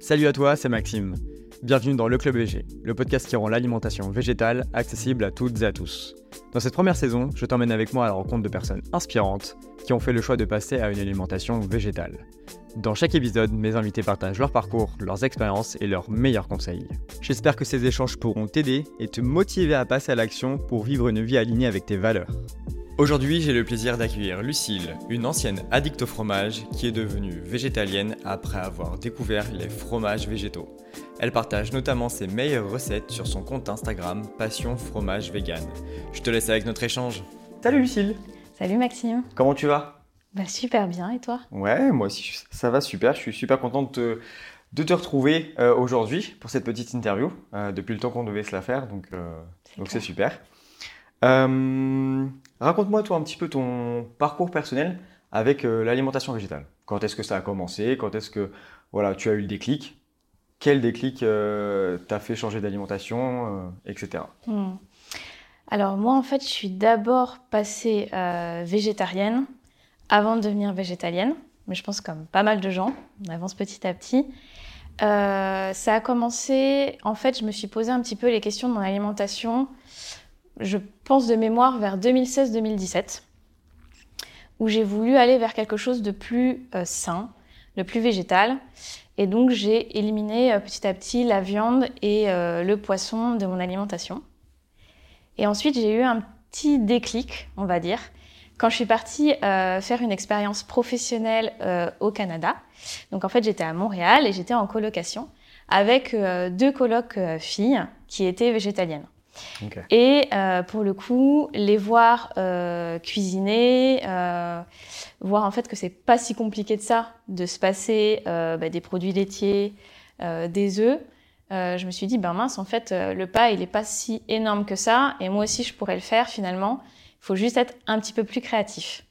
Salut à toi, c'est Maxime. Bienvenue dans Le Club VG, le podcast qui rend l'alimentation végétale accessible à toutes et à tous. Dans cette première saison, je t'emmène avec moi à la rencontre de personnes inspirantes qui ont fait le choix de passer à une alimentation végétale. Dans chaque épisode, mes invités partagent leur parcours, leurs expériences et leurs meilleurs conseils. J'espère que ces échanges pourront t'aider et te motiver à passer à l'action pour vivre une vie alignée avec tes valeurs. Aujourd'hui, j'ai le plaisir d'accueillir Lucille, une ancienne addict au fromage qui est devenue végétalienne après avoir découvert les fromages végétaux. Elle partage notamment ses meilleures recettes sur son compte Instagram Passion Fromage Vegan. Je te laisse avec notre échange. Salut Lucille Salut Maxime Comment tu vas? Bah super bien, et toi? Ouais, moi aussi ça va super, je suis super contente de te, de te retrouver euh, aujourd'hui pour cette petite interview, euh, depuis le temps qu'on devait se la faire, donc euh, donc c'est super. Euh, Raconte-moi toi un petit peu ton parcours personnel avec euh, l'alimentation végétale. Quand est-ce que ça a commencé? Quand est-ce que voilà, tu as eu le déclic? Quel déclic euh, t'a fait changer d'alimentation, euh, etc. Hmm. Alors moi en fait je suis d'abord passée végétarienne avant de devenir végétalienne, mais je pense comme pas mal de gens, on avance petit à petit. Ça a commencé, en fait je me suis posé un petit peu les questions de mon alimentation, je pense de mémoire vers 2016-2017, où j'ai voulu aller vers quelque chose de plus euh, sain, de plus végétal. Et donc j'ai éliminé euh, petit à petit la viande et euh, le poisson de mon alimentation. Et ensuite j'ai eu un petit déclic, on va dire, quand je suis partie faire une expérience professionnelle au Canada. Donc en fait j'étais à Montréal et j'étais en colocation avec deux colocs filles qui étaient végétaliennes. Et euh, pour le coup, les voir euh, cuisiner, euh, voir en fait que c'est pas si compliqué de ça, de se passer bah, des produits laitiers, des œufs. je me suis dit, ben mince, en fait, le pas, il est pas si énorme que ça, et moi aussi, je pourrais le faire finalement. Il faut juste être un petit peu plus créatif.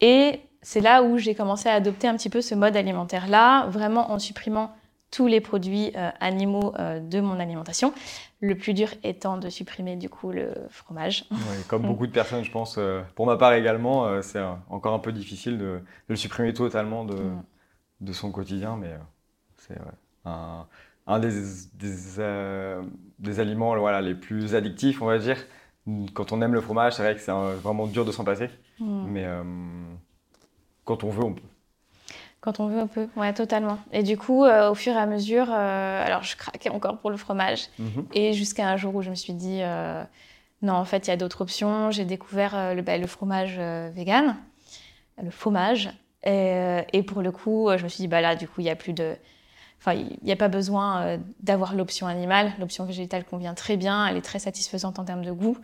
Et c'est là où j'ai commencé à adopter un petit peu ce mode alimentaire-là, vraiment en supprimant tous les produits euh, animaux euh, de mon alimentation. Le plus dur étant de supprimer du coup le fromage. Comme beaucoup de personnes, je pense, euh, pour ma part également, c'est encore un peu difficile de, de le supprimer totalement de, Mm. de son quotidien, mais c'est ouais, un, un des, des, des aliments voilà, les plus addictifs, on va dire. Quand on aime le fromage, c'est vrai que c'est vraiment dur de s'en passer, Mm. mais quand on veut, on peut. Quand on veut, on peut. Ouais, totalement. Et du coup, euh, au fur et à mesure, euh, alors je craquais encore pour le fromage. Mhm. Et jusqu'à un jour où je me suis dit, euh, non, en fait, il y a d'autres options. J'ai découvert le, bah, le fromage vegan, le fromage. Et, et pour le coup, je me suis dit, bah là, du coup, il n'y a plus de. Enfin, il n'y a pas besoin d'avoir l'option animale. L'option végétale convient très bien. Elle est très satisfaisante en termes de goût.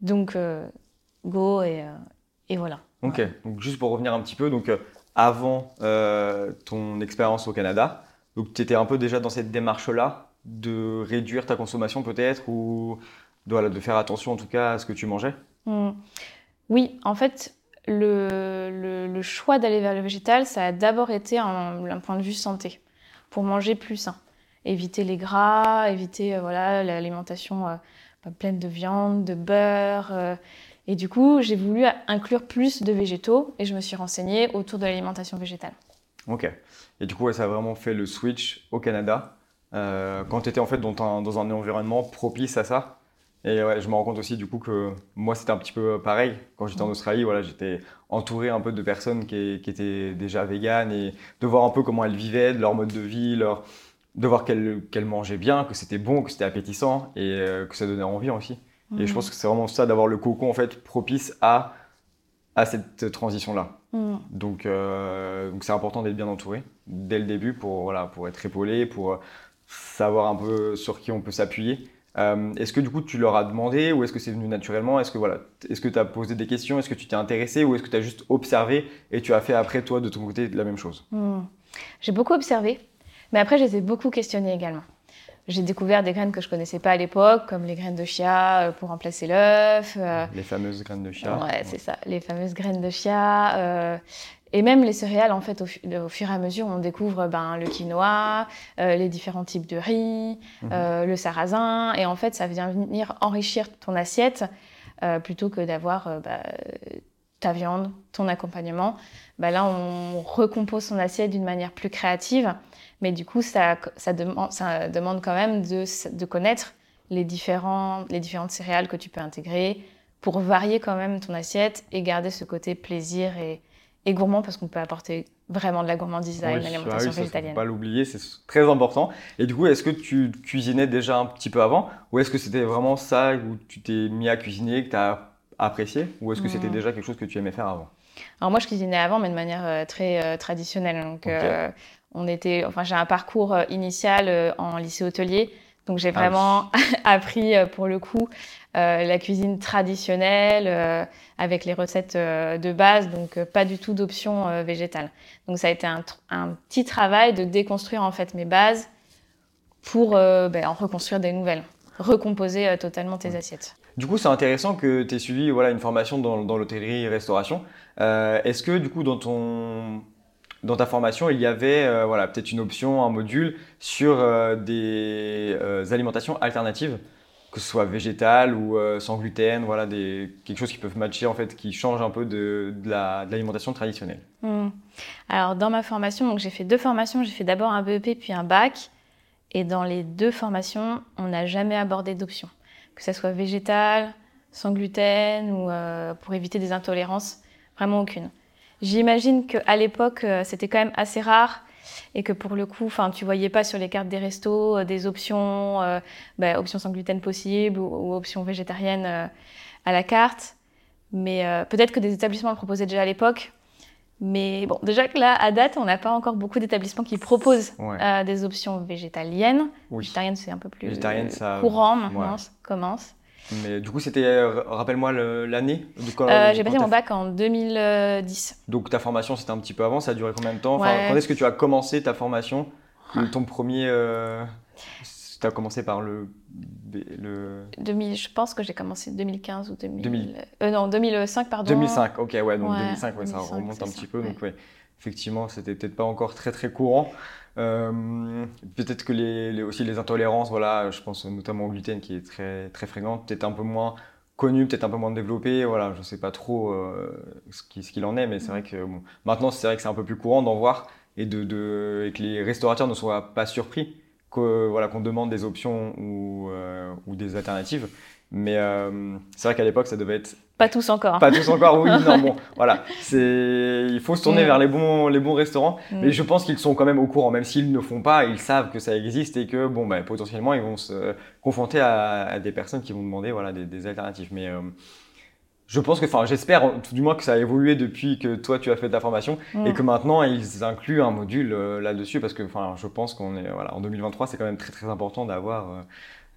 Donc, go et, et voilà. Ok, donc juste pour revenir un petit peu, donc avant euh, ton expérience au Canada, donc tu étais un peu déjà dans cette démarche-là de réduire ta consommation peut-être ou de, faire attention en tout cas à ce que tu mangeais? Hmm. Oui, en fait, le, choix d'aller vers le végétal, ça a d'abord été un point de vue santé, pour manger plus sain. Éviter les gras, éviter euh, voilà, l'alimentation euh, bah, pleine de viande, de beurre. Et du coup, j'ai voulu inclure plus de végétaux et je me suis renseignée autour de l'alimentation végétale. Ok. Et du coup, ouais, ça a vraiment fait le switch au Canada euh, quand tu étais en fait dans un, dans un environnement propice à ça. Et ouais, je me rends compte aussi du coup que moi c'était un petit peu pareil. Quand j'étais en Australie, voilà, j'étais entouré un peu de personnes qui, qui étaient déjà véganes et de voir un peu comment elles vivaient, de leur mode de vie, leur... de voir qu'elles qu'elles mangeaient bien, que c'était bon, que c'était appétissant et euh, que ça donnait envie aussi. Et je pense que c'est vraiment ça d'avoir le cocon en fait propice à, à cette transition-là. Hmm. Donc, euh, donc c'est important d'être bien entouré dès le début pour, voilà, pour être épaulé, pour savoir un peu sur qui on peut s'appuyer. Euh, est-ce que du coup tu leur as demandé ou est-ce que c'est venu naturellement? Est-ce que voilà, est-ce que tu as posé des questions? Est-ce que tu t'es intéressé ou est-ce que tu as juste observé et tu as fait après toi de ton côté la même chose? Hmm. J'ai beaucoup observé, mais après, je les ai beaucoup questionnés également. J'ai découvert des graines que je connaissais pas à l'époque, comme les graines de chia euh, pour remplacer l'œuf. euh, Les fameuses graines de chia. ouais, c'est ça, les fameuses graines de chia. euh, et même les céréales, en fait, au, fu- au fur et à mesure, on découvre ben, le quinoa, euh, les différents types de riz, Mhm. euh, le sarrasin. Et en fait, ça vient venir enrichir ton assiette plutôt que d'avoir bah, ta viande, ton accompagnement, bah là, on recompose son assiette d'une manière plus créative. Mais du coup, ça, ça, demande, ça demande quand même de, de connaître les, différents, les différentes céréales que tu peux intégrer pour varier quand même ton assiette et garder ce côté plaisir et, et gourmand parce qu'on peut apporter vraiment de la gourmandise à une alimentation bah végétalienne. Faut pas l'oublier, c'est très important. Et du coup, est-ce que tu cuisinais déjà un petit peu avant ou est-ce que c'était vraiment ça où tu t'es mis à cuisiner, que tu as apprécié ou est-ce que c'était mmh. déjà quelque chose que tu aimais faire avant? Alors moi, je cuisinais avant, mais de manière euh, très euh, traditionnelle. Donc, euh, on était, enfin, j'ai un parcours initial en lycée hôtelier. Donc j'ai ah vraiment appris pour le coup la cuisine traditionnelle avec les recettes de base, donc pas du tout d'options végétales. Donc ça a été un, un, petit travail de déconstruire en fait mes bases pour ben, en reconstruire des nouvelles, recomposer totalement tes assiettes. Du coup, c'est intéressant que tu aies suivi voilà, une formation dans, dans l'hôtellerie et restauration. Euh, Est-ce que du coup, dans, ton, dans ta formation, il y avait euh, voilà, peut-être une option, un module sur euh, des euh, alimentations alternatives, que ce soit végétales ou sans gluten, voilà, des, quelque chose qui peut matcher, en fait, qui change un peu de, de l'alimentation traditionnelle mmh. Alors, dans ma formation, j'ai fait deux formations. J'ai fait d'abord un BEP puis un bac. Et dans les deux formations, on n'a jamais abordé d'options que ça soit végétal, sans gluten ou pour éviter des intolérances, vraiment aucune. J'imagine qu'à l'époque, euh, c'était quand même assez rare et que pour le coup, enfin, tu voyais pas sur les cartes des restos euh, des options, bah, options sans gluten possibles ou, options végétariennes à la carte. Mais peut-être que des établissements le proposaient déjà à l'époque. Mais bon, déjà que là, à date, on n'a pas encore beaucoup d'établissements qui proposent euh, des options végétaliennes. Oui. Végétarienne, c'est un peu plus courant maintenant, ça commence. Mais du coup, c'était, euh, rappelle-moi l'année euh, J'ai passé mon bac en 2010. Donc ta formation, c'était un petit peu avant, ça a duré combien de temps? Enfin, Quand est-ce que tu as commencé ta formation? Ton premier tu as commencé par le. le... 2000, je pense que j'ai commencé 2015 ou 2000. Euh, non, 2005, pardon. 2005, ok, ouais, donc 2005, ouais, ça remonte un petit peu. Donc, ouais, effectivement, c'était peut-être pas encore très très courant. Euh, peut-être que les, aussi les intolérances, voilà, je pense notamment au gluten qui est très, très fréquente, peut-être un peu moins connu, peut-être un peu moins développé. Voilà, je sais pas trop euh, ce qu'il en est, mais c'est vrai que maintenant, c'est vrai que c'est un peu plus courant d'en voir et, que les restaurateurs ne soient pas surpris qu'on demande des options ou, euh, des alternatives. Mais c'est vrai qu'à l'époque, ça devait être. Pas tous encore. Pas tous encore, oui, non, bon, voilà. C'est, il faut se tourner mm. vers les bons, les bons restaurants. Mm. Mais je pense qu'ils sont quand même au courant, même s'ils ne font pas, ils savent que ça existe et que, bon, bah, potentiellement, ils vont se confronter à, des personnes qui vont demander, voilà, des, alternatives. Mais euh, je pense que, enfin, j'espère tout du moins que ça a évolué depuis que toi tu as fait ta formation et mm. que maintenant ils incluent un module euh, là-dessus parce que, enfin, je pense qu'on est, voilà, en 2023, c'est quand même très très important d'avoir, euh,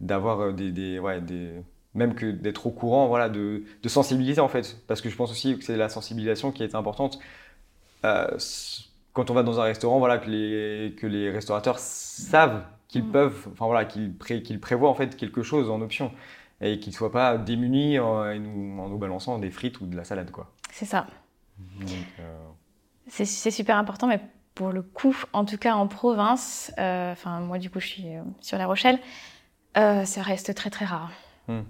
d'avoir des, des, ouais, des, même que d'être au courant, voilà, de, de, sensibilité en fait, parce que je pense aussi que c'est la sensibilisation qui est importante. quand on va dans un restaurant, voilà, que les, que les restaurateurs savent qu'ils mm. peuvent, enfin voilà, qu'ils, qu'ils prévoient en fait quelque chose en option et qu'ils ne soient pas démunis en, nous, en, nous, balançant des frites ou de la salade. quoi. C'est ça. Euh, c'est super important, mais pour le coup, en tout cas en province, euh, enfin moi du coup je suis euh, sur La Rochelle, ça reste très très rare. Hmm.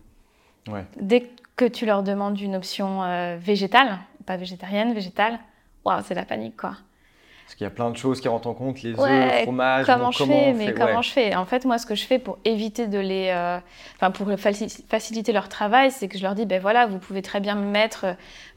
Dès que tu leur demandes une option végétale, pas végétarienne, végétale, waouh, c'est la panique quoi. Parce qu'il y a plein de choses qui rentrent en compte, les œufs, le fromage. Comment je fais Mais comment je fais En fait, moi, ce que je fais pour éviter de les, euh, enfin pour faciliter leur travail, c'est que je leur dis, ben voilà, vous pouvez très bien me mettre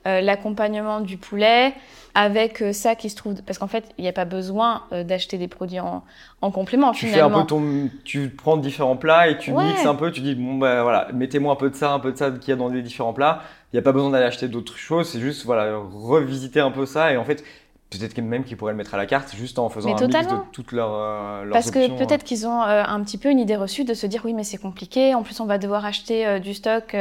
euh, l'accompagnement du poulet avec euh, ça qui se trouve, parce qu'en fait, il n'y a pas besoin d'acheter des produits en, en complément. Tu fais un peu ton, tu prends différents plats et tu mixes un peu. Tu dis, bon ben voilà, mettez-moi un peu de ça, un peu de ça qu'il y a dans les différents plats. Il n'y a pas besoin d'aller acheter d'autres choses. C'est juste voilà, revisiter un peu ça et en fait Peut-être même qu'ils pourraient le mettre à la carte juste en faisant un mix de toutes leurs, euh, leurs Parce que peut-être qu'ils ont euh, un petit peu une idée reçue de se dire oui mais c'est compliqué, en plus on va devoir acheter euh, du stock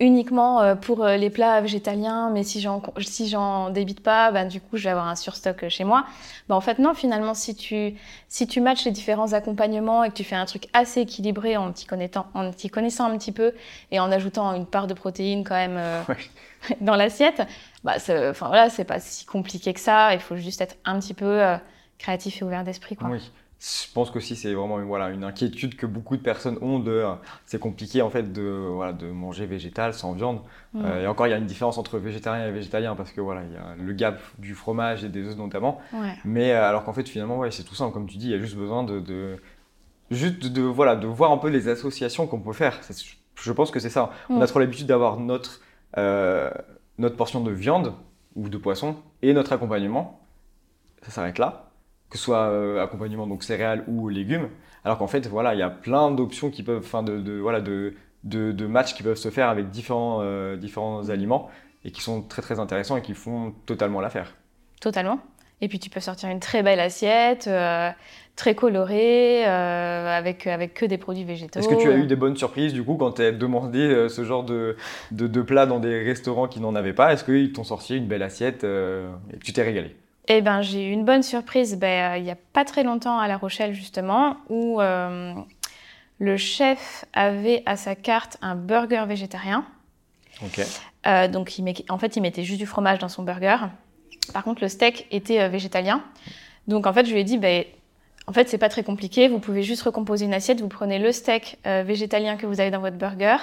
uniquement pour les plats végétaliens, mais si j'en si j'en débite pas, ben, du coup je vais avoir un surstock chez moi. Ben, en fait non, finalement si tu si tu matches les différents accompagnements et que tu fais un truc assez équilibré en t'y connaissant, en t'y connaissant un petit peu et en ajoutant une part de protéines quand même dans l'assiette, bah, enfin voilà, c'est pas si compliqué que ça. Il faut juste être un petit peu euh, créatif et ouvert d'esprit, quoi. Oui. je pense qu'aussi c'est vraiment voilà, une inquiétude que beaucoup de personnes ont de c'est compliqué en fait de, voilà, de manger végétal sans viande. Mm. Euh, et encore il y a une différence entre végétarien et végétalien parce que voilà il y a le gap du fromage et des œufs notamment. Ouais. Mais euh, alors qu'en fait finalement ouais, c'est tout simple comme tu dis il y a juste besoin de, de juste de, de, voilà de voir un peu les associations qu'on peut faire. Je pense que c'est ça. On a Mm. trop l'habitude d'avoir notre euh, notre portion de viande ou de poisson et notre accompagnement. Ça s'arrête là que ce soit euh, accompagnement donc céréales ou légumes, alors qu'en fait voilà il y a plein d'options qui peuvent, enfin de, de- voilà de, de, de matchs qui peuvent se faire avec différents euh, différents aliments et qui sont très très intéressants et qui font totalement l'affaire. Totalement. Et puis tu peux sortir une très belle assiette, très colorée, euh, avec, avec que des produits végétaux. Est-ce que tu as eu des bonnes surprises du coup quand tu as demandé euh, ce genre de, de, de plats dans des restaurants qui n'en avaient pas? Est-ce qu'ils t'ont sorti une belle assiette euh, et que tu t'es régalé? Eh ben, j'ai eu une bonne surprise ben, il n'y a pas très longtemps à La Rochelle, justement, où le chef avait à sa carte un burger végétarien. Ok. Euh, donc, il met- en fait, il mettait juste du fromage dans son burger. Par contre, le steak était euh, végétalien. Donc, en fait, je lui ai dit, ben, en fait, c'est pas très compliqué. Vous pouvez juste recomposer une assiette. Vous prenez le steak euh, végétalien que vous avez dans votre burger.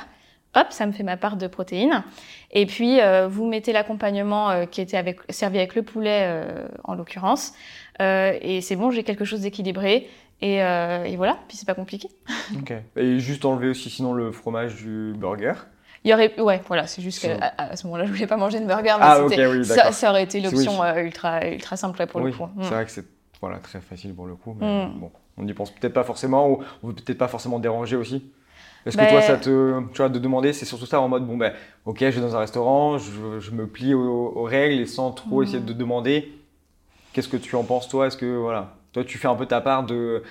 Hop, ça me fait ma part de protéines. Et puis, euh, vous mettez l'accompagnement euh, qui était avec, servi avec le poulet, en l'occurrence. Et c'est bon, j'ai quelque chose d'équilibré. Et, et voilà, puis c'est pas compliqué. Ok. Et juste enlever aussi sinon le fromage du burger. Il y aurait, ouais, voilà, c'est juste qu'à à ce moment-là, je voulais pas manger de burger, mais Ah ok c'était, oui ça, d'accord. ça aurait été l'option Oui. ultra, ultra simple pour oui, le coup. Mm. c'est vrai que c'est voilà, très facile pour le coup, mais Mm. bon, on n'y pense peut-être pas forcément, ou on veut peut-être pas forcément déranger aussi. Est-ce que Ben- toi, ça te, tu vois, de demander, c'est surtout ça en mode, bon ben, ok, je vais dans un restaurant, je, je me plie aux, aux règles et sans trop Mm. essayer de demander. Qu'est-ce que tu en penses toi? Est-ce que voilà, toi, tu fais un peu ta part de,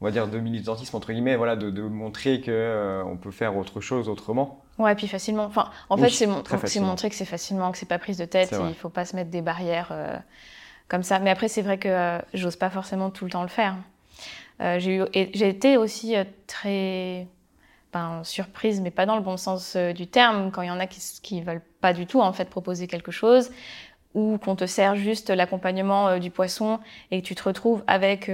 on va dire, de militantisme entre guillemets, voilà, de, de montrer que euh, on peut faire autre chose autrement? Ouais, puis facilement. Enfin, en Oui, fait, c'est, mon- montrer que c'est facilement, que c'est pas prise de tête, et il faut pas se mettre des barrières euh, comme ça. Mais après, c'est vrai que euh, j'ose pas forcément tout le temps le faire. Euh, j'ai, été aussi euh, très ben, surprise, mais pas dans le bon sens euh, du terme, quand il y en a qui, qui veulent pas du tout en fait proposer quelque chose, ou qu'on te sert juste l'accompagnement euh, du poisson et que tu te retrouves avec,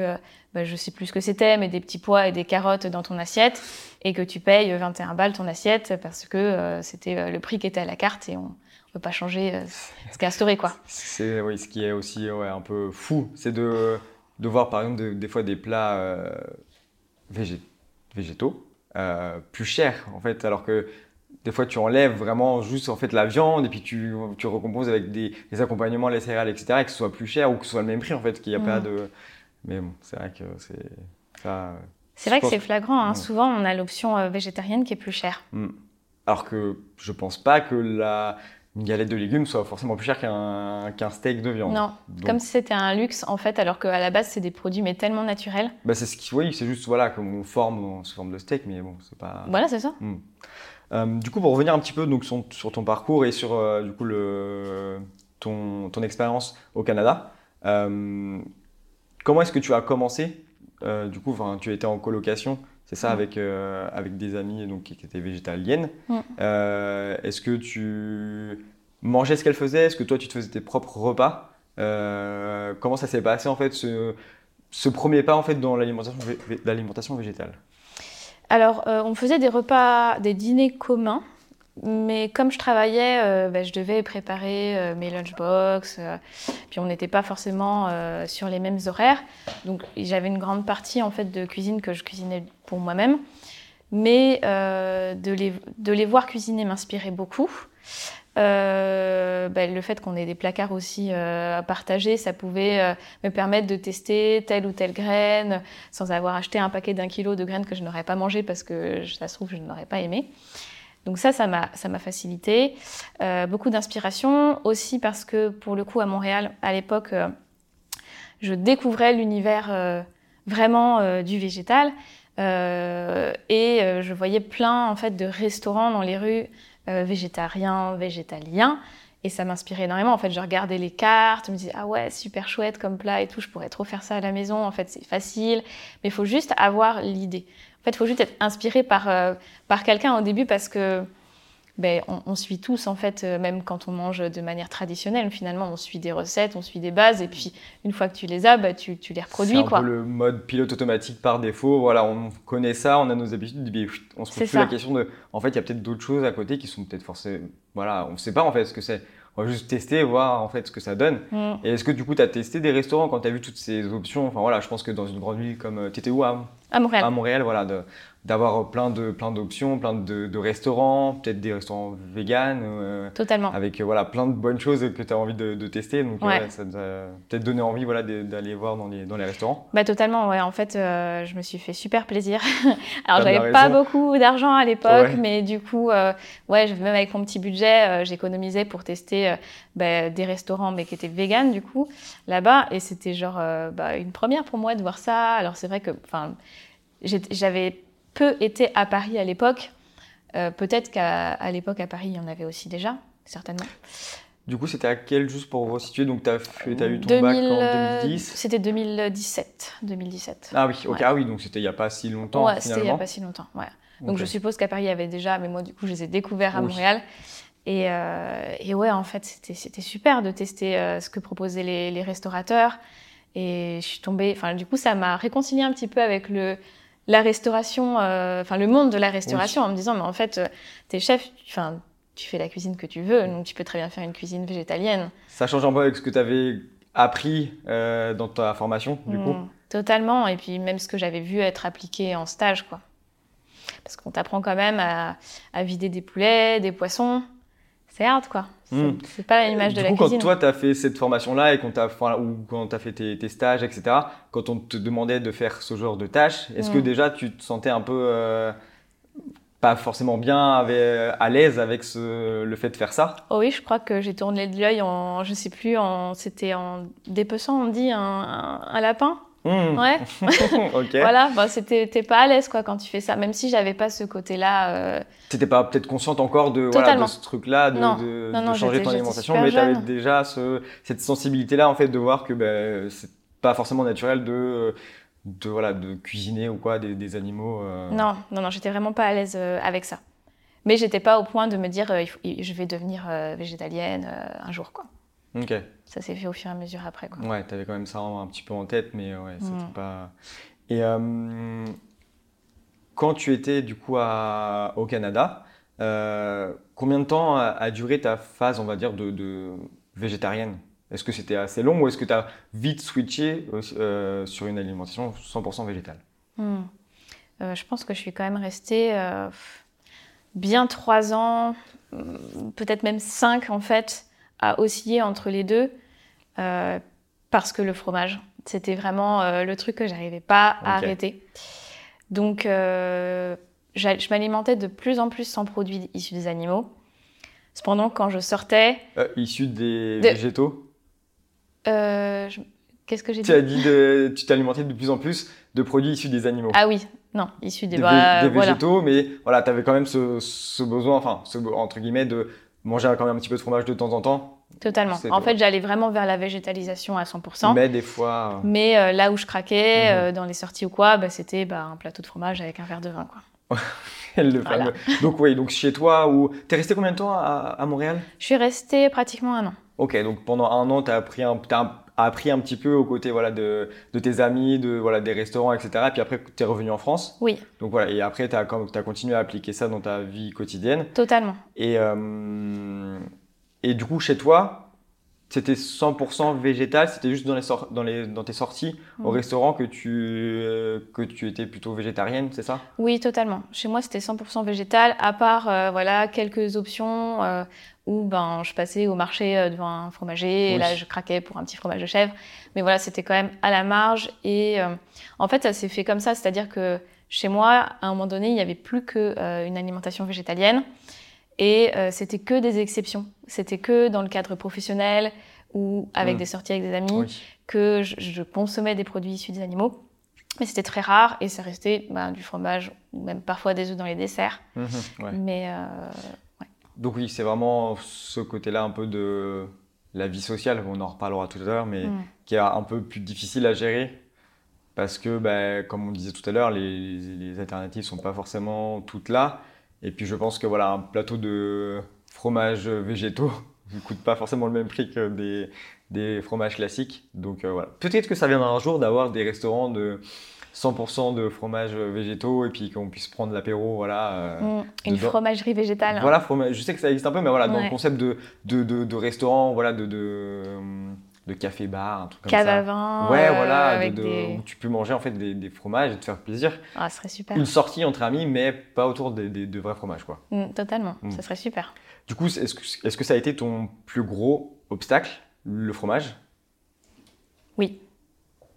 ben, je sais plus ce que c'était, mais des petits pois et des carottes dans ton assiette, et que tu payes 21 balles ton assiette parce que c'était le prix qui était à la carte et on ne peut pas changer euh, ce qui est instauré quoi. C'est oui, ce qui est aussi ouais, un peu fou, c'est de, de voir par exemple de- des fois des plats euh, végé- végétaux euh, plus chers en fait, alors que des fois tu enlèves vraiment juste en fait la viande et puis tu, tu recomposes avec des, accompagnements, les céréales, etc. et que ce soit plus cher ou que ce soit le même prix en fait, qu'il n'y a pas de. Mais bon, c'est vrai que c'est ça. C'est vrai que c'est flagrant, hein. Ouais. souvent on a l'option euh, végétarienne qui est plus chère. Hmm. Alors que je pense pas que la une galette de légumes soit forcément plus chère qu'un steak de viande. Non, Donc, comme si c'était un luxe en fait, alors qu'à la base c'est des produits mais tellement naturels. Bah c'est ce qui, oui, c'est juste voilà comme on forme sous forme de steak, mais bon, c'est pas. Voilà, c'est ça. Euh, du coup, pour revenir un petit peu donc sur, sur ton parcours et sur euh, du coup le ton, ton expérience au Canada, euh, comment est-ce que tu as commencé Du coup, tu étais en colocation, c'est ça, Mm. avec avec avec des amis donc qui étaient végétaliennes. Mm. Euh, est-ce que tu mangeais ce qu'elles faisaient? Est-ce que toi tu te faisais tes propres repas? Euh, Comment ça s'est passé en fait ce, ce premier pas en fait dans l'alimentation vé- l'alimentation végétale? Alors, euh, on faisait des repas, des dîners communs, mais comme je travaillais, euh, bah, je devais préparer euh, mes lunchbox, euh, puis on n'était pas forcément sur les mêmes horaires, donc j'avais une grande partie en fait de cuisine que je cuisinais pour moi-même, mais de, les, de les voir cuisiner m'inspirait beaucoup. Bah, le fait qu'on ait des placards aussi à partager, ça pouvait me permettre de tester telle ou telle graine, sans avoir acheté un paquet d'un kilo de graines que je n'aurais pas mangé parce que ça se trouve je n'aurais pas aimé. Donc ça, ça m'a ça m'a facilité. Euh, beaucoup d'inspiration aussi parce que pour le coup à Montréal, à l'époque, euh, je découvrais l'univers euh, vraiment du végétal et je voyais plein en fait de restaurants dans les rues végétariens, végétaliens. Et ça m'inspirait énormément. En fait, je regardais les cartes, je me disais, ah ouais, super chouette comme plat et tout, je pourrais trop faire ça à la maison. En fait, c'est facile, mais il faut juste avoir l'idée. En fait, il faut juste être inspiré par, euh, par quelqu'un au début parce que ben, on, suit tous, en fait, euh, même quand on mange de manière traditionnelle, finalement, on suit des recettes, on suit des bases, et puis une fois que tu les as, ben, tu, tu, les reproduis. C'est un peu le mode pilote automatique par défaut. Voilà, on connaît ça, on a nos habitudes, ben, on se pose plus la question de. En fait, il y a peut-être d'autres choses à côté qui sont peut-être forcément. Voilà, on ne sait pas en fait ce que c'est. On va juste tester, voir en fait ce que ça donne. Mm. Et est-ce que du coup, tu as testé des restaurants quand tu as vu toutes ces options? Enfin voilà, je pense que dans une grande ville comme. Euh, tu étais où à Montréal. Voilà. D'avoir plein de plein d'options, plein de, de restaurants, peut-être des restaurants véganes. Euh, Totalement. Avec euh, voilà plein de bonnes choses que tu as envie de, de tester. Donc ça t'a peut-être donné envie voilà d'aller voir dans les dans les restaurants. Bah totalement. Ouais. En fait, euh, je me suis fait super plaisir. Alors j'avais pas beaucoup d'argent à l'époque, mais du coup, ouais, même avec mon petit budget, j'économisais pour tester bah, des restaurants mais qui étaient véganes du coup là-bas, et c'était genre bah, une première pour moi de voir ça. Alors c'est vrai que enfin j'avais peu été à Paris à l'époque. Euh, peut-être qu'à l'époque, à Paris, il y en avait aussi déjà, certainement. Du coup, c'était à quel, juste pour vous situer, donc tu as, as, eu ton bac en 2010 C'était 2017, 2017. Ah oui, ok, ah oui donc c'était il n'y a pas si longtemps. Ouais, c'était il n'y a pas si longtemps, ouais. Donc je suppose qu'à Paris, il y avait déjà, mais moi, du coup, je les ai découverts à Montréal. Et, euh, et, ouais, en fait, c'était super de tester euh, ce que proposaient les, les, restaurateurs. Et je suis tombée, enfin, du coup, ça m'a réconcilié un petit peu avec le, la restauration, euh, enfin le monde de la restauration, en me disant mais en fait, euh, t'es chef, enfin tu fais la cuisine que tu veux, donc tu peux très bien faire une cuisine végétalienne. Ça change un peu avec ce que tu avais appris euh, dans ta formation, du coup hmm, Totalement, et puis même ce que j'avais vu être appliqué en stage, quoi. Parce qu'on t'apprend quand même à, vider des poulets, des poissons. C'est hard, quoi. Hmm. C'est pas l'image de la coup, cuisine. Quand toi, tu as fait cette formation-là et qu'on t'a, ou quand tu as fait tes, stages, etc., quand on te demandait de faire ce genre de tâches, est-ce que hmm. déjà tu te sentais un peu euh, pas forcément bien, à l'aise avec ce, le fait de faire ça? Oh Oui, je crois que j'ai tourné de l'œil en, je sais plus, en, c'était en dépeçant, on dit, un lapin. Mmh. Ouais. Voilà, bah, c'était, t'es pas à l'aise quoi quand tu fais ça, même si j'avais pas ce côté-là. Euh... T'étais pas peut-être consciente encore de, voilà, de ce truc-là, de, de, changer ton alimentation, mais t'avais déjà ce, cette sensibilité-là en fait de voir que ben, c'est pas forcément naturel de, de, voilà, de cuisiner ou quoi des, des animaux. Euh... Non, non, non, j'étais vraiment pas à l'aise euh, avec ça. Mais j'étais pas au point de me dire euh, je vais devenir végétalienne un jour quoi. Ok ça s'est fait au fur et à mesure après. Quoi. Ouais, tu avais quand même ça un, petit peu en tête, mais ouais, c'était mm. pas. Et euh, quand tu étais du coup à, au Canada, euh, combien de temps a, duré ta phase, on va dire, de, végétarienne? Est-ce que c'était assez long ou est-ce que tu as vite switché euh, sur une alimentation 100% végétale? Mm. Je pense que je suis quand même restée bien trois ans, peut-être même cinq en fait, à osciller entre les deux. Euh, parce que le fromage, c'était vraiment euh, le truc que j'arrivais pas à arrêter. Donc, euh, je m'alimentais de plus en plus sans produits issus des animaux. Cependant, quand je sortais... issus des végétaux Qu'est-ce que j'ai dit Tu as dit de... tu t'alimentais de plus en plus de produits issus des animaux. Ah oui, non, issus des, des, des végétaux, mais voilà, tu avais quand même ce, ce besoin, enfin, ce, entre guillemets, de manger quand même un petit peu de fromage de temps en temps Totalement. En fait, j'allais vraiment vers la végétalisation à 100%. Mais des fois. Euh, Mais euh, là où je craquais, mhm. euh, dans les sorties ou quoi, bah, c'était bah, un plateau de fromage avec un verre de vin. Quoi. le fameux. Donc, oui, donc chez toi, ou... tu es resté combien de temps à, à Montréal? Je suis restée pratiquement un an. Ok, donc pendant un an, tu as appris un, as appris un petit peu aux côtés voilà, de, de, tes amis, de, voilà, des restaurants, etc. Et puis après, tu es revenu en France. Oui. Donc voilà, et après, tu as, as, continué à appliquer ça dans ta vie quotidienne. Totalement. Et, et du coup, chez toi, c'était 100% végétal, c'était juste dans, les dans, les, dans tes sorties au mm. restaurant que tu, euh, que tu étais plutôt végétarienne, c'est ça? Oui, totalement. Chez moi, c'était 100% végétal, à part euh, voilà, quelques options euh, où ben, je passais au marché devant un fromager et là, je craquais pour un petit fromage de chèvre. Mais voilà, c'était quand même à la marge. Et en fait, ça s'est fait comme ça, c'est-à-dire que chez moi, à un moment donné, il n'y avait plus qu'une alimentation végétalienne. Et euh, c'était que des exceptions. C'était que dans le cadre professionnel ou avec mmh. des sorties avec des amis que je, consommais des produits issus des animaux. Mais c'était très rare et ça restait bah, du fromage ou même parfois des œufs dans les desserts. Mmh, Mais euh, Donc oui, c'est vraiment ce côté-là un peu de la vie sociale, on en reparlera tout à l'heure, mais mmh. qui est un peu plus difficile à gérer parce que, bah, comme on disait tout à l'heure, les, les alternatives sont pas forcément toutes là. Et puis je pense que voilà, un plateau de fromages végétaux ne coûte pas forcément le même prix que des, des fromages classiques. Donc voilà. Peut-être que ça viendra un jour d'avoir des restaurants de 100% de fromages végétaux et puis qu'on puisse prendre l'apéro, voilà. Mmh, une fromagerie végétale. Voilà, fromage, je sais que ça existe un peu, mais voilà, dans le concept de, de, de, restaurant, voilà, de, de, café-bar, un truc comme Cave ça. à vin. Ouais, voilà, où tu peux manger en fait des, des, fromages et te faire plaisir. Ah, ce serait super. Une sortie entre amis, mais pas autour des, de vrais fromages, quoi. Mmh, totalement, mmh. ça serait super. Du coup, est-ce que, est que ça a été ton plus gros obstacle, le fromage? Oui,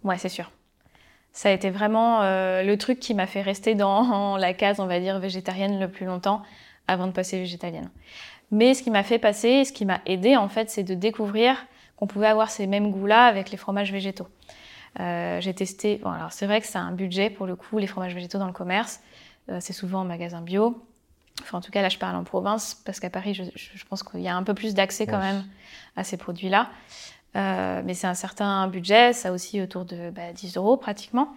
ouais, c'est sûr. Ça a été vraiment euh, le truc qui m'a fait rester dans la case, on va dire, végétarienne le plus longtemps avant de passer végétalienne. Mais ce qui m'a fait passer, ce qui m'a aidé en fait, c'est de découvrir qu'on pouvait avoir ces mêmes goûts-là avec les fromages végétaux. Euh, j'ai testé, bon alors c'est vrai que c'est un budget pour le coup, les fromages végétaux dans le commerce, euh, c'est souvent en magasin bio. Enfin, en tout cas, là, je parle en province, parce qu'à Paris, je, je, pense qu'il y a un peu plus d'accès quand même à ces produits-là. Euh, mais c'est un certain budget, ça aussi autour de 10 bah, euros pratiquement.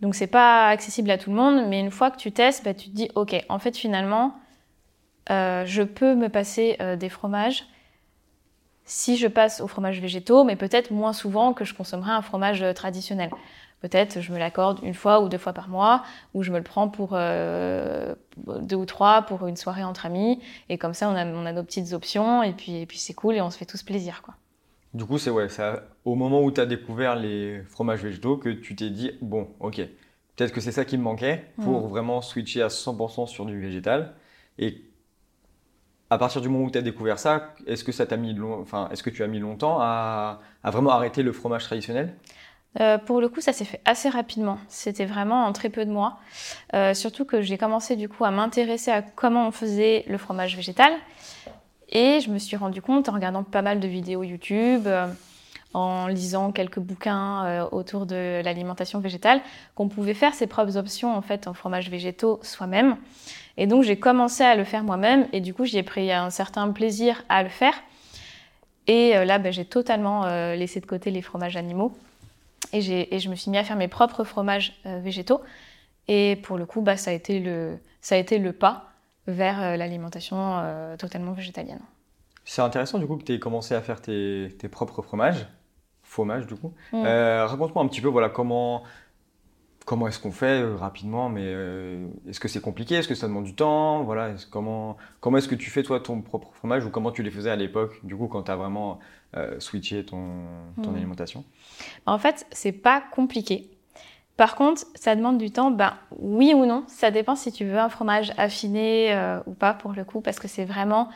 Donc c'est pas accessible à tout le monde, mais une fois que tu testes, bah, tu te dis ok, en fait finalement, euh, je peux me passer euh, des fromages si je passe aux fromages végétaux, mais peut-être moins souvent que je consommerais un fromage traditionnel. Peut-être je me l'accorde une fois ou deux fois par mois, ou je me le prends pour deux ou trois pour une soirée entre amis, et comme ça on a, on a nos petites options, et puis, et puis c'est cool et on se fait tous plaisir quoi. Du coup, c'est ouais, au moment où tu as découvert les fromages végétaux que tu t'es dit, bon, ok, peut-être que c'est ça qui me manquait pour mm. vraiment switcher à 100% sur du végétal. Et à partir du moment où tu as découvert ça, est-ce que ça t'a mis enfin, est-ce que tu as mis longtemps à, vraiment arrêter le fromage traditionnel? Euh, pour le coup, ça s'est fait assez rapidement. C'était vraiment en très peu de mois. Euh, surtout que j'ai commencé du coup à m'intéresser à comment on faisait le fromage végétal. Et je me suis rendu compte en regardant pas mal de vidéos YouTube, euh, en lisant quelques bouquins euh, autour de l'alimentation végétale, qu'on pouvait faire ses propres options en fait en fromage végétaux soi-même. Et donc j'ai commencé à le faire moi-même et du coup j'y ai pris un certain plaisir à le faire. Et euh, là ben, j'ai totalement laissé de côté les fromages animaux et, je me suis mis à faire mes propres fromages végétaux. Et pour le coup bah, ça a été le pas vers euh, l'alimentation euh, totalement végétalienne. C'est intéressant du coup que tu aies commencé à faire tes, propres fromages, fromages du coup. Mm. Euh, raconte-moi un petit peu voilà, comment, comment est-ce qu'on fait rapidement, mais est-ce que c'est compliqué? Est-ce que ça demande du temps? Voilà, Comment, comment est-ce que tu fais toi ton propre fromage? Ou comment tu les faisais à l'époque, du coup, quand tu as vraiment switché ton, ton mm. alimentation? En fait, c'est pas compliqué. Par contre, ça demande du temps, ben oui ou non, ça dépend si tu veux un fromage affiné euh, ou pas pour le coup, parce que c'est vraiment,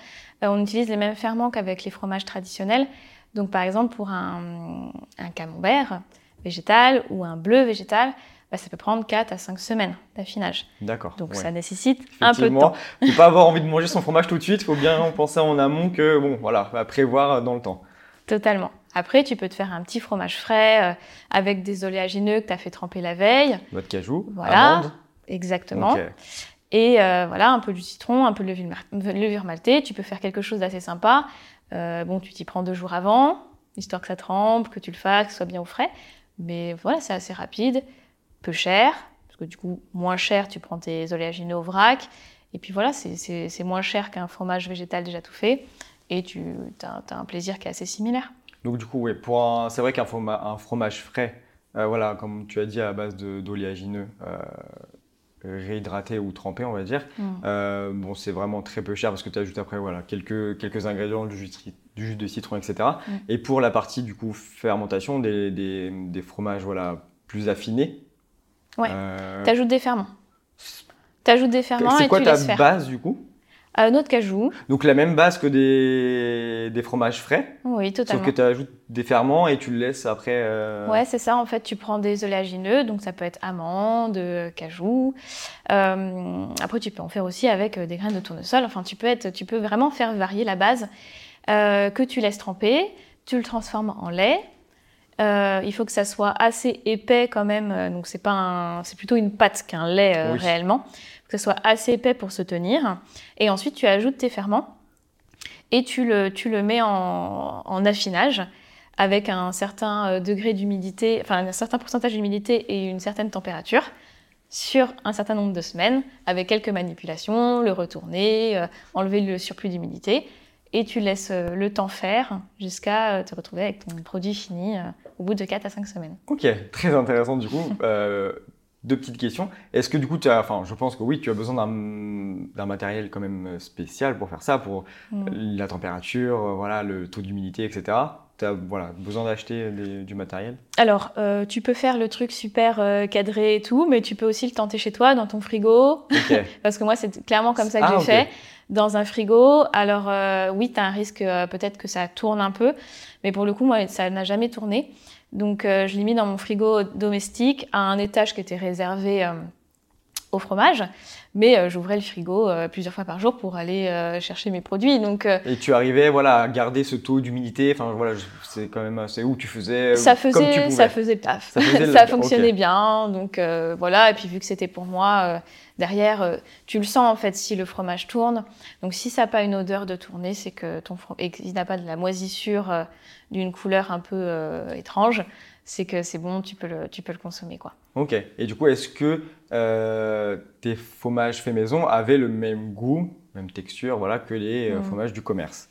euh, on utilise les mêmes ferments qu'avec les fromages traditionnels. Donc par exemple pour un, camembert végétal ou un bleu végétal, ben, ça peut prendre 4 à 5 semaines d'affinage. D'accord. Donc ça nécessite un peu de temps. Il ne faut pas avoir envie de manger son fromage tout de suite, il faut bien penser en amont que, bon, voilà, à prévoir dans le temps. Totalement. Après, tu peux te faire un petit fromage frais euh, avec des oléagineux que tu as fait tremper la veille. Noix de cajou, voilà, exactement. Et euh, voilà, un peu du citron, un peu de levure, maltée. Tu peux faire quelque chose d'assez sympa. Euh, bon, tu t'y prends deux jours avant, histoire que ça trempe, que tu le fasses, que ce soit bien au frais. Mais voilà, c'est assez rapide, peu cher, parce que du coup, moins cher, tu prends tes oléagineux au vrac. Et puis voilà, c'est moins cher qu'un fromage végétal déjà tout fait. Et tu as, as un plaisir qui est assez similaire. Donc du coup, oui, c'est vrai qu'un fromage frais, euh, voilà, comme tu as dit, à base d'oléagineux, euh, réhydraté ou trempé, on va dire, mm. euh, bon, c'est vraiment très peu cher parce que tu ajoutes après voilà, quelques, quelques ingrédients, du jus, du jus de citron, etc. Mm. Et pour la partie du coup fermentation, des, des, des fromages voilà, plus affinés. Ouais, tu ajoutes des ferments. Tu ajoutes des ferments C'est quoi ta base du coup? Un autre cajou. Donc la même base que des, des fromages frais Oui, totalement. Sauf que tu ajoutes des ferments et tu le laisses après. Euh... Ouais, c'est ça. En fait, tu prends des oléagineux, donc ça peut être amandes, cajou. Euh, après, tu peux en faire aussi avec euh, des graines de tournesol. Enfin, tu peux, être, tu peux vraiment faire varier la base euh, que tu laisses tremper. Tu le transformes en lait. il faut que ça soit assez épais quand même. Donc c'est pas c'est plutôt une pâte qu'un lait réellement que ce soit assez épais pour se tenir. Et ensuite, tu ajoutes tes ferments et tu le, mets en, affinage avec un certain euh, degré d'humidité, enfin un certain pourcentage d'humidité et une certaine température. sur un certain nombre de semaines, avec quelques manipulations, le retourner, enlever le surplus d'humidité et tu laisses euh, le temps faire jusqu'à euh, te retrouver avec ton produit fini euh, au bout de 4 à 5 semaines. Ok, très intéressant du coup. Deux petites questions. Est-ce que du coup, tu as, enfin, je pense que oui, tu as besoin d'un matériel quand même spécial pour faire ça, pour mm. la température, voilà, le taux d'humidité, etc. Tu as voilà, besoin d'acheter du matériel? Alors, tu peux faire le truc super cadré et tout, mais tu peux aussi le tenter chez toi, dans ton frigo. Parce que moi, c'est clairement comme ça que ah, j'ai fait dans un frigo. Alors euh, oui, tu as un risque euh, peut-être que ça tourne un peu, mais pour le coup, moi, ça n'a jamais tourné. Donc euh, je l'ai mis dans mon frigo domestique à un étage qui était réservé au fromage, mais j'ouvrais le frigo plusieurs fois par jour pour aller chercher mes produits. Donc et tu arrivais voilà à garder ce taux d'humidité. Enfin voilà, c'est quand même c'est où tu faisais ça faisait comme tu ça faisait taf. Ça, ça fonctionnait bien. Donc voilà et puis vu que c'était pour moi derrière, euh, tu le sens en fait si le fromage tourne. Donc si ça n'a pas une odeur de tourner, c'est que ton qu'il n'a pas de la moisissure euh, d'une couleur un peu euh, étrange, c'est que c'est bon, tu peux le, tu peux le consommer quoi. Ok. Et du coup, est-ce que tes fromages faits maison avaient le même goût, même texture, voilà, que les hmm. fromages du commerce?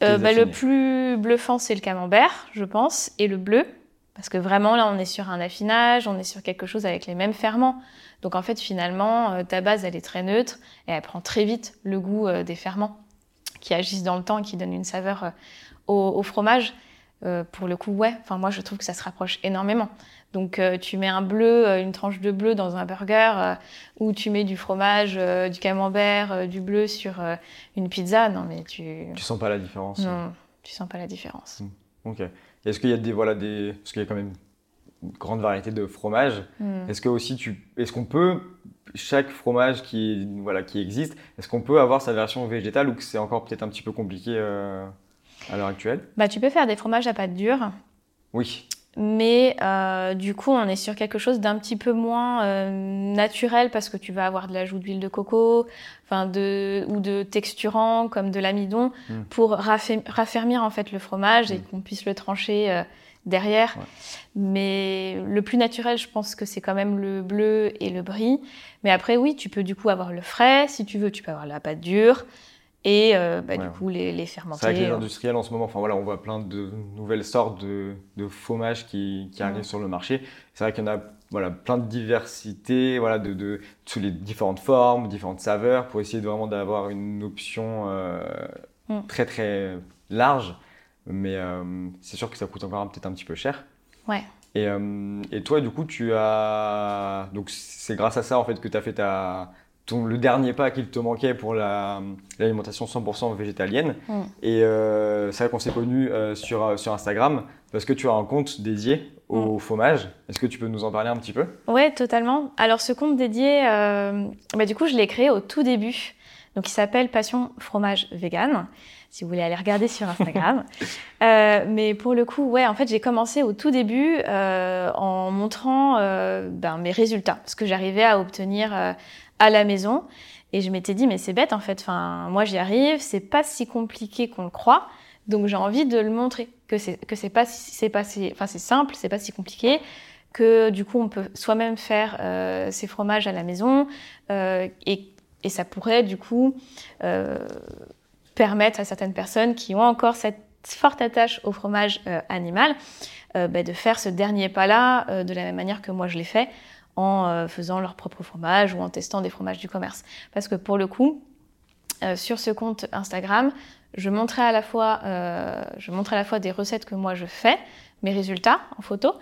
Bah, le plus bluffant, c'est le camembert, je pense, et le bleu. Parce que vraiment, là, on est sur un affinage, on est sur quelque chose avec les mêmes ferments. Donc en fait, finalement, euh, ta base, elle est très neutre et elle prend très vite le goût euh, des ferments qui agissent dans le temps et qui donnent une saveur euh, au, fromage. Pour le coup, ouais, enfin moi je trouve que ça se rapproche énormément. Donc tu mets un bleu, une tranche de bleu dans un burger, ou tu mets du fromage, du camembert, du bleu sur une pizza, non mais tu... Tu sens pas la différence Non, tu sens pas la différence. Hmm. Ok. Est-ce qu'il y a des, voilà, des... Parce qu'il y a quand même grande variété de fromages. Hmm. Est-ce que aussi tu, est-ce qu'on peut chaque fromage qui voilà qui existe, est-ce qu'on peut avoir sa version végétale ou que c'est encore peut-être un petit peu compliqué euh, à l'heure actuelle Bah tu peux faire des fromages à pâte dure. Oui. Mais euh, du coup, on est sur quelque chose d'un petit peu moins euh, naturel parce que tu vas avoir de l'ajout d'huile de coco, enfin de ou de texturant comme de l'amidon hmm. pour raffermir en fait le fromage et hmm. qu'on puisse le trancher derrière. Mais le plus naturel, je pense que c'est quand même le bleu et le brie. Mais après, oui, tu peux du coup avoir le frais. Si tu veux, tu peux avoir la pâte dure. Et euh, bah, du coup, les, les fermenter. C'est vrai que les industriels en ce moment, enfin voilà, on voit plein de nouvelles sortes de, de fromages qui, qui arrivent sur le marché. C'est vrai qu'il y en a voilà, plein de diversité, voilà, de, de, sous les différentes formes, différentes saveurs, pour essayer vraiment d'avoir une option euh, mm. très très large. Mais euh, c'est sûr que ça coûte encore peut-être un petit peu cher. Ouais. Et, euh, et, toi, du coup, tu as. Donc, c'est grâce à ça, en fait, que tu as fait ta, ton, le dernier pas qu'il te manquait pour l'alimentation 100% végétalienne. Mm. Et euh, c'est vrai qu'on s'est connus sur, sur Instagram parce que tu as un compte dédié au mm. fromage. Est-ce que tu peux nous en parler un petit peu? Ouais, totalement. Alors, ce compte dédié, bah, du coup, je l'ai créé au tout début. Donc, il s'appelle Passion Fromage Vegan si vous voulez aller regarder sur Instagram. euh, mais pour le coup, ouais, en fait, j'ai commencé au tout début euh, en montrant euh, ben, mes résultats, ce que j'arrivais à obtenir euh, à la maison. Et je m'étais dit, mais c'est bête en fait. Enfin, moi, j'y arrive. C'est pas si compliqué qu'on le croit. Donc, j'ai envie de le montrer que c'est pas c'est pas enfin c'est simple, c'est pas si compliqué que du coup on peut soi-même faire euh, ses fromages à la maison euh, et, et, ça pourrait du coup euh, permettre à certaines personnes qui ont encore cette forte attache au fromage euh, animal bah, de faire ce dernier pas-là de la même manière que moi je l'ai fait en faisant leur propre fromage ou en testant des fromages du commerce. Parce que pour le coup, sur ce compte Instagram, je montrais à la fois, je montrais à la fois des recettes que moi je fais, mes résultats en photo,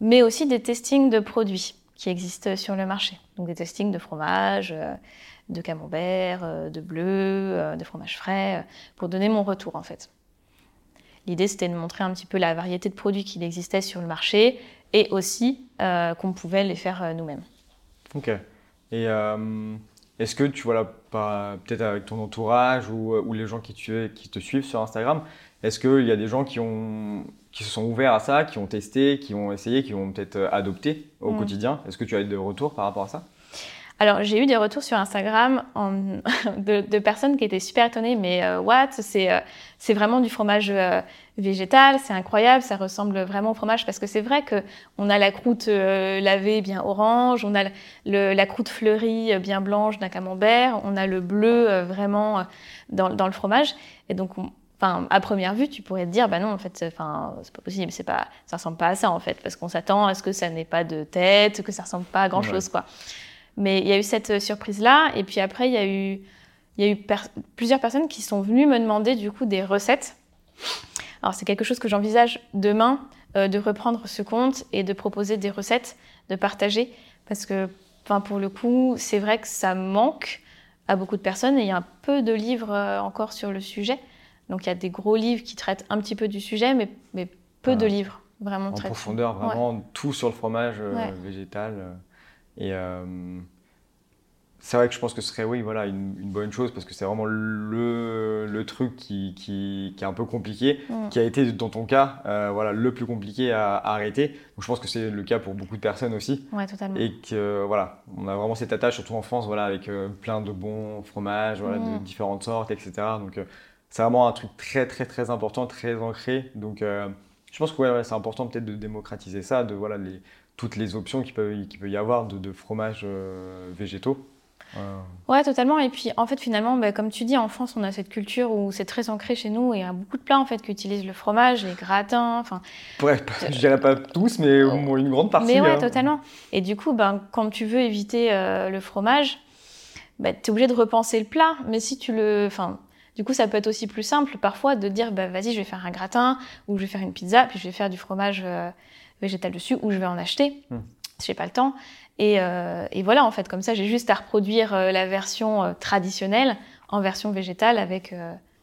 mais aussi des testings de produits qui existent sur le marché. Donc des testings de fromage, de camembert, euh, de bleu, euh, de fromage frais, euh, pour donner mon retour en fait. L'idée c'était de montrer un petit peu la variété de produits qu'il existait sur le marché et aussi qu'on pouvait les faire nous-mêmes. Ok. Et est-ce que tu vois peut-être avec ton entourage ou, les gens qui, qui, te suivent sur Instagram, est-ce qu'il y a des gens qui, ont, qui se sont ouverts à ça, qui ont testé, qui ont essayé, qui ont peut-être adopté au mm. quotidien? Est-ce que tu as des retours par rapport à ça? Alors, j'ai eu des retours sur Instagram de, personnes qui étaient super étonnées, mais euh, what? Euh, C'est vraiment du fromage euh, végétal, c'est incroyable, ça ressemble vraiment au fromage parce que c'est vrai qu'on a la croûte lavée bien orange, on a la croûte fleurie bien blanche d'un camembert, on a le bleu vraiment dans, le fromage. Et donc, Enfin, à première vue, tu pourrais te dire, bah non, en fait, enfin, c'est pas possible, c'est pas, ça ressemble pas à ça en fait, parce qu'on s'attend à ce que ça n'ait pas de tête, que ça ressemble pas à grand chose, quoi. Mais il y a eu cette euh, surprise-là. Et puis après, il y a eu, il y a eu plusieurs personnes qui sont venues me demander du coup des recettes. Alors c'est quelque chose que j'envisage demain euh, de reprendre ce compte et de proposer des recettes, de partager. Parce que pour le coup, c'est vrai que ça manque à beaucoup de personnes et il y a un peu de livres euh, encore sur le sujet. Donc il y a des gros livres qui traitent un petit peu du sujet, mais, mais peu de livres vraiment en profondeur, vraiment tout sur le fromage végétal. Et euh, c'est vrai que je pense que ce serait oui, voilà, une, bonne chose parce que c'est vraiment le, le truc qui, qui, qui, est un peu compliqué, mm. qui a été dans ton cas euh, voilà, le plus compliqué à, arrêter. Donc je pense que c'est le cas pour beaucoup de personnes aussi. Ouais, totalement. Et que voilà, on a vraiment cette attache, surtout en France, voilà, avec euh, plein de bons fromages voilà, de mm. différentes sortes, etc. Donc c'est vraiment un truc très très très important, très ancré. Donc je pense que ouais, c'est important peut-être de démocratiser ça, de voilà, les, toutes les options qu'il peut, peut y avoir de, de fromages euh, végétaux. Euh. Ouais, totalement. Et puis, en fait, finalement, bah, comme tu dis, en France, on a cette culture où c'est très ancré chez nous et il y a beaucoup de plats en fait qui utilisent le fromage, les gratins. Enfin, ouais, je dirais pas tous, mais une grande partie. Mais ouais, hein. totalement. Et du coup, ben, quand tu veux éviter euh, le fromage, ben, tu es obligé de repenser le plat. Mais si tu le, enfin, du coup, ça peut être aussi plus simple parfois de dire, bah, vas-y, je vais faire un gratin ou je vais faire une pizza, puis je vais faire du fromage végétal dessus ou je vais en acheter. Hmm. J'ai pas le temps. Euh, et, voilà, en fait, comme ça, j'ai juste à reproduire euh, la version euh, traditionnelle en version végétale avec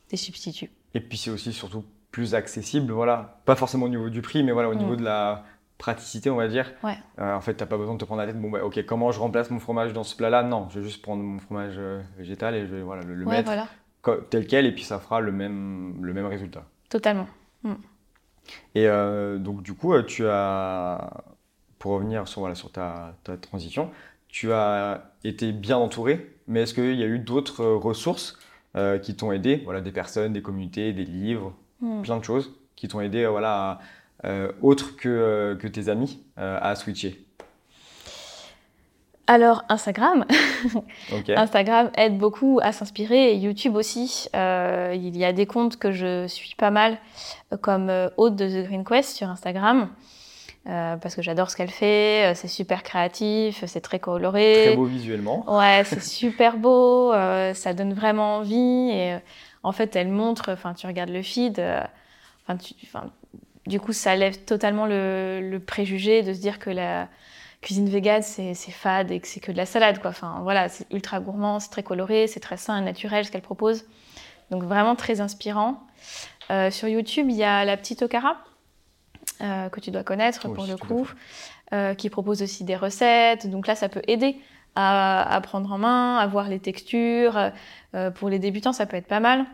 des substituts. Et puis c'est aussi surtout plus accessible, voilà. Pas forcément au niveau du prix, mais voilà, au niveau hmm. de la praticité, on va dire. Ouais. en fait, t'as pas besoin de te prendre la tête. Bon, bah, ok, comment je remplace mon fromage dans ce plat-là? Non, je vais juste prendre mon fromage végétal et je vais voilà, le, mettre tel quel, et puis ça fera le même, le même résultat. Totalement. Hmm. Et euh, donc, du coup, euh, tu as, pour revenir sur, voilà, sur ta, ta transition, tu as été bien entouré, mais est-ce qu'il y a eu d'autres euh, ressources qui t'ont aidé? Voilà, des personnes, des communautés, des livres, hmm. plein de choses qui t'ont aidé, voilà, autres que, que tes amis, à switcher alors Instagram, Instagram aide beaucoup à s'inspirer et YouTube aussi. Euh, il y a des comptes que je suis pas mal, euh, comme euh, Aude de The Green Quest sur Instagram, parce que j'adore ce qu'elle fait. C'est super créatif, c'est très coloré. Très beau visuellement. Ouais, c'est super beau, ça donne vraiment envie. Et en fait, elle montre, enfin, tu regardes le feed, enfin, du coup, ça lève totalement le, le, préjugé de se dire que la cuisine végane, c'est fade et que c'est que de la salade. Quoi. Enfin, voilà, c'est ultra gourmand, c'est très coloré, c'est très sain et naturel ce qu'elle propose. Donc vraiment très inspirant. Euh, sur YouTube, il y a la petite Okara, euh, que tu dois connaître pour le coup, euh, qui propose aussi des recettes. Donc là, ça peut aider à, prendre en main, à voir les textures. pour les débutants, ça peut être pas mal.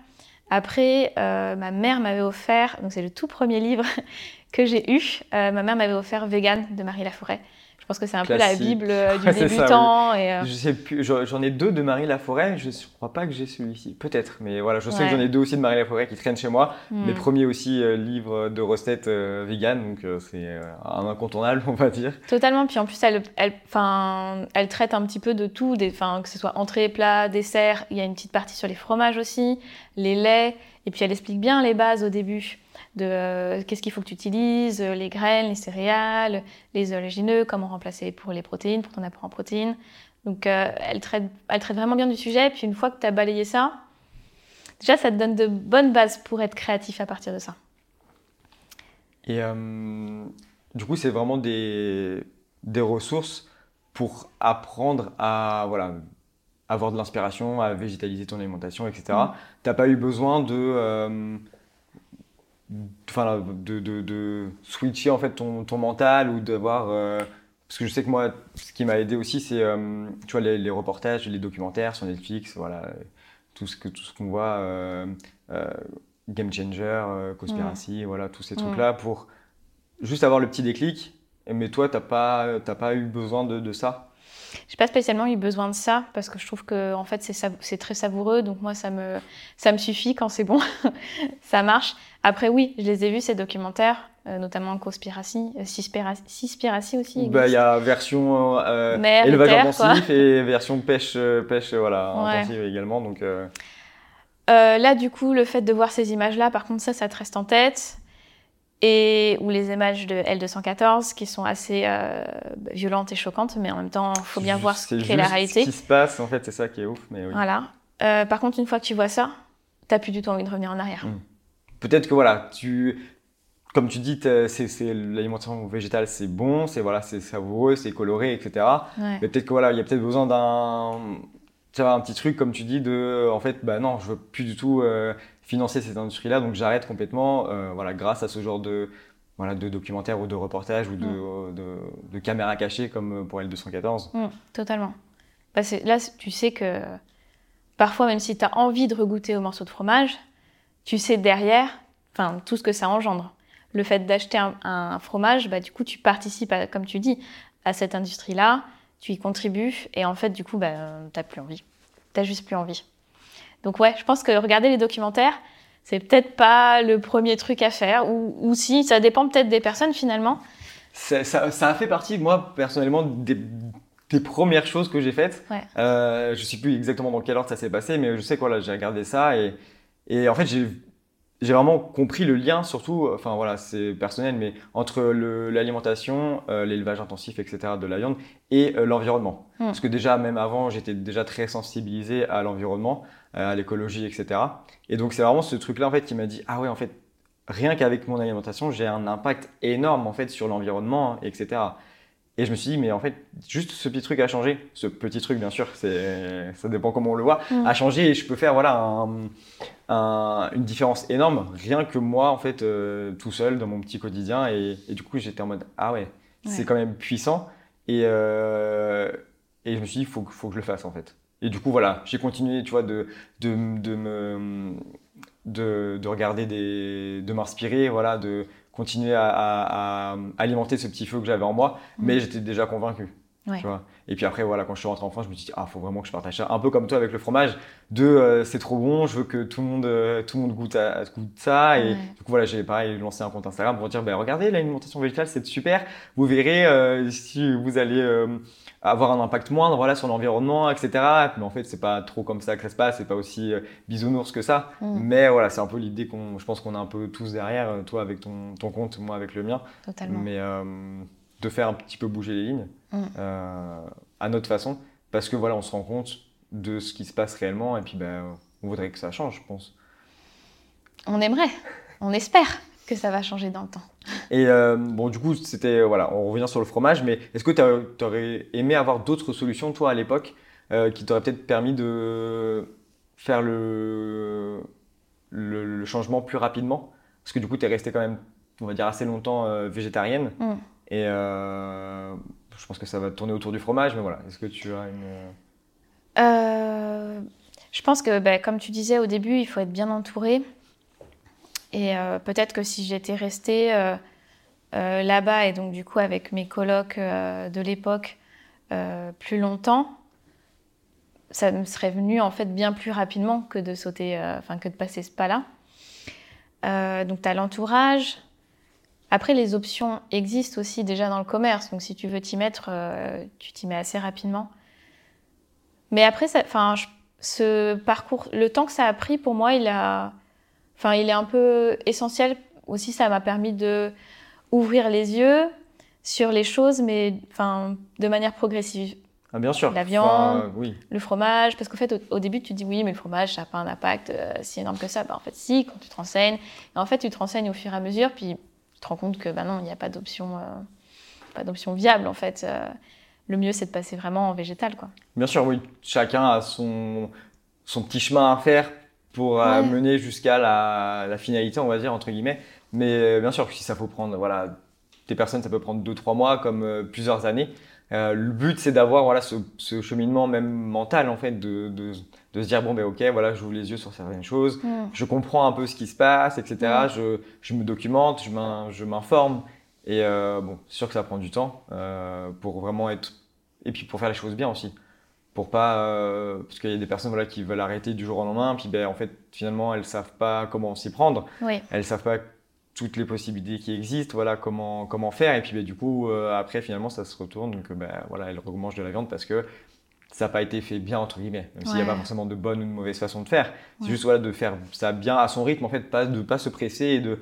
Après, ma mère m'avait offert, donc c'est le tout premier livre que j'ai eu, ma mère m'avait offert Vegan de Marie Laforêt. Je pense que c'est un peu la Bible euh, du débutant. Et, euh, Je sais plus, j'en ai deux de Marie Laforêt. Je ne crois pas que j'ai celui-ci. Peut-être, mais voilà, je sais que j'en ai deux aussi de Marie Laforêt qui traînent chez moi. Hmm. Mes premiers aussi euh, livres de recettes vegan, donc c'est un incontournable, on va dire. Totalement. Puis en plus, elle, elle, elle traite un petit peu de tout, des, que ce soit entrée, plat, dessert. Il y a une petite partie sur les fromages aussi, les laits. Et puis elle explique bien les bases au début de euh, qu'est-ce qu'il faut que tu utilises, euh, les graines, les céréales, les oléagineux, comment remplacer pour les protéines, pour ton apport en protéines. Donc euh, elle, traite, elle traite vraiment bien du sujet. Puis une fois que tu as balayé ça, déjà ça te donne de bonnes bases pour être créatif à partir de ça. Et du coup, c'est vraiment des, des ressources pour apprendre à voilà, avoir de l'inspiration, à végétaliser ton alimentation, etc. Mm. Tu n'as pas eu besoin de enfin, de, de, de, switcher en fait ton, ton mental ou d'avoir. Euh, parce que je sais que moi, ce qui m'a aidé aussi, c'est euh, tu vois, les, les, reportages, les documentaires sur Netflix, voilà, tout ce que tout ce qu'on voit, euh, Game Changer, Conspiracy, voilà, tous ces trucs-là pour juste avoir le petit déclic. Mais toi, t'as pas, pas eu besoin de, de ça? J'ai pas spécialement eu besoin de ça parce que je trouve que en fait c'est très savoureux donc moi ça me ça me suffit quand c'est bon. Ça marche. Après oui je les ai vus ces documentaires euh, notamment Conspiracy euh, Cispiracy aussi bah il y a version euh, élevage intensif et version pêche pêche voilà intensive également donc là du coup le fait de voir ces images là par contre ça ça te reste en tête et ou les images de L214 qui sont assez euh, violentes et choquantes, mais en même temps, il faut bien voir ce qu'est la réalité. Ce qui se passe, en fait, c'est ça qui est ouf. Mais oui. Voilà. Euh, par contre, une fois que tu vois ça, tu n'as plus du tout envie de revenir en arrière. Hmm. Peut-être que voilà, tu, comme tu dis, c'est l'alimentation végétale, c'est bon, c'est voilà, c'est savoureux, c'est coloré, etc. Mais peut-être que voilà, il y a peut-être besoin d'un un petit truc comme tu dis de en fait bah non je veux plus du tout euh, financer cette industrie-là, donc j'arrête complètement, euh, voilà, grâce à ce genre de, voilà, de documentaires ou de reportages ou de, mm. de, de caméras cachées comme pour L214. Mm, totalement. Bah, là, tu sais que parfois, même si tu as envie de regoûter au morceau de fromage, tu sais derrière enfin, tout ce que ça engendre. Le fait d'acheter un, fromage, bah, du coup, tu participes, comme tu dis, à cette industrie-là, tu y contribues, et en fait, du coup, tu n'as plus envie. Tu juste plus envie. Donc ouais, je pense que regarder les documentaires, c'est peut-être pas le premier truc à faire, ou, si, ça dépend peut-être des personnes finalement. Ça, ça, a fait partie, moi, personnellement, des, premières choses que j'ai faites. Ouais. Euh, je sais plus exactement dans quel ordre ça s'est passé, mais je sais que voilà, j'ai regardé ça et, et en fait, j'ai j'ai vraiment compris le lien, surtout, enfin voilà, c'est personnel, mais entre l'alimentation, euh, l'élevage intensif, etc., de la viande et euh, l'environnement. Hmm. Parce que déjà, même avant, j'étais déjà très sensibilisé à l'environnement, euh, à l'écologie, etc. Et donc, c'est vraiment ce truc-là, en fait, qui m'a dit, ah ouais, en fait, rien qu'avec mon alimentation, j'ai un impact énorme, en fait, sur l'environnement, etc. Et je me suis dit, mais en fait, juste ce petit truc a changé. Ce petit truc, bien sûr, c'est, ça dépend comment on le voit, mm. a changé et je peux faire voilà, une différence énorme, rien que moi, en fait, euh, tout seul dans mon petit quotidien. Et, du coup, j'étais en mode, ah ouais, c'est quand même puissant. Et, euh, et je me suis dit, il faut, faut que je le fasse, en fait. Et du coup, voilà, j'ai continué, tu vois, de, de, de me. De, de regarder des. de m'inspirer, voilà, de continuer à, alimenter ce petit feu que j'avais en moi, mm. mais j'étais déjà convaincu. Tu vois et puis après, voilà, quand je suis rentré en France, je me suis dit, ah, faut vraiment que je partage ça. Un peu comme toi avec le fromage, de euh, c'est trop bon, je veux que tout le monde, euh, tout le monde goûte, à, goûte ça. Et du coup, voilà, j'ai pareil lancé un compte Instagram pour dire, bah, regardez, l'alimentation végétale, c'est super. Vous verrez euh, si vous allez avoir un impact moindre voilà, sur l'environnement, etc. Mais en fait, c'est pas trop comme ça que ça se passe, c'est pas aussi bisounours que ça. Mm. Mais voilà, c'est un peu l'idée qu'on, je pense qu'on a un peu tous derrière, toi avec ton, ton compte, moi avec le mien. Totalement. Mais de faire un petit peu bouger les lignes mm. euh, à notre façon, parce que voilà, on se rend compte de ce qui se passe réellement, et puis ben, on voudrait que ça change, je pense. On aimerait, on espère que ça va changer dans le temps. Et euh, bon, du coup, c'était voilà, on revient sur le fromage, mais est-ce que tu aurais aimé avoir d'autres solutions, toi, à l'époque, euh, qui t'auraient peut-être permis de faire le, le, changement plus rapidement? Parce que du coup, tu es resté quand même, on va dire, assez longtemps végétarienne. Mm. Et euh, je pense que ça va tourner autour du fromage, mais voilà. Est-ce que tu as une. Euh, je pense que, ben, comme tu disais au début, il faut être bien entouré. Et euh, peut-être que si j'étais restée là-bas et donc du coup avec mes colocs de l'époque plus longtemps, ça me serait venu en fait bien plus rapidement que de sauter, enfin que de passer ce pas-là. donc tu as l'entourage, après, les options existent aussi déjà dans le commerce. Donc, si tu veux t'y mettre, euh, tu t'y mets assez rapidement. Mais après, enfin, ce parcours, le temps que ça a pris pour moi, il a, enfin, il est un peu essentiel. Aussi, ça m'a permis de ouvrir les yeux sur les choses, mais enfin, de manière progressive. Ah, bien sûr. La viande, oui. le fromage, parce qu'en fait, au, début, tu te dis oui, mais le fromage, ça n'a pas un impact euh, si énorme que ça. Bah, en fait, si, quand tu te renseignes. Et en fait, tu te renseignes au fur et à mesure, puis te rends compte que bah non, il n'y a pas d'option, euh, pas d'option viable en fait. Euh, le mieux, c'est de passer vraiment en végétal, quoi. Bien sûr, oui. Chacun a son, son petit chemin à faire pour euh, mener jusqu'à la, la, finalité, on va dire, entre guillemets. Mais bien sûr, si ça faut prendre, voilà, des personnes, ça peut prendre deux, trois mois, comme plusieurs années. Le but, c'est d'avoir voilà, ce, ce, cheminement même mental, en fait, de, de, de se dire, bon, ben ok, voilà, j'ouvre les yeux sur certaines choses, mm. je comprends un peu ce qui se passe, etc. Mm. Je, je, me documente, je m'informe. Et euh, bon, c'est sûr que ça prend du temps euh, pour vraiment être et puis pour faire les choses bien aussi. Pour pas, euh, parce qu'il y a des personnes voilà, qui veulent arrêter du jour au lendemain, puis ben, en fait, finalement, elles savent pas comment s'y prendre. Oui. Elles savent pas toutes les possibilités qui existent, voilà, comment, comment faire. Et puis ben, du coup, euh, après, finalement, ça se retourne. Donc ben, voilà, elles remangent de la viande parce que ça n'a pas été fait bien, entre guillemets. Même s'il n'y a pas forcément de bonne ou de mauvaise façon de faire. C'est juste voilà, de faire ça bien à son rythme, en fait, pas, de ne pas se presser et de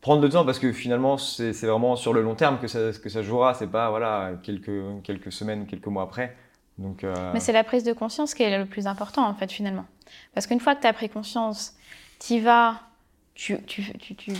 prendre le temps parce que finalement, c'est vraiment sur le long terme que ça, que ça jouera. C'est pas voilà, quelques, quelques semaines quelques mois après. Donc, euh, Mais c'est la prise de conscience qui est le plus important, en fait, finalement. Parce qu'une fois que tu as pris conscience, tu vas, tu, tu, tu, tu,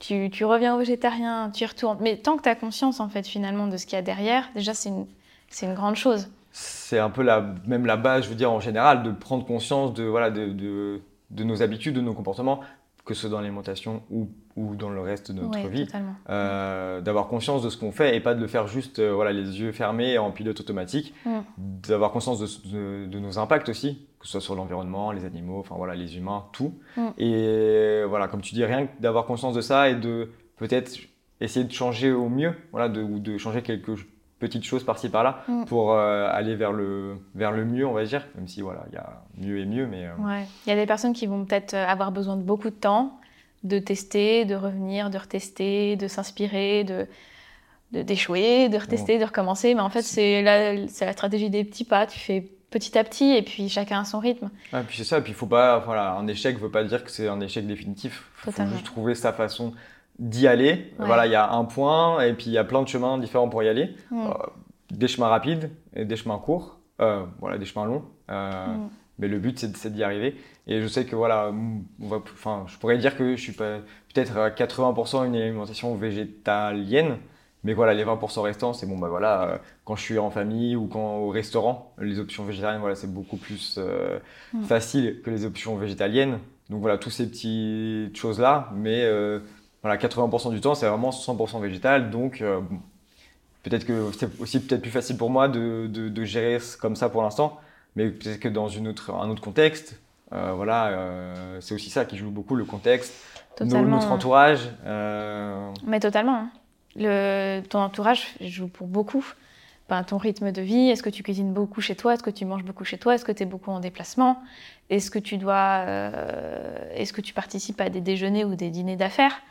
tu, tu reviens au végétarien, tu y retournes. Mais tant que tu as conscience, en fait, finalement, de ce qu'il y a derrière, déjà, c'est une, c'est une grande chose. c'est un peu la, même la base, je veux dire, en général, de prendre conscience de, voilà, de, de, de nos habitudes, de nos comportements, que ce soit dans l'alimentation ou, ou dans le reste de notre vie. totalement. Euh, d'avoir conscience de ce qu'on fait et pas de le faire juste euh, voilà, les yeux fermés en pilote automatique. Mm. D'avoir conscience de, de- de nos impacts aussi, que ce soit sur l'environnement, les animaux, enfin voilà, les humains, tout. Mm. Et voilà, comme tu dis, rien que d'avoir conscience de ça et de peut-être essayer de changer au mieux, voilà, de, ou de changer quelques petites choses par-ci par-là Mm. pour euh, aller vers le, vers le mieux, on va dire. Même si voilà, il y a mieux et mieux, mais euh, Ouais. Il y a des personnes qui vont peut-être euh, avoir besoin de beaucoup de temps, de tester, de revenir, de retester, de s'inspirer, de d'échouer, de retester, de recommencer. Mais en fait, c'est la, c'est la stratégie des petits pas. Tu fais petit à petit et puis chacun à son rythme. Ah, puis c'est ça, puis il faut pas, voilà, un échec veut pas dire que c'est un échec définitif. Il faut juste trouver sa façon d'y aller. Ouais. Voilà, il y a un point et puis il y a plein de chemins différents pour y aller. Mm. Euh, des chemins rapides et des chemins courts, euh, voilà, des chemins longs. Euh, Mm. Mais le but, c'est d'y arriver. Et je sais que voilà, on va, enfin, je pourrais dire que je suis peut-être à 80% une alimentation végétalienne. Mais voilà, les 20% restants, c'est bon, bah voilà, euh, quand je suis en famille ou quand au restaurant, les options végétariennes, voilà, c'est beaucoup plus euh, Mm. facile que les options végétaliennes. Donc voilà, toutes ces petites choses-là, mais euh, voilà, 80% du temps, c'est vraiment 100% végétal. Donc peut-être que c'est aussi peut-être plus facile pour moi de, de, de gérer comme ça pour l'instant, mais peut-être que dans une autre, un autre contexte, voilà, c'est aussi ça qui joue beaucoup, le contexte, nos- notre entourage. euh, Mais totalement. Le, ton entourage joue pour beaucoup. Ben, ton rythme de vie, est-ce que tu cuisines beaucoup chez toi? Est-ce que tu manges beaucoup chez toi? Est-ce que tu es beaucoup en déplacement? Est-ce que tu dois, euh, est-ce que tu participes à des déjeuners ou des dîners d'affaires?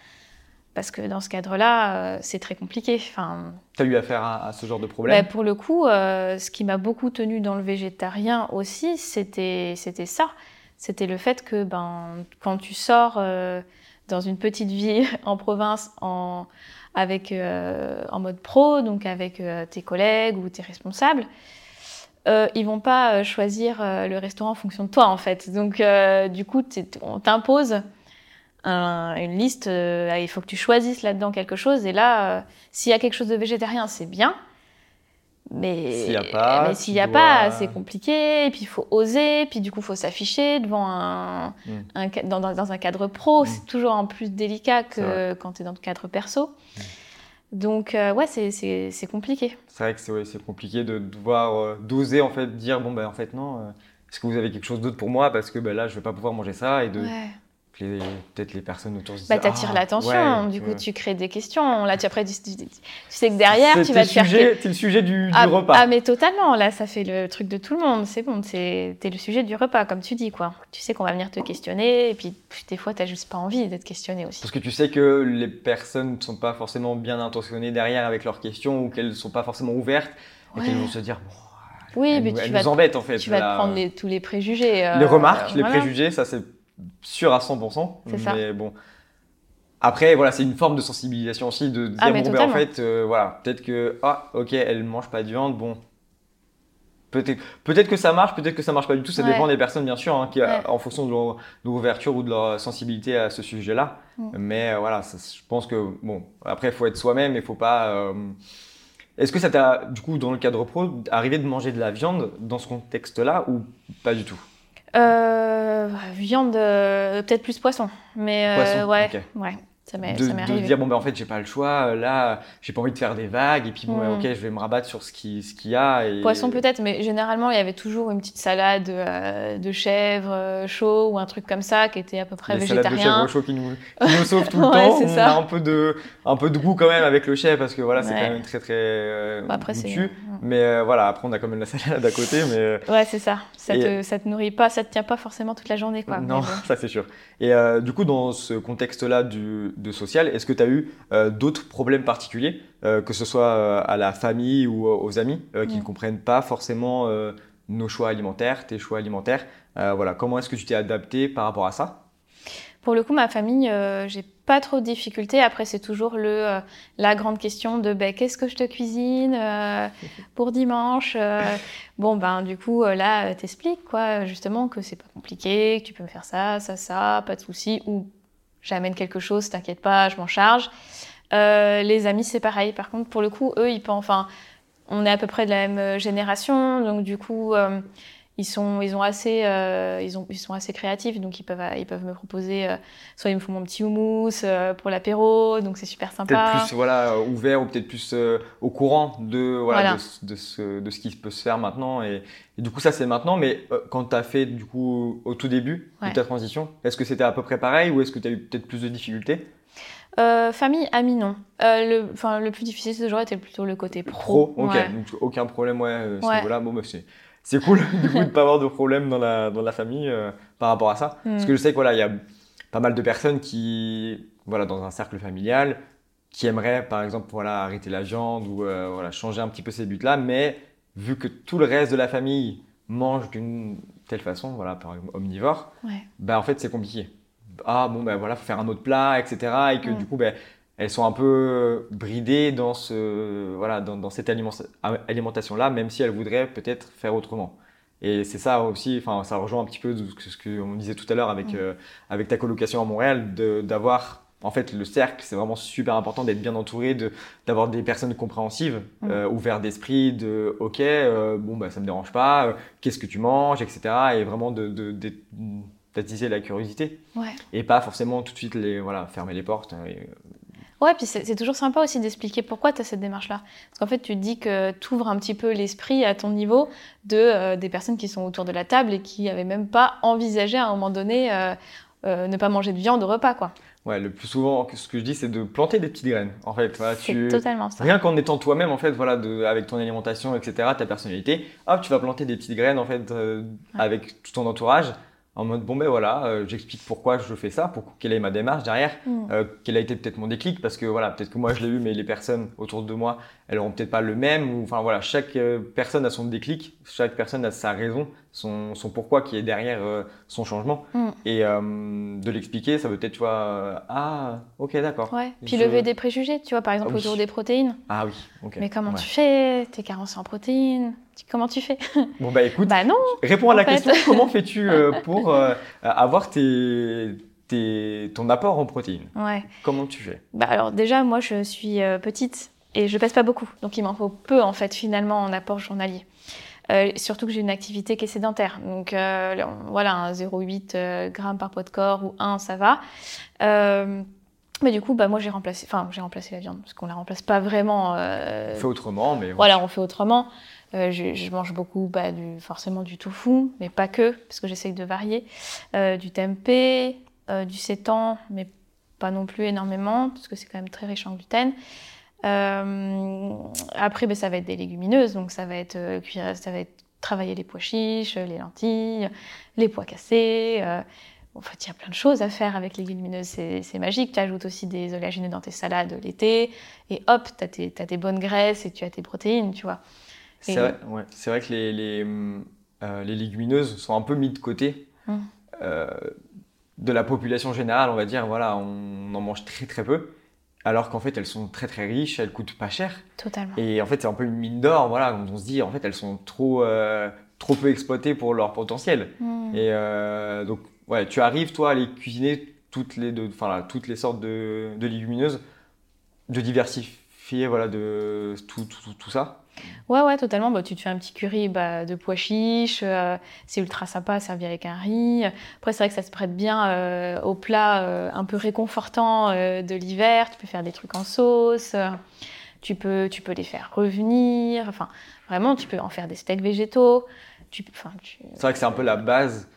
Parce que dans ce cadre-là, euh, c'est très compliqué. Enfin, T'as eu affaire à, à ce genre de bah, problème? pour le coup, euh, ce qui m'a beaucoup tenu dans le végétarien aussi, c'était c'était ça. C'était le fait que ben, quand tu sors dans une petite ville en province en, avec, euh, en mode pro, donc avec euh, tes collègues ou tes responsables, euh, ils vont pas euh, choisir euh, le restaurant en fonction de toi en fait. Donc euh, du coup, on t'impose un- une liste, il faut que tu choisisses là-dedans quelque chose. Et là, s'il y a quelque chose de végétarien, c'est bien. Mais S'il a pas, n'y a dois- pas, c'est compliqué. Et puis il faut oser. Puis du coup, il faut s'afficher devant un, Mm. un dans, dans- un cadre pro. Mm. C'est toujours en plus délicat que quand tu es dans le cadre perso. Donc euh, ouais, c'est- compliqué. C'est vrai que c'est ouais, compliqué de devoir euh, d'oser en fait dire bon ben en fait non. euh, est-ce que vous avez quelque chose d'autre pour moi? Parce que ben, là je vais pas pouvoir manger ça et de Ouais. Que les- peut-être les personnes autour se disent Bah, t'attires ah, l'attention, ouais, du coup ouais. tu crées des questions. Là, tu, après, tu, tu- tu sais que derrière, C'est- tu vas te faire... sujet, t'es le sujet du, du ah, repas. ah, mais totalement, là, ça fait le truc de tout le monde. C'est bon, c'est- t'es le sujet du repas, comme tu dis, quoi. Tu sais qu'on va venir te questionner, et puis des fois, t'as juste pas envie d'être questionné aussi. Parce que tu sais que les personnes ne sont pas forcément bien intentionnées derrière avec leurs questions ou qu'elles ne sont pas forcément ouvertes et Ouais. qu'elles vont se dire bon, Oui, elles, mais tu vas, nous te- embêtent en fait. tu vas te prendre les- tous les préjugés. euh, Les remarques, les voilà. préjugés, ça c'est sûr à 100%. C'est ça. Mais bon. Après, voilà, c'est une forme de sensibilisation aussi de dire Ah, bon, ben, en fait, euh, voilà, peut-être que, ah, ok, elle mange pas de viande, bon. Peut-être peut que ça marche, peut-être que ça marche pas du tout, ça Ouais. dépend des personnes bien sûr, hein, qui, Ouais. en fonction de leur, de ouverture ou de leur sensibilité à ce sujet-là. Mm. Mais euh, voilà, ça, je pense que, bon, après, il faut être soi-même, il faut pas. euh, Est-ce que ça t'a, du coup, dans le cadre pro, arrivé de manger de la viande dans ce contexte-là ou pas du tout? Viande, euh, peut-être plus poisson. Mais euh, Poisson, ouais, ouais. Ça m'est de, ça m'est de dire bon ben en fait j'ai pas le choix là j'ai pas envie de faire des vagues et puis bon Mm. ok je vais me rabattre sur ce qui ce qu'il y a et Poisson peut-être, mais généralement il y avait toujours une petite salade euh, de chèvre euh, chaud ou un truc comme ça qui était à peu près les salades de végétarien. chèvre chaud qui nous, qui nous sauvent tout le Ouais, temps on ça. a un peu de un peu de goût quand même avec le chèvre parce que voilà c'est Ouais. quand même très très euh, Bah, après c'est goûtu. mais euh, voilà après on a quand même la salade à côté mais euh, ouais c'est ça. Ça Et- te, ça te nourrit pas, ça te tient pas forcément toute la journée quoi. Non, bon. ça c'est sûr. Et euh, du coup, dans ce contexte-là du- de social, est-ce que tu as eu euh, d'autres problèmes particuliers, euh, que ce soit euh, à la famille ou aux amis, qui ne comprennent pas forcément nos choix alimentaires, tes choix alimentaires Voilà, comment est-ce que tu t'es adapté par rapport à ça? Pour le coup, ma famille, euh, j'ai pas trop de difficultés. Après, c'est toujours le, euh, la grande question de ben, qu'est-ce que je te cuisine euh, pour dimanche Bon, ben, du coup, là, t'expliques, quoi, justement, que c'est pas compliqué, que tu peux me faire ça, ça, ça, pas de souci. Ou j'amène quelque chose, t'inquiète pas, je m'en charge. Euh, les amis, c'est pareil. Par contre, pour le coup, eux, ils pensent. Enfin, on est à peu près de la même euh, génération, donc du coup. Ils sont, ils ont assez, euh, ils ont, ils sont assez créatifs, donc ils peuvent, ils peuvent me proposer, euh, soit ils me font mon petit houmous euh, pour l'apéro, donc c'est super Peut-être sympa. plus voilà, ouvert ou peut-être plus au courant de, voilà, Voilà. de, ce- de ce, de ce qui peut se faire maintenant. Et, et du coup, ça c'est maintenant, mais quand tu as fait du coup au tout début Ouais. de ta transition, est-ce que c'était à peu près pareil ou est-ce que tu as eu peut-être plus de difficultés? Euh, famille, amis, non. Euh, le, plus difficile, c'est toujours été plutôt le côté pro. Pro, ok, Ouais. donc aucun problème ouais, à ce Ouais. niveau-là. Bon, bah, c'est, c'est cool du coup de pas avoir de problème dans la, dans la famille euh, par rapport à ça. Parce Mm. que je sais qu'il voilà, il y a pas mal de personnes qui, voilà, dans un cercle familial, qui aimeraient par exemple voilà, arrêter la viande ou euh, voilà, changer un petit peu ces buts-là, mais vu que tout le reste de la famille mange d'une telle façon, voilà, par exemple omnivore, Ouais. bah en fait c'est compliqué. Ah bon ben voilà, faut faire un autre plat, etc. Et que Mm. du coup ben elles sont un peu bridées dans ce voilà dans, dans cette alimentation là, même si elles voudraient peut-être faire autrement. Et c'est ça aussi, enfin ça rejoint un petit peu ce que on disait tout à l'heure avec Mm. euh, avec ta colocation à Montréal, d'avoir en fait le cercle, c'est vraiment super important d'être bien entouré, de d'avoir des personnes compréhensives, Mm. euh, ouvertes d'esprit, de ok euh, bon bah ça me dérange pas, euh, qu'est-ce que tu manges, etc. Et vraiment de de- de- d'attiser la curiosité Ouais. et pas forcément tout de suite les voilà fermer les portes et- Ouais, puis c'est toujours sympa aussi d'expliquer pourquoi tu as cette démarche-là. Parce qu'en fait, tu te dis que tu ouvres un petit peu l'esprit à ton niveau de, euh, des personnes qui sont autour de la table et qui n'avaient même pas envisagé à un moment donné euh, euh, ne pas manger de viande au repas. quoi. ouais le plus souvent ce que je dis c'est de planter des petites graines en fait voilà, tu totalement ça. rien qu'en étant toi-même en fait voilà de, avec ton alimentation etc ta personnalité hop tu vas planter des petites graines en fait euh, Ouais. avec tout ton entourage en mode bon ben voilà euh, j'explique pourquoi je fais ça pour quelle est ma démarche derrière Mm. Euh, quel a été peut-être mon déclic parce que voilà peut-être que moi je l'ai eu mais les personnes autour de moi elles auront peut-être pas le même ou enfin voilà chaque euh, personne a son déclic chaque personne a sa raison son, son pourquoi qui est derrière euh, son changement Mm. et euh, de l'expliquer ça veut peut-être tu vois euh, ah ok d'accord Ouais. Puis Je- lever des préjugés, tu vois, par exemple Ah oui. autour des protéines. ah oui ok Mais comment Ouais. tu fais? T'es carencé en protéines Comment tu fais? Bon bah écoute Bah non réponds à la fait. question comment fais-tu pour avoir tes, tes- ton apport en protéines? Ouais. comment tu fais? Bah alors déjà, moi, je suis petite et je pèse pas beaucoup. Donc il m'en faut peu, en fait, finalement, en apport journalier. Euh, surtout que j'ai une activité qui est sédentaire. Donc euh, voilà, un 0,8 euh, grammes par poids de corps ou 1, ça va. Euh, mais du coup, bah, moi, j'ai remplacé, enfin, j'ai remplacé la viande parce qu'on la remplace pas vraiment. euh, fais autrement mais voilà, on fait autrement. Euh, je, je mange beaucoup bah, du, forcément du tofu, mais pas que, parce que j'essaye de varier. Euh, du tempeh, euh, du sétan, mais pas non plus énormément, parce que c'est quand même très riche en gluten. Euh, après, ben, ça va être des légumineuses, donc ça va être, euh, ça va être travailler les pois chiches, les lentilles, les pois cassés. euh, en fait, il y a plein de choses à faire avec les légumineuses, c'est magique. Tu ajoutes aussi des oléagineux dans tes salades l'été, et hop, tu as, des bonnes graisses et tu as tes protéines, tu vois. C'est vrai, ouais. C'est vrai que les, les, hum, euh, les légumineuses sont un peu mis de côté euh, de la population générale, on va dire. Voilà, on en mange très très peu, alors qu'en fait elles sont très très riches, elles coûtent pas cher. Totalement. Et en fait c'est un peu une mine d'or, voilà, on se dit en fait elles sont trop, euh, trop peu exploitées pour leur potentiel. Mm. Et euh, donc ouais, tu arrives toi à les cuisiner toutes les, deux, enfin, là, toutes les sortes de, de légumineuses, de diversifier diversifier voilà, de tout, tout, tout ça Ouais, ouais, totalement. Bah, tu te fais un petit curry bah, de pois chiches. euh, c'est ultra sympa, servi avec un riz. Après, c'est vrai que ça se prête bien euh, aux plats euh, un peu réconfortants euh, de l'hiver. Tu peux faire des trucs en sauce. tu, peux, tu peux les faire revenir. Enfin, vraiment, tu peux en faire des steaks végétaux. Tu, tu- C'est vrai que c'est un peu la base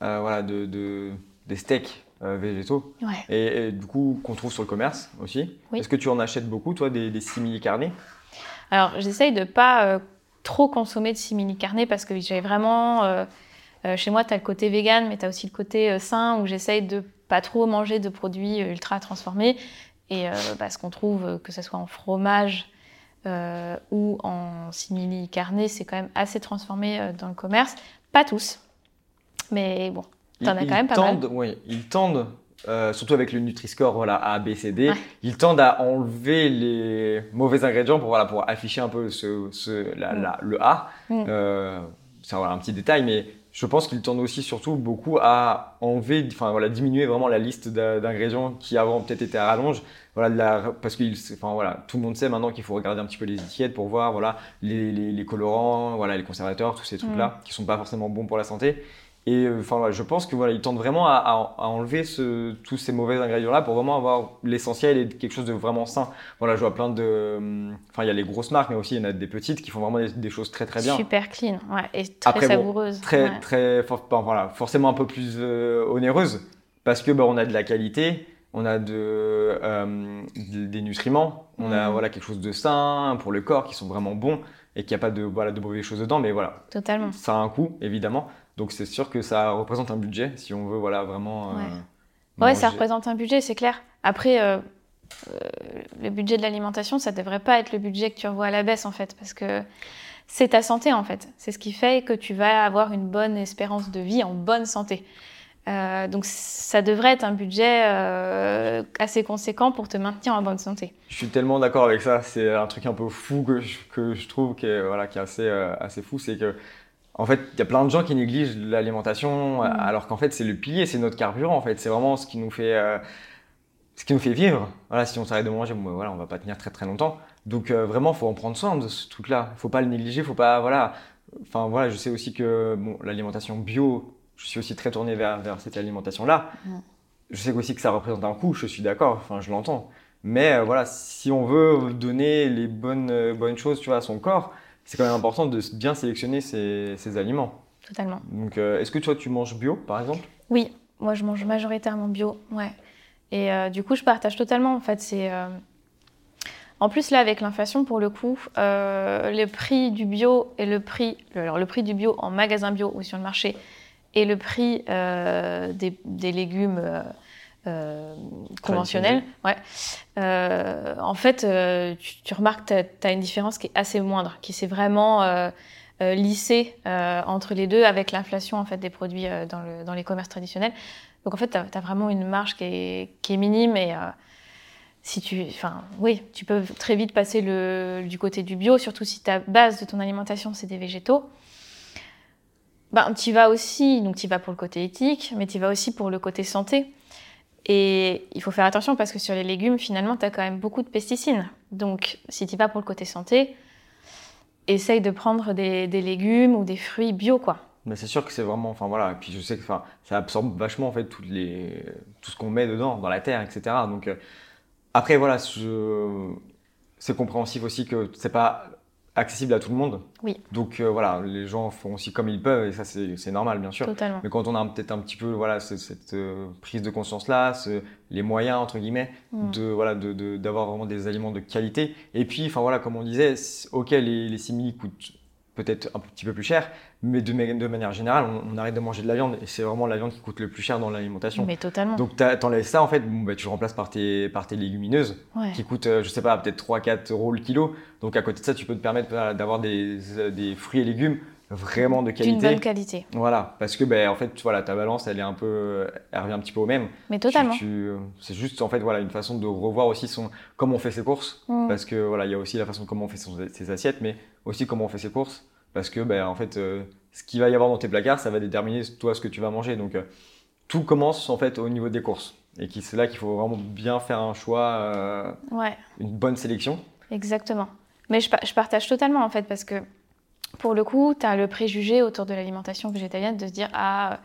voilà, de, de- des steaks végétaux. Ouais. Et, et du coup, qu'on trouve sur le commerce aussi. Oui. Est-ce que tu en achètes beaucoup, toi, des, des simili carnés? Alors, j'essaye de pas euh, trop consommer de simili carné parce que j'ai vraiment. euh, euh, chez moi, tu as le côté vegan, mais tu as aussi le côté sain où j'essaye de pas trop manger de produits ultra transformés. Et bah, ce qu'on trouve, que ce soit en fromage ou en simili carné, c'est quand même assez transformé dans le commerce. Pas tous, mais bon. T'en as quand même pas mal. Oui, ils tendent, euh, surtout avec le Nutri-Score voilà, A, B, C, D, Ouais. ils tendent à enlever les mauvais ingrédients pour, voilà, pour afficher un peu ce, ce- la- Mm. la- le A. Mm. Euh, c'est voilà, un petit détail, mais je pense qu'ils tendent aussi surtout beaucoup à enlever, enfin voilà, diminuer vraiment la liste d'ingrédients qui avant peut-être étaient à rallonge. Voilà, la- parce que enfin, voilà, tout le monde sait maintenant qu'il faut regarder un petit peu les étiquettes pour voir voilà, les, les- les colorants, voilà, les conservateurs, tous ces trucs-là qui sont pas forcément bons pour la santé. Et euh, enfin, voilà, je pense que voilà, ils tentent vraiment à, à- à enlever ce- tous ces mauvais ingrédients-là pour vraiment avoir l'essentiel et quelque chose de vraiment sain. Voilà, je vois plein de, hum, enfin, il y a les grosses marques, mais aussi il y en a des petites qui font vraiment des, des choses très très bien. Super clean, ouais, et très Après, bon, savoureuse. Très ouais. très, for- enfin, voilà, forcément un peu plus euh, onéreuse parce que bah, on a de la qualité, on a de, euh, de- des nutriments, on a Mhm. voilà quelque chose de sain pour le corps qui sont vraiment bons et qu'il n'y a pas de voilà de mauvaises choses dedans, mais voilà, Totalement. ça a un coût évidemment. Donc c'est sûr que ça représente un budget si on veut voilà vraiment. euh, Ouais. Ouais, ça représente un budget, c'est clair. Après, euh, euh, le budget de l'alimentation, ça devrait pas être le budget que tu revois à la baisse, en fait, parce que c'est ta santé, en fait. C'est ce qui fait que tu vas avoir une bonne espérance de vie en bonne santé. Euh, donc, ça devrait être un budget assez conséquent pour te maintenir en bonne santé. Je suis tellement d'accord avec ça. C'est un truc un peu fou que je, que je trouve qui est, voilà, qui est assez, assez fou. C'est que, en fait, il y a plein de gens qui négligent l'alimentation, Mm. alors qu'en fait, c'est le pilier, c'est notre carburant. En fait, c'est vraiment ce qui nous fait, euh, ce qui nous fait vivre. Voilà, si on s'arrête de manger, bon, voilà, on va pas tenir très très longtemps. Donc, euh, vraiment, faut en prendre soin de ce truc-là. Faut pas le négliger. Faut pas, voilà. Enfin, voilà, je sais aussi que, bon, l'alimentation bio, je suis aussi très tourné vers, vers cette alimentation-là. Mm. Je sais aussi que ça représente un coût. Je suis d'accord. Enfin, je l'entends. Mais euh, voilà, si on veut donner les bonnes, euh, bonnes choses tu vois, à son corps, c'est quand même important de bien sélectionner ses, ses aliments. Totalement. Donc, euh, est-ce que toi, tu manges bio, par exemple? Oui, moi je mange majoritairement bio, ouais. Et euh, du coup, je partage totalement. En fait, c'est euh, en plus là avec l'inflation, pour le coup, le prix du bio et le prix, alors le prix du bio en magasin bio ou sur le marché et le prix des, des légumes euh, conventionnels, ouais. Euh, en fait, euh, tu, tu remarques que tu as une différence qui est assez moindre, qui s'est vraiment euh, lissée entre les deux avec l'inflation en fait des produits dans, le, dans les commerces traditionnels. Donc en fait, tu as, vraiment une marge qui est, qui est minime et si tu, enfin, oui, tu peux très vite passer le, du côté du bio, surtout si ta base de ton alimentation c'est des végétaux. Ben, tu vas aussi, donc tu vas pour le côté éthique, mais tu vas aussi pour le côté santé. Et il faut faire attention parce que sur les légumes, finalement, tu as quand même beaucoup de pesticides. Donc, si tu vas pour le côté santé, essaye de prendre des, légumes ou des fruits bio, quoi. Mais c'est sûr que c'est vraiment, enfin voilà, et puis je sais que ça absorbe vachement en fait tout ce qu'on met dedans, dans la terre, etc. Donc euh, après voilà, c'est compréhensif aussi que c'est pas accessible à tout le monde. Oui. Donc euh, voilà, les gens font aussi comme ils peuvent et ça c'est normal bien sûr. Totalement. Mais quand on a peut-être un petit peu voilà ce- cette euh, prise de conscience là, les moyens entre guillemets Mm. de voilà de- de- d'avoir vraiment des aliments de qualité. Et puis enfin voilà comme on disait, ok les, les simili coûtent peut-être un petit peu plus cher, mais de, ma- de manière générale on, on arrête de manger de la viande et c'est vraiment la viande qui coûte le plus cher dans l'alimentation. Mais totalement. Donc t'enlèves ça en fait, bon, bah, tu le remplaces par tes, par tes légumineuses ouais. qui coûtent, euh, je sais pas, peut-être 3-4 euros le kilo. Donc à côté de ça, tu peux te permettre d'avoir des, euh, des fruits et légumes vraiment de D'une qualité. bonne qualité. Voilà, parce que ben en fait, voilà, ta balance, elle est un peu, elle revient un petit peu au même. Mais totalement. tu- c'est juste en fait voilà une façon de revoir aussi son, comment on fait ses courses, Mm. parce que voilà, il y a aussi la façon de comment on fait son- ses assiettes, mais aussi comment on fait ses courses, parce que ben en fait, euh, ce qu'il va y avoir dans tes placards, ça va déterminer toi ce que tu vas manger. Donc euh, tout commence en fait au niveau des courses, et c'est là qu'il faut vraiment bien faire un choix. euh, Ouais. une bonne sélection. Exactement. Mais je, partage totalement en fait parce que pour le coup, tu as le préjugé autour de l'alimentation végétalienne de se dire ah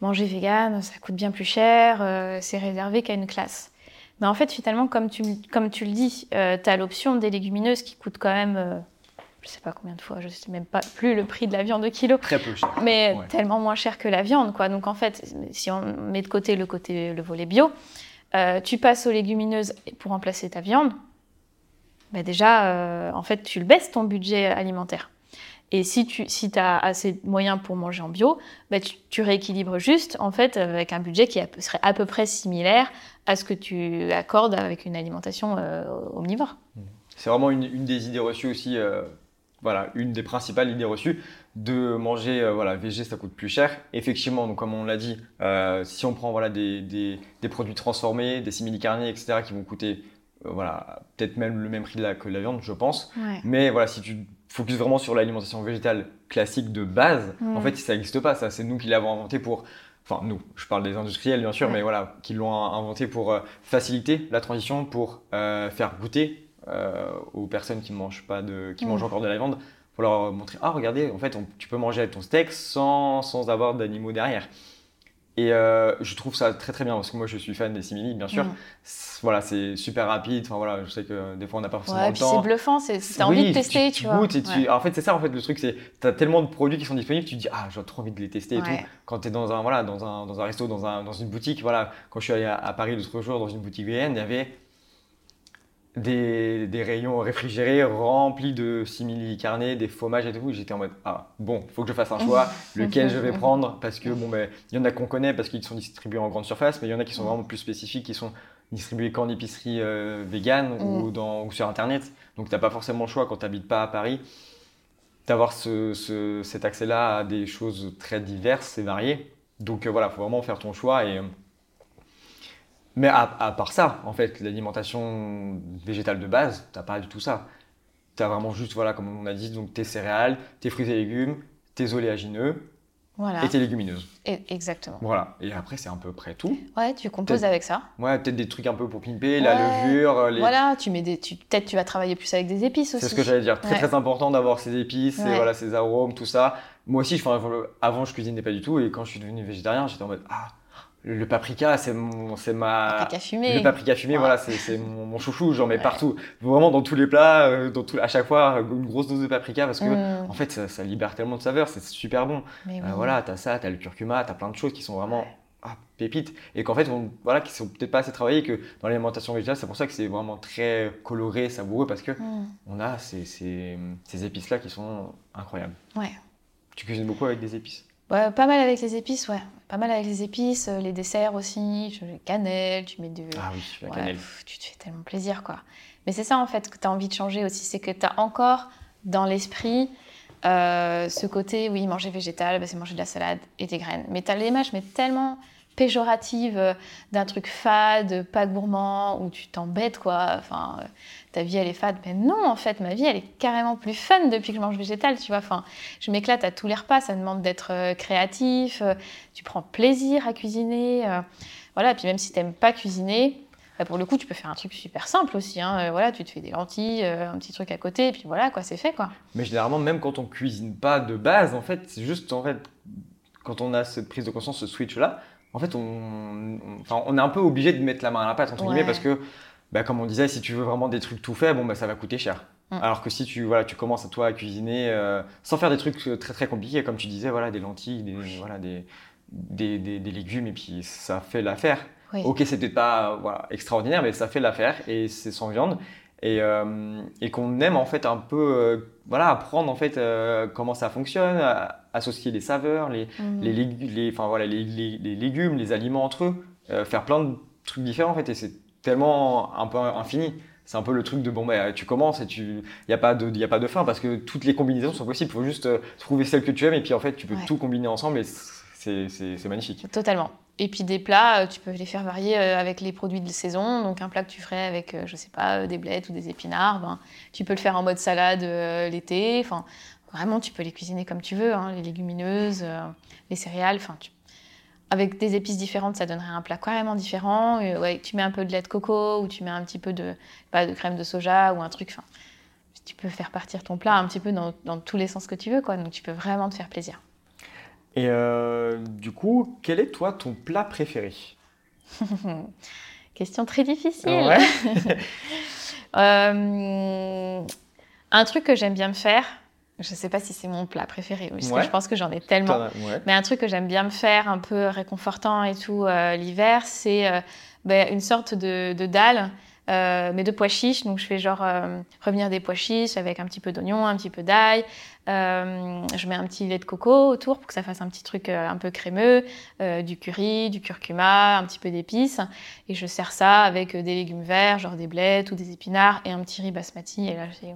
manger vegan, ça coûte bien plus cher, euh, c'est réservé qu'à une classe. Mais en fait, finalement, comme tu, comme tu le dis, euh, tu as l'option des légumineuses qui coûtent quand même, euh, je sais pas combien de fois, je sais même pas plus le prix de la viande de kilo. Très peu cher. Mais tellement moins cher que la viande, quoi. Donc en fait, si on met de côté le, côté, le volet bio, tu passes aux légumineuses pour remplacer ta viande, bah déjà, en fait, tu le baisses ton budget alimentaire. Et si tu si as assez de moyens pour manger en bio, bah tu, rééquilibres juste en fait avec un budget qui serait à peu près similaire à ce que tu accordes avec une alimentation euh, omnivore. C'est vraiment une, des idées reçues aussi, euh, voilà, une des principales idées reçues de manger euh, voilà végé ça coûte plus cher. Effectivement, donc comme on l'a dit, si on prend voilà des, des, des produits transformés, des simili carnés, etc. qui vont coûter voilà peut-être même le même prix que la viande, je pense. Mais voilà si tu focus vraiment sur l'alimentation végétale classique de base, en fait, ça n'existe pas. Ça, c'est nous qui l'avons inventé pour. Enfin, nous, je parle des industriels bien sûr, mais voilà, qui l'ont inventé pour euh, faciliter la transition, pour euh, faire goûter euh, aux personnes qui mangent pas de, qui mangent encore de la viande, pour leur montrer ah regardez, en fait, tu peux manger ton steak sans, sans avoir d'animaux derrière. Et euh, je trouve ça très très bien parce que moi je suis fan des simili, bien sûr. Voilà, c'est super rapide. Enfin voilà, je sais que des fois on n'a pas forcément ouais, le temps. C'est bluffant, c'est as envie de tester, tu, vois. En fait, c'est ça en fait le truc, c'est tu as tellement de produits qui sont disponibles, tu te dis ah j'ai trop envie de les tester et tout. Quand tu es dans un voilà dans un, dans un resto, dans, un, dans une boutique, voilà, quand je suis allé à, à Paris l'autre jour dans une boutique végane, il y avait des, des, rayons réfrigérés remplis de simili carnés, des fromages et tout. J'étais en mode ah bon, il faut que je fasse un choix, lequel je vais prendre? parce que bon ben il y en a qu'on connaît parce qu'ils sont distribués en grande surface, mais il y en a qui sont vraiment plus spécifiques, qui sont distribués qu'en épicerie euh, vegan ou, mm. dans, ou sur internet. Donc t'as pas forcément le choix quand tu n'habites pas à Paris d'avoir ce, cet accès-là à des choses très diverses et variées. Donc euh, voilà, faut vraiment faire ton choix et mais à, part ça, en fait, l'alimentation végétale de base, t'as pas du tout ça. Tu as vraiment juste, voilà, comme on a dit, donc tes céréales, tes fruits et légumes, tes oléagineux et tes légumineuses. exactement. Voilà. Et après, c'est à peu près tout. Ouais, tu composes avec ça. Ouais, peut-être des trucs un peu pour pimper, la levure. Les... Voilà, tu mets des, tu, peut-être tu vas travailler plus avec des épices aussi. C'est ce que j'allais dire. Très très important d'avoir ces épices, et voilà, ces arômes, tout ça. Moi aussi, avant, je cuisinais pas du tout, et quand je suis devenu végétarien, j'étais en mode ah le paprika, c'est mon, c'est ma. Paprika fumé. Le paprika fumé, voilà, c'est mon, chouchou. J'en mets partout, vraiment dans tous les plats, euh, dans tout, à chaque fois une grosse dose de paprika parce que mm. en fait, ça, libère tellement de saveurs, c'est super bon. Euh, voilà, t'as ça, t'as le curcuma, t'as plein de choses qui sont vraiment ah, pépites et qu'en fait, on, voilà, qui sont peut-être pas assez travaillées que dans l'alimentation végétale, c'est pour ça que c'est vraiment très coloré, savoureux parce que mm. on a ces, ces, ces épices là qui sont incroyables. Ouais. Tu cuisines beaucoup avec des épices? Pas mal avec les épices, ouais. Pas mal avec les épices, euh, les desserts aussi, tu mets cannelle, tu mets de... Ah oui, la cannelle. tu te fais tellement plaisir, quoi. Mais c'est ça, en fait, que tu as envie de changer aussi, c'est que tu as encore dans l'esprit euh, ce côté, oui, manger végétal, bah, c'est manger de la salade et des graines. Mais tu as l'image, mais tellement péjorative euh, d'un truc fade, pas gourmand, où tu t'embêtes, quoi. Enfin, ta vie, elle est fade. Mais non, en fait, ma vie, elle est carrément plus fun depuis que je mange végétal, tu vois. Enfin, je m'éclate à tous les repas, ça demande d'être euh, créatif, euh, tu prends plaisir à cuisiner. voilà, puis même si tu n'aimes pas cuisiner, bah, pour le coup, tu peux faire un truc super simple aussi. Hein. voilà, tu te fais des lentilles, un petit truc à côté, et puis voilà, quoi, c'est fait, quoi. Mais généralement, même quand on cuisine pas de base, en fait, c'est juste, en fait, quand on a cette prise de conscience, ce switch-là, en fait, on, on, est un peu obligé de mettre la main à la pâte, entre guillemets, parce que, bah, comme on disait, si tu veux vraiment des trucs tout faits, bon, bah, ça va coûter cher. Mm. Alors que si tu, voilà, tu commences à toi à cuisiner euh, sans faire des trucs très très compliqués, comme tu disais, voilà, des lentilles, des, voilà, des, des, des, légumes, et puis ça fait l'affaire. Ok, c'est peut-être pas voilà, extraordinaire, mais ça fait l'affaire, et c'est sans viande. Et, euh, et qu'on aime en fait un peu euh, voilà, apprendre en fait comment ça fonctionne, associer les saveurs, les, mmh. les, les, enfin, voilà, les, les, légumes, les aliments entre eux, euh, faire plein de trucs différents en fait. Et c'est tellement un peu infini. C'est un peu le truc de bon, bah, tu commences et il n'y a, pas de, a pas de fin parce que toutes les combinaisons sont possibles. Il faut juste euh, trouver celle que tu aimes et puis en fait, tu peux tout combiner ensemble et c'est magnifique. Totalement. Et puis des plats, euh, tu peux les faire varier avec les produits de saison. Donc un plat que tu ferais avec, je sais pas, des blettes ou des épinards, ben, tu peux le faire en mode salade l'été. Enfin, Vraiment, tu peux les cuisiner comme tu veux, hein, les légumineuses, euh, les céréales. Enfin, avec des épices différentes, ça donnerait un plat carrément différent. ouais, tu mets un peu de lait de coco ou tu mets un petit peu de, crème de soja ou un truc. Enfin, tu peux faire partir ton plat un petit peu dans, dans, tous les sens que tu veux, quoi. Donc tu peux vraiment te faire plaisir. Et euh, du coup, quel est toi ton plat préféré? Question très difficile. Ouais? euh, un truc que j'aime bien me faire, je ne sais pas si c'est mon plat préféré, parce que je pense que j'en ai tellement. Mais un truc que j'aime bien me faire, un peu réconfortant et tout euh, l'hiver, c'est euh, ben, une sorte de, de dalle, euh, mais de pois chiches. Donc je fais genre revenir des pois chiches avec un petit peu d'oignon, un petit peu d'ail. je mets un petit lait de coco autour pour que ça fasse un petit truc un peu crémeux, du curry, du curcuma, un petit peu d'épices. Et je sers ça avec des légumes verts, genre des blettes ou des épinards et un petit riz basmati. Et là, j'ai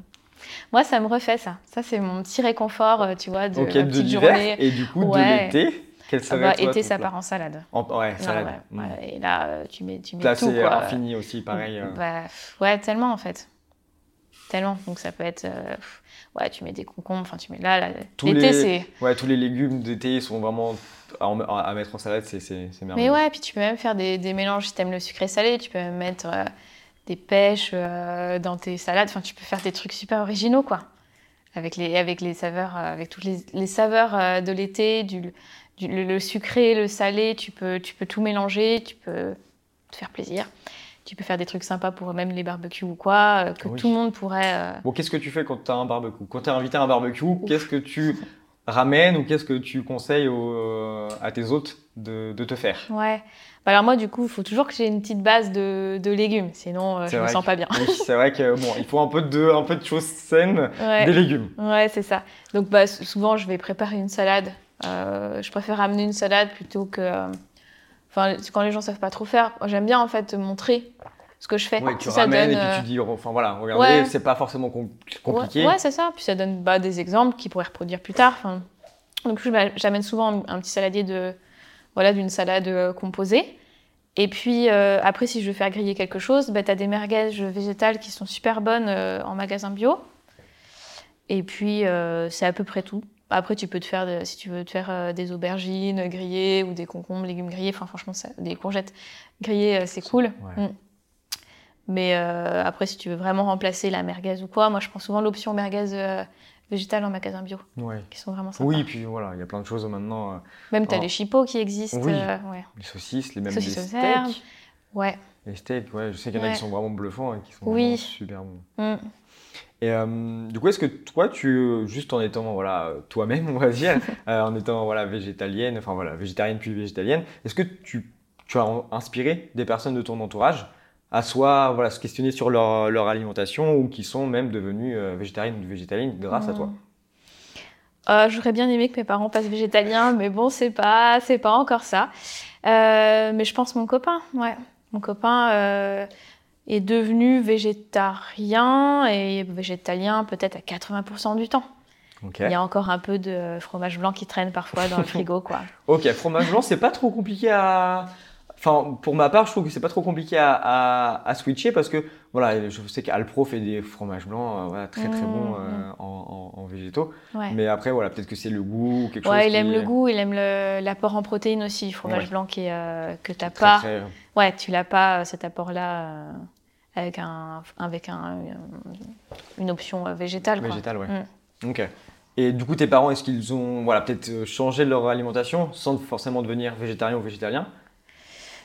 moi, ça me refait ça. Ça, c'est mon petit réconfort, euh, tu vois, de okay, petite journée. Et du coup, de l'été quel ah bah, Été, ça part en salade. ouais, salade. Mm. et là, euh, tu mets, tu mets là, tout. c'est infini aussi, pareil. Euh. Bah, ouais, tellement en fait. Tellement. Donc ça peut être. ouais, tu mets des concombres. Enfin, tu mets là. l'été, c'est. Ouais, tous les légumes d'été sont vraiment à, mettre en salade, c'est merveilleux. Mais ouais, puis tu peux même faire des, des mélanges si t'aimes le sucré salé. Tu peux même mettre des pêches euh, dans tes salades. Enfin, tu peux faire des trucs super originaux, quoi. Avec les, avec les saveurs, euh, avec toutes les, les saveurs euh, de l'été, du, le, sucré, le salé, tu peux, tu peux tout mélanger, tu peux te faire plaisir. Tu peux faire des trucs sympas pour même les barbecues ou quoi, que tout le monde pourrait. Bon, qu'est-ce que tu fais quand tu as un barbecue? Quand tu es invité à un barbecue, qu'est-ce que tu ramènes ou qu'est-ce que tu conseilles à tes hôtes de, de te faire? Ouais. Bah, alors moi, du coup, il faut toujours que j'ai une petite base de, de légumes, sinon euh, je me sens pas bien. Oui, c'est vrai que bon, il faut un peu de, un peu de choses saines, des légumes. Ouais, c'est ça. Donc bah, souvent, je vais préparer une salade. Euh, je préfère amener une salade plutôt que. Euh, enfin, quand les gens savent pas trop faire, j'aime bien en fait montrer ce que je fais. Oui, tu ramènes et puis tu dis, enfin voilà, regardez, c'est pas forcément compliqué. Ouais, c'est ça. Puis ça donne bah, des exemples qui pourraient reproduire plus tard. Enfin, donc j'amène souvent un petit saladier de voilà, d'une salade euh, composée. Et puis euh, après, si je veux faire griller quelque chose, bah, tu as des merguez végétales qui sont super bonnes euh, en magasin bio. Et puis c'est à peu près tout. Après, tu peux te faire, si tu veux te faire des aubergines grillées ou des concombres, légumes grillés, enfin franchement, des courgettes grillées, c'est cool. Mm. Mais après, si tu veux vraiment remplacer la merguez ou quoi, moi je prends souvent l'option merguez végétales en magasin bio, qui sont vraiment sympas. Oui, puis voilà, il y a plein de choses maintenant. Euh, même tu as les chipots qui existent. Oui. Euh, les saucisses, les mêmes les steaks. Ouais. Les steaks, ouais, je sais qu'il y en a qui sont vraiment bluffants et qui sont vraiment super bons. Mm. Et euh, du coup, est-ce que toi, tu, juste en étant voilà, toi-même, on va dire, en étant voilà, végétalienne, enfin voilà, végétarienne puis végétalienne, est-ce que tu, tu as inspiré des personnes de ton entourage à soit voilà, se questionner sur leur, leur alimentation ou qui sont même devenus euh, végétariennes ou végétaliennes grâce à toi mmh. euh, J'aurais bien aimé que mes parents passent végétaliens, mais bon, c'est pas, c'est pas encore ça. Euh, mais je pense mon copain, ouais. Mon copain est devenu végétarien et végétalien peut-être à 80% du temps. Il y a encore un peu de fromage blanc qui traîne parfois dans le frigo, quoi. ok, fromage blanc, c'est pas trop compliqué à, Enfin, pour ma part, je trouve que c'est pas trop compliqué à, switcher parce que voilà, je sais qu'Alpro fait des fromages blancs euh, très très bons mmh, euh, mmh. en, végétaux. Mais après, voilà, peut-être que c'est le goût ou quelque ouais, chose. il aime le goût, il aime l'apport en protéines aussi. Fromage blanc qui euh, que t'as pas. Très... Ouais, tu l'as pas cet apport-là avec un avec un, une option végétale. Végétale, ouais. Mmh. Ok. Et du coup, tes parents, est-ce qu'ils ont voilà, peut-être changé leur alimentation sans forcément devenir végétarien ou végétalien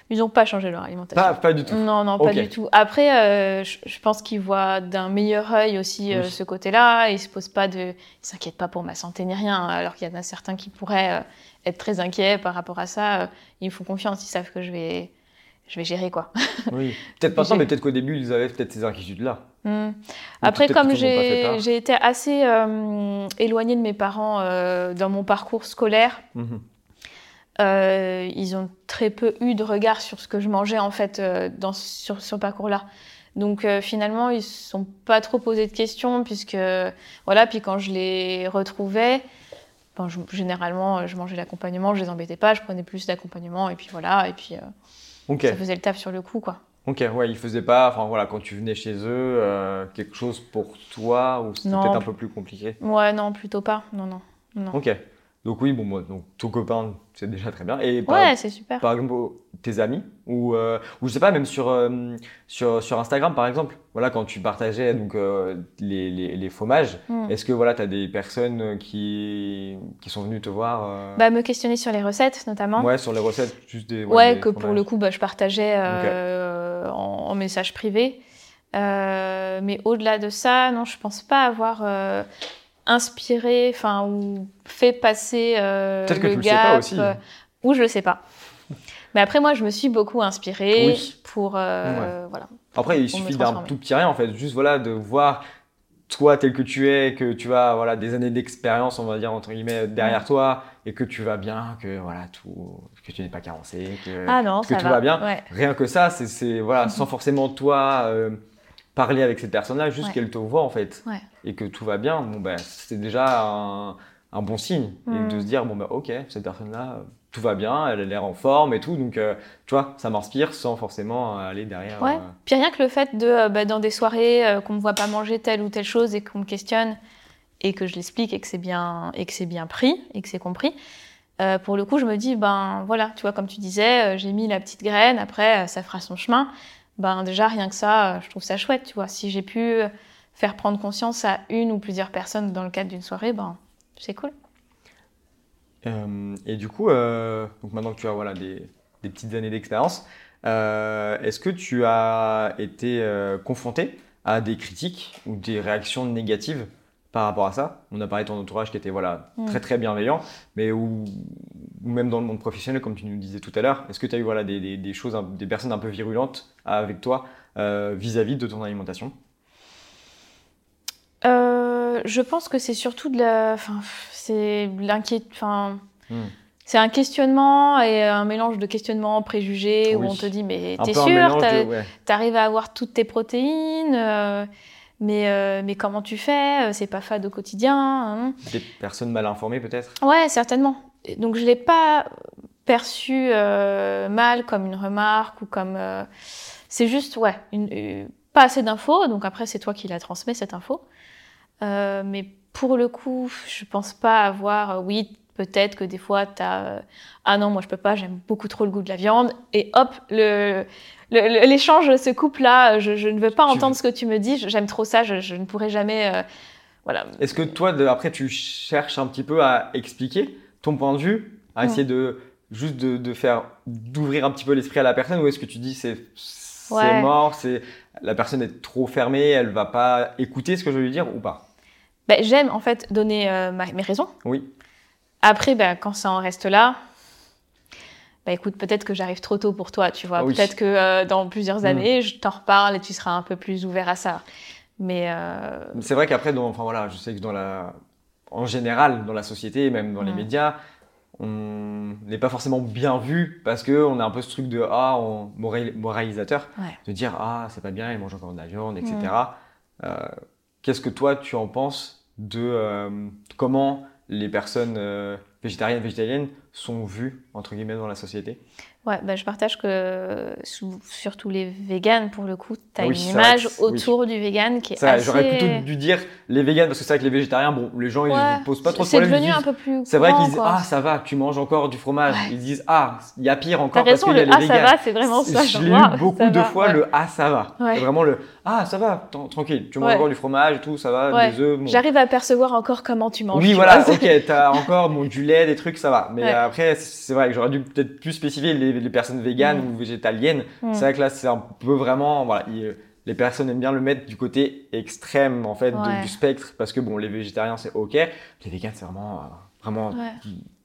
ils n'ont pas changé leur alimentation. Pas, du tout. Non, non, pas du tout. Après, euh, je, pense qu'ils voient d'un meilleur œil aussi euh, ce côté-là. Ils se posent pas de, ils s'inquiètent pas pour ma santé ni rien. Alors qu'il y en a certains qui pourraient euh, être très inquiets par rapport à ça. ils me font confiance. Ils savent que je vais, je vais gérer quoi. oui. Peut-être pas ça, mais peut-être qu'au début ils avaient peut-être ces inquiétudes-là. Hmm. Après, comme j'ai été assez éloignée de mes parents dans mon parcours scolaire. Mhm. Euh, ils ont très peu eu de regard sur ce que je mangeais en fait euh, dans, sur ce parcours-là. Donc euh, finalement, ils ne se sont pas trop posé de questions puisque voilà. Puis quand je les retrouvais, ben, généralement, je mangeais l'accompagnement, je les embêtais pas, je prenais plus d'accompagnement et puis voilà. Et puis ça faisait le taf sur le coup, quoi. Ok, ouais, ils faisaient pas, enfin voilà, quand tu venais chez eux, quelque chose pour toi ou c'était peut-être un peu plus compliqué? Ouais, non, plutôt pas, non, non, non. Ok. Donc oui, bon, moi, donc ton copain, c'est déjà très bien. Et par, Ouais, c'est super. par exemple, tes amis ou, euh, ou je sais pas, même sur, euh, sur, sur Instagram, par exemple, voilà, quand tu partageais donc, euh, les, les, les fromages, Mm. est-ce que voilà, tu as des personnes qui, qui sont venues te voir euh, Bah, me questionner sur les recettes, notamment. ouais, sur les recettes, juste des. Ouais, des que pour le coup, bah, je partageais en, en message privé. Mais au-delà de ça, non, je pense pas avoir inspiré, enfin, ou fait passer euh, Peut-être que le tu le sais pas gap, aussi. euh, ou je le sais pas. Mais après, moi, je me suis beaucoup inspirée Oui. pour, euh, voilà. Après, il suffit d'un tout petit rien, en fait, juste voilà, de voir toi tel que tu es, que tu as voilà, des années d'expérience, on va dire, entre guillemets, derrière toi, et que tu vas bien, que, voilà, tout, que tu n'es pas carencé, que, Ah non, que ça tout va. va bien. Ouais. Rien que ça, c'est- c'est voilà, sans forcément toi euh, parler avec cette personne-là, juste Ouais. qu'elle te voit en fait, Ouais. et que tout va bien, bon ben c'est déjà un, un bon signe, et Mm. de se dire bon ben ok, cette personne-là, tout va bien, elle a l'air en forme et tout, donc euh, tu vois, ça m'inspire sans forcément aller derrière. Ouais. euh, Puis rien que le fait de, euh, bah, dans des soirées, qu'on me voit pas manger telle ou telle chose et qu'on me questionne et que je l'explique et que c'est bien et que c'est bien pris et que c'est compris. euh, pour le coup, je me dis ben voilà, tu vois comme tu disais, euh, j'ai mis la petite graine. Après, euh, ça fera son chemin. Ben déjà rien que ça, euh, je trouve ça chouette, tu vois. Si j'ai pu euh, faire prendre conscience à une ou plusieurs personnes dans le cadre d'une soirée, ben c'est cool. Euh, et du coup, donc maintenant que tu as voilà, des, des petites années d'expérience, est-ce que tu as été confronté à des critiques ou des réactions négatives par rapport à ça On a parlé de ton entourage qui était voilà, Mm. très très bienveillant, mais ou, ou même dans le monde professionnel, comme tu nous disais tout à l'heure, est-ce que tu as eu voilà, des, des- des choses, des personnes un peu virulentes avec toi euh, vis-à-vis de ton alimentation? Euh, je pense que c'est surtout de la, enfin c'est de l'inquiétude, enfin. Hmm. C'est un questionnement et un mélange de questionnement préjugés où on te dit mais t'es sûr, ouais. t'arrives à avoir toutes tes protéines, euh, mais euh, mais comment tu fais C'est pas fade au quotidien. hein. Des personnes mal informées peut-être? Ouais, certainement. Donc je l'ai pas perçu euh, mal comme une remarque ou comme euh, c'est juste ouais une, euh, pas assez d'infos. Donc après c'est toi qui la transmets cette info. Euh, mais pour le coup, je pense pas avoir euh, oui peut-être que des fois t'as euh, ah non moi je peux pas j'aime beaucoup trop le goût de la viande et hop le- l'échange se coupe là je, je ne veux pas Tu entendre veux- ce que tu me dis j'aime trop ça je, je ne pourrai jamais euh, voilà Est-ce que toi, de- après, tu cherches un petit peu à expliquer ton point de vue, à essayer de juste de, de faire d'ouvrir un petit peu l'esprit à la personne, ou est-ce que tu dis c'est c'est Ouais. mort, c'est la personne est trop fermée, elle va pas écouter ce que je veux lui dire ou pas? Ben, j'aime en fait donner euh, ma- mes raisons. Oui. Après, ben, quand ça en reste là, bah écoute, peut-être que j'arrive trop tôt pour toi, tu vois. Ah oui. Peut-être que euh, dans plusieurs Mm. années, je t'en reparle et tu seras un peu plus ouvert à ça. Mais euh, C'est vrai qu'après, dans- enfin voilà, je sais que dans la, en général, dans la société, même dans les Mm. médias, on n'est pas forcément bien vu parce que on a un peu ce truc de ah, on, moral- moralisateur, Ouais. de dire ah, c'est pas bien, il mange encore de la viande, etc. Mm. Euh, Qu'est-ce que toi tu en penses de comment les personnes végétariennes, végétaliennes sont vues entre guillemets dans la société? Ouais, ben, je partage que surtout les véganes, pour le coup, tu as Ah oui, une c'est image que c'est- oui. autour du vegan qui est Ça, assez... J'aurais plutôt dû dire les véganes parce que c'est vrai que les végétariens, bon, les gens Ouais, ils posent pas trop de C'est problèmes. ils devenu disent- un peu plus C'est vrai qu'ils disent. Ah, ça va, tu manges encore du fromage. Ouais. Ils disent Ah, il y a pire encore parce raison, qu'il y a le les « ah, ça va », c'est vraiment ça. Je l'ai eu beaucoup de va, fois ouais. le Ah, ça va. C'est vraiment le Ah, ça va, tranquille, tu manges encore du fromage et tout, ça va, des œufs. bon. J'arrive à percevoir encore comment tu manges. Oui, tu voilà, ok, t'as encore bon, du lait, des trucs, ça va. Mais après, c'est vrai que j'aurais dû peut-être plus spécifier les, les personnes véganes Mm. ou végétaliennes. Mm. C'est vrai que là, c'est un peu vraiment. Voilà, il- les personnes aiment bien le mettre du côté extrême, en fait, de- du spectre. Parce que, bon, les végétariens, c'est ok. Les véganes, c'est vraiment, euh, vraiment Ouais.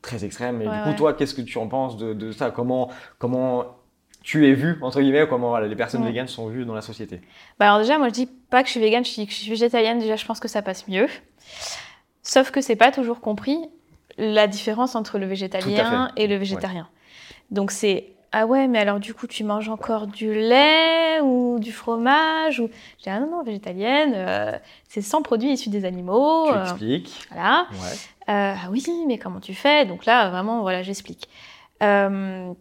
très extrême. Et Ouais, du coup, toi, qu'est-ce que tu en penses de, de ça? Comment, comment tu es vu, entre guillemets, comment voilà, les personnes Mm. véganes sont vues dans la société? Bah alors déjà, moi je dis pas que je suis végane, je dis que je suis végétalienne. Déjà, je pense que ça passe mieux. Sauf que c'est pas toujours compris la différence entre le végétalien et le végétarien. Donc c'est ah ouais, mais alors du coup tu manges encore du lait ou du fromage ou je dis ah non non végétalienne, euh, c'est sans produits issus des animaux. Tu euh, expliques. voilà. Ouais. Euh, ah oui, mais comment tu fais? Donc là, vraiment, voilà, j'explique. Euh,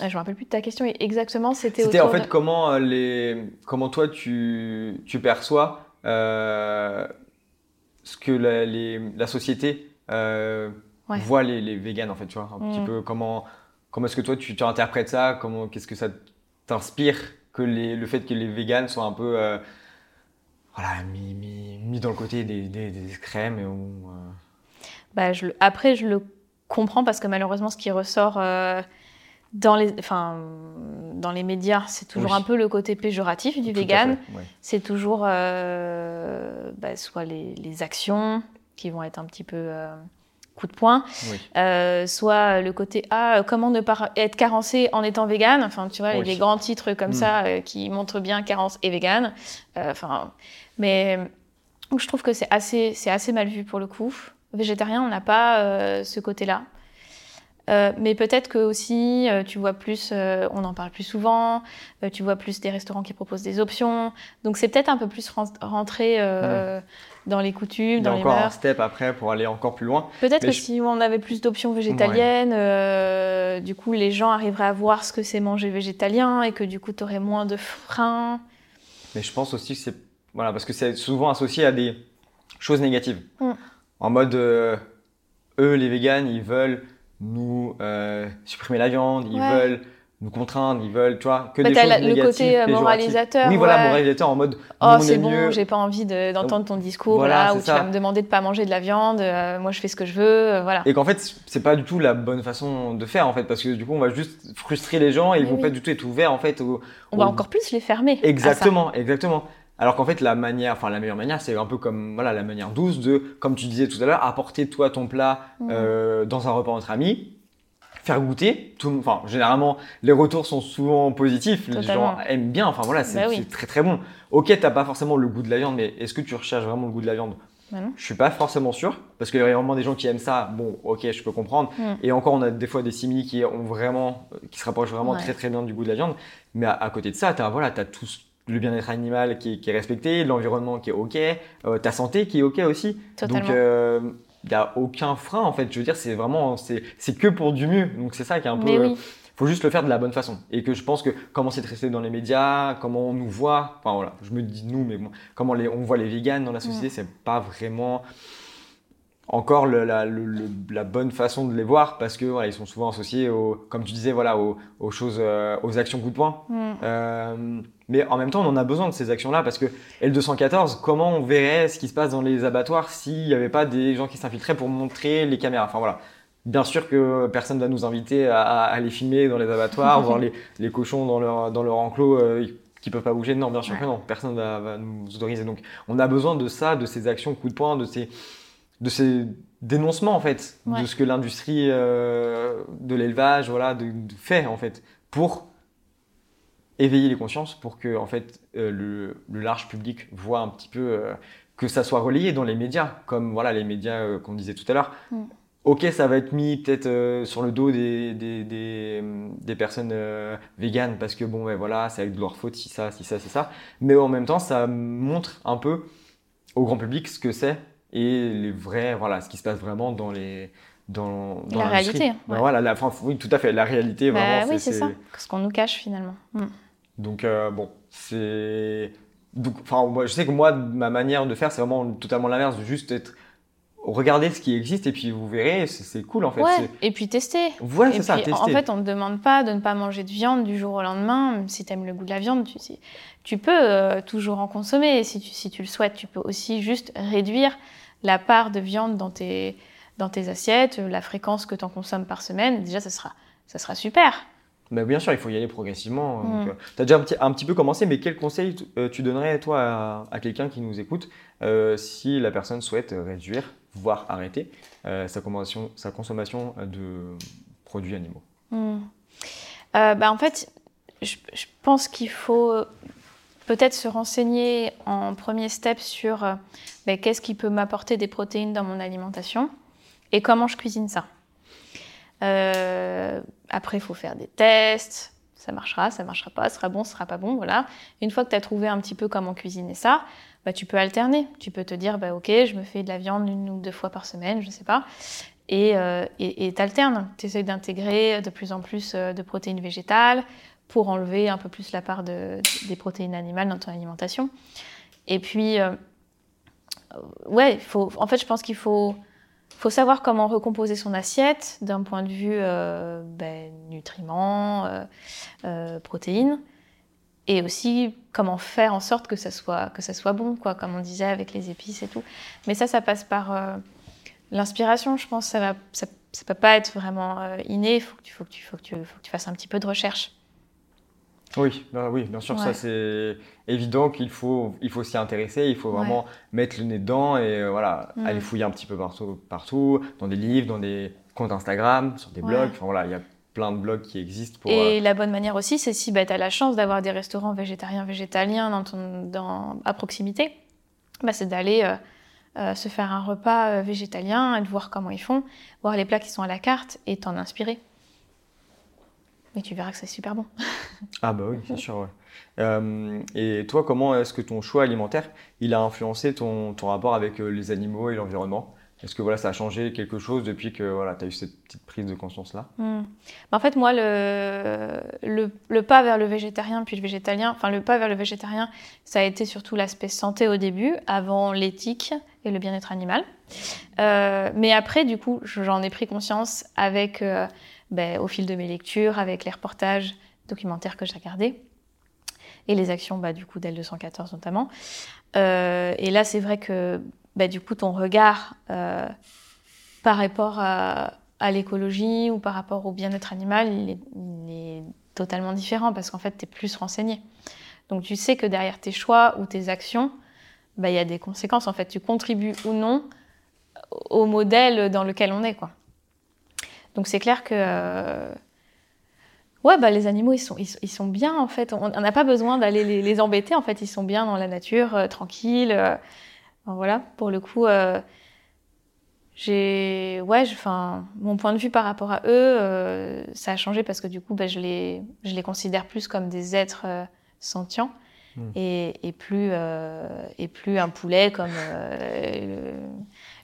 je me rappelle plus de ta question exactement. C'était C'était en fait de- comment, les, comment toi tu, tu perçois ce que la, les- la société les, les véganes, en fait, tu vois, un petit Mm. peu comment, comment est-ce que toi, tu, tu interprètes ça? Comment, qu'est-ce que ça t'inspire que les, le fait que les véganes soient un peu, euh, voilà, mis, mis, mis dans le côté des, des, des extrêmes et où, euh, Bah, je Après, je le comprends parce que malheureusement, ce qui ressort euh, dans, les... Enfin, dans les médias, c'est toujours Oui. un peu le côté péjoratif du tout vegan. ouais. C'est toujours bah, soit les, les actions qui vont être un petit peu coup de poing, Oui. euh, soit le côté ah comment ne pas être carencé en étant vegan? Enfin, tu vois, Oui. les grands titres comme Mm. ça euh, qui montrent bien carence et vegan. Euh, Enfin, mais donc, je trouve que c'est assez, c'est assez mal vu pour le coup. Végétarien, on n'a pas ce côté-là. Euh, mais peut-être que aussi, euh, tu vois plus, euh, on en parle plus souvent, tu vois plus des restaurants qui proposent des options. Donc c'est peut-être un peu plus ren- rentré euh, dans les coutumes, Il y a dans les encore un mœurs. step après pour aller encore plus loin. Peut-être que je- si on avait plus d'options végétaliennes, euh, du coup les gens arriveraient à voir ce que c'est manger végétalien et que du coup tu aurais moins de freins. Mais je pense aussi que c'est voilà parce que c'est souvent associé à des choses négatives. Mm. En mode euh, eux les véganes ils veulent nous euh, supprimer la viande, ils Ouais. veulent nous contraindre, ils veulent tu vois que Bah, des choses la- le négatives, côté euh, moralisateur. Oui voilà ouais. moralisateur en mode Oh, c'est est bon, j'ai pas envie de- d'entendre ton discours Voilà, là, où tu vas me demander de pas manger de la viande. euh, moi, je fais ce que je veux. euh, voilà. Et qu'en fait, c'est pas du tout la bonne façon de faire en fait, parce que du coup, on va juste frustrer les gens et ils vont oui. pas du tout être ouverts en fait au, On va encore plus les fermer. Exactement, exactement. Alors qu'en fait, la manière, enfin la meilleure manière, c'est un peu comme voilà la manière douce de, comme tu disais tout à l'heure, apporter toi ton plat Mhm. euh, dans un repas entre amis, faire goûter. Tout, enfin généralement, les retours sont souvent positifs. Les gens aiment bien. Enfin voilà, c'est Bah oui. très très bon. Ok, t'as pas forcément le goût de la viande, mais est-ce que tu recherches vraiment le goût de la viande? Bah non. Je suis pas forcément sûr, parce qu'il y a vraiment des gens qui aiment ça. Bon, ok, je peux comprendre. Mm. Et encore, on a des fois des simili qui ont vraiment, qui se rapprochent vraiment Ouais. très très bien du goût de la viande. Mais à, à côté de ça, t'as voilà, t'as tout le bien-être animal qui est, qui est respecté, l'environnement qui est ok, euh, ta santé qui est ok aussi. Totalement. Donc il n'y a aucun frein en fait. Je veux dire, c'est vraiment, c'est que pour du mieux. Donc c'est ça qui est un peu. Oui. Faut juste le faire de la bonne façon. Et que je pense que comment c'est traité dans les médias, comment on nous voit, enfin voilà, je me dis nous, mais bon, comment les, on voit les véganes dans la société, c'est pas vraiment encore le- la, le- le- la bonne façon de les voir parce que voilà, ils sont souvent associés aux, comme tu disais, voilà, aux, aux choses, euh, aux actions coup de poing. Mm. Euh, mais en même temps, on en a besoin de ces actions-là parce que L214, comment on verrait ce qui se passe dans les abattoirs s'il n'y avait pas des gens qui s'infiltraient pour montrer les caméras? Enfin voilà. Bien sûr que personne ne va nous inviter à, à aller filmer dans les abattoirs, voir les, les cochons dans leur, dans leur enclos euh, qui peuvent pas bouger. Non, bien sûr que non. Personne va, va nous autoriser. Donc, on a besoin de ça, de ces actions coup de poing, de ces, de ces dénoncements en fait, Ouais. de ce que l'industrie euh, de l'élevage voilà, de, de fait en fait, pour éveiller les consciences, pour que en fait euh, le, le large public voit un petit peu euh, que ça soit relayé dans les médias, comme voilà les médias qu'on disait tout à l'heure. Mm. Ok, ça va être mis peut-être sur le dos des, des, des, des personnes véganes parce que bon, ouais, voilà, c'est avec de leur faute si ça, si ça, si ça. Mais en même temps, ça montre un peu au grand public ce que c'est et les vrais, voilà, ce qui se passe vraiment dans les dans, dans La réalité, Ben voilà, la, enfin, oui, tout à fait, la réalité Bah vraiment. oui, c'est ça. Ce qu'on nous cache finalement. Mm. Donc euh, bon, c'est donc enfin moi je sais que moi ma manière de faire c'est vraiment totalement l'inverse de juste être regarder ce qui existe et puis vous verrez c'est cool en fait. Ouais, et puis tester. Ouais, Et c'est ça, tester. en fait, on ne te demande pas de ne pas manger de viande du jour au lendemain. Si tu aimes le goût de la viande, tu, tu peux euh, toujours en consommer. Si tu, si tu le souhaites, tu peux aussi juste réduire la part de viande dans tes, dans tes assiettes, euh, la fréquence que tu en consommes par semaine. Déjà, ça sera, ça sera super. Mais bien sûr, il faut y aller progressivement. Mm. tu as déjà un petit, un petit peu commencé, mais quel conseil euh, tu donnerais, toi, à, à quelqu'un qui nous écoute, euh, si la personne souhaite réduire, voire arrêter euh, sa, consommation, sa consommation de produits animaux? Euh, bah, en fait, je, je pense qu'il faut peut-être se renseigner en premier step sur euh, bah, qu'est-ce qui peut m'apporter des protéines dans mon alimentation et comment je cuisine ça. Euh, après, il faut faire des tests. Ça marchera, ça marchera pas, sera bon, sera pas bon, voilà. Une fois que tu as trouvé un petit peu comment cuisiner ça, bah, tu peux alterner. Tu peux te dire, bah, ok, je me fais de la viande une ou deux fois par semaine, je sais pas et euh, et t'alternes. Tu essaies d'intégrer de plus en plus euh, de protéines végétales pour enlever un peu plus la part de, des protéines animales dans ton alimentation. Et puis, euh, ouais, il faut, en fait, je pense qu'il faut, faut savoir comment recomposer son assiette d'un point de vue euh, ben, nutriments, euh, euh, protéines, et aussi comment faire en sorte que ça soit, que ça soit bon, quoi, comme on disait avec les épices et tout. Mais ça, ça passe par l'inspiration, je pense. Ça va, ça, ça peut pas être vraiment inné. Il faut faut faut faut que tu fasses un petit peu de recherche. Oui, bah oui, bien sûr, ça c'est évident qu'il faut, il faut s'y intéresser, il faut vraiment mettre le nez dedans et euh, voilà, mm. aller fouiller un petit peu partout, partout, dans des livres, dans des comptes Instagram, sur des blogs. Enfin voilà, il y a plein de blogs qui existent pour. Et euh, la bonne manière aussi, c'est si bah, tu as la chance d'avoir des restaurants végétariens, végétaliens dans ton, dans, à proximité, bah, c'est d'aller euh, se faire un repas végétalien et de voir comment ils font, voir les plats qui sont à la carte et t'en inspirer. Mais tu verras que c'est super bon. ah bah oui, c'est sûr, ouais. Euh, et toi, comment est-ce que ton choix alimentaire, il a influencé ton, ton rapport avec euh, les animaux et l'environnement? Est-ce que voilà, ça a changé quelque chose depuis que voilà, tu as eu cette petite prise de conscience-là? Hmm. bah, En fait, moi, le, le, le, pas vers le végétarien, puis le végétalien, enfin le pas vers le végétarien, ça a été surtout l'aspect santé au début, avant l'éthique et le bien-être animal. Euh, mais après, du coup, j'en ai pris conscience avec ben, au fil de mes lectures, avec les reportages documentaires que j'ai regardés et les actions bah, du coup d'L214 notamment. Euh, et là, c'est vrai que bah, du coup, ton regard euh, par rapport à, l'écologie ou par rapport au bien-être animal, il est, totalement différent parce qu'en fait, tu es plus renseigné. Donc, tu sais que derrière tes choix ou tes actions, bah, il y a des conséquences. En fait, tu contribues ou non au modèle dans lequel on est. Quoi. Donc c'est clair que euh, ouais, bah, les animaux, ils sont, ils, sont bien, en fait. On n'a pas besoin d'aller les, embêter, en fait. Ils sont bien dans la nature, euh, tranquilles. Euh. voilà, pour le coup, j'ai... Ouais, enfin, mon point de vue par rapport à eux, ça a changé parce que du coup, bah, je, les, je les considère plus comme des êtres sentients. Hmm. Et, et, plus, et plus un poulet comme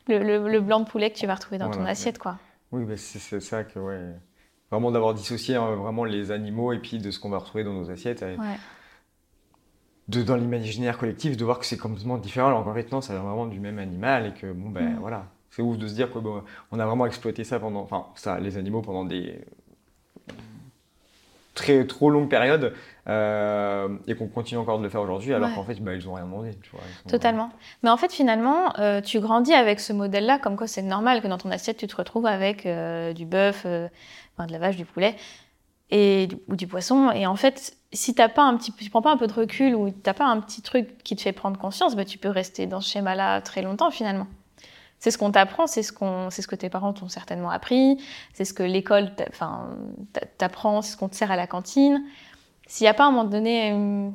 le, le, blanc de poulet que tu vas retrouver dans ton assiette, quoi. Oui, bah, c'est ça que, ouais. Vraiment d'avoir dissocié hein, vraiment les animaux et puis de ce qu'on va retrouver dans nos assiettes. De, dans l'imaginaire collectif, de voir que c'est complètement différent, alors qu'en fait, non, ça vient vraiment du même animal et que, bon, ben mm. voilà. C'est ouf de se dire qu'on on a vraiment exploité ça pendant, enfin, ça, les animaux pendant des très trop longues périodes euh, et qu'on continue encore de le faire aujourd'hui alors qu'en fait bah, ils n'ont rien demandé. Totalement. Mais en fait finalement euh, tu grandis avec ce modèle-là comme quoi c'est normal que dans ton assiette tu te retrouves avec euh, du bœuf, enfin, de la vache, du poulet et, ou du poisson et en fait si t'as pas un petit, tu prends pas un peu de recul ou t'as pas un petit truc qui te fait prendre conscience, bah, tu peux rester dans ce schéma-là très longtemps finalement. C'est ce qu'on t'apprend, c'est ce, qu'on, c'est ce que tes parents t'ont certainement appris, c'est ce que l'école enfin, t'apprend, c'est ce qu'on te sert à la cantine. S'il n'y a pas à un moment donné une,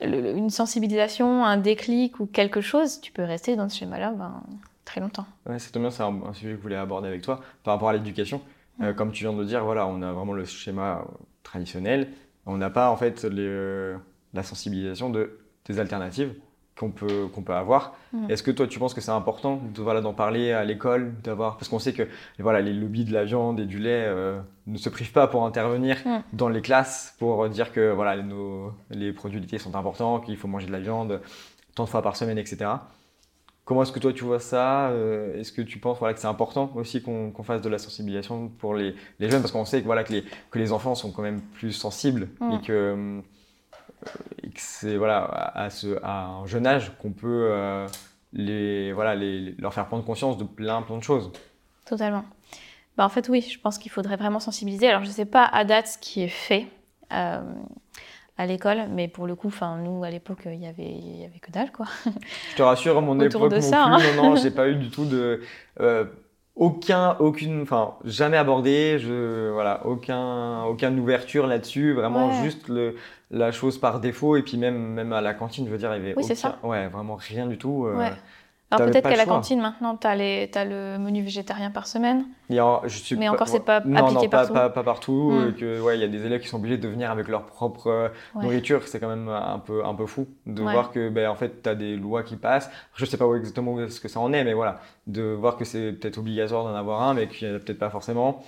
une, sensibilisation, un déclic ou quelque chose, tu peux rester dans ce schéma-là ben, très longtemps. Ouais, c'est bien, c'est un, sujet que je voulais aborder avec toi par rapport à l'éducation. Euh, comme tu viens de le dire, voilà, on a vraiment le schéma traditionnel. On n'a pas en fait les, la sensibilisation de, des alternatives qu'on peut, qu'on peut avoir. Mm. Est-ce que toi, tu penses que c'est important de, voilà, d'en parler à l'école, d'avoir parce qu'on sait que voilà, les lobbies de la viande et du lait euh, ne se privent pas pour intervenir mm. dans les classes pour dire que voilà, nos, les produits laitiers sont importants, qu'il faut manger de la viande tant de fois par semaine, etc. Comment est-ce que toi tu vois ça euh, Est-ce que tu penses voilà, que c'est important aussi qu'on, fasse de la sensibilisation pour les, les jeunes? Parce qu'on sait que, voilà, que, les, que les enfants sont quand même plus sensibles mm. et que hum, et que c'est voilà, à, ce, à un jeune âge qu'on peut euh, les, voilà, les, leur faire prendre conscience de plein, plein de choses. Totalement. Bah, en fait, oui, je pense qu'il faudrait vraiment sensibiliser. Alors, je ne sais pas à date ce qui est fait euh, à l'école, mais pour le coup, nous, à l'époque, il n'y avait, y avait que dalle. Quoi. Je te rassure, à mon époque non ça, plus, hein. non, non, j'ai pas eu du tout de... Euh, aucun, aucune, enfin, jamais abordé, je, voilà, aucun, aucune ouverture là-dessus, vraiment juste le, la chose par défaut, et puis même, même à la cantine, je veux dire, il y avait oui, ouais, vraiment rien du tout. Euh, Alors peut-être qu'à la cantine maintenant, tu as, as, le menu végétarien par semaine. je suis mais encore, c'est pas non, appliqué non, partout. Pas, pas, partout. Hmm. Que, ouais, il y a des élèves qui sont obligés de venir avec leur propre euh, nourriture. C'est quand même un peu, un peu fou de voir que, ben, en fait, tu as des lois qui passent. Je sais pas exactement ce que ça en est, mais voilà, de voir que c'est peut-être obligatoire d'en avoir un, mais qu'il n'y en a peut-être pas forcément.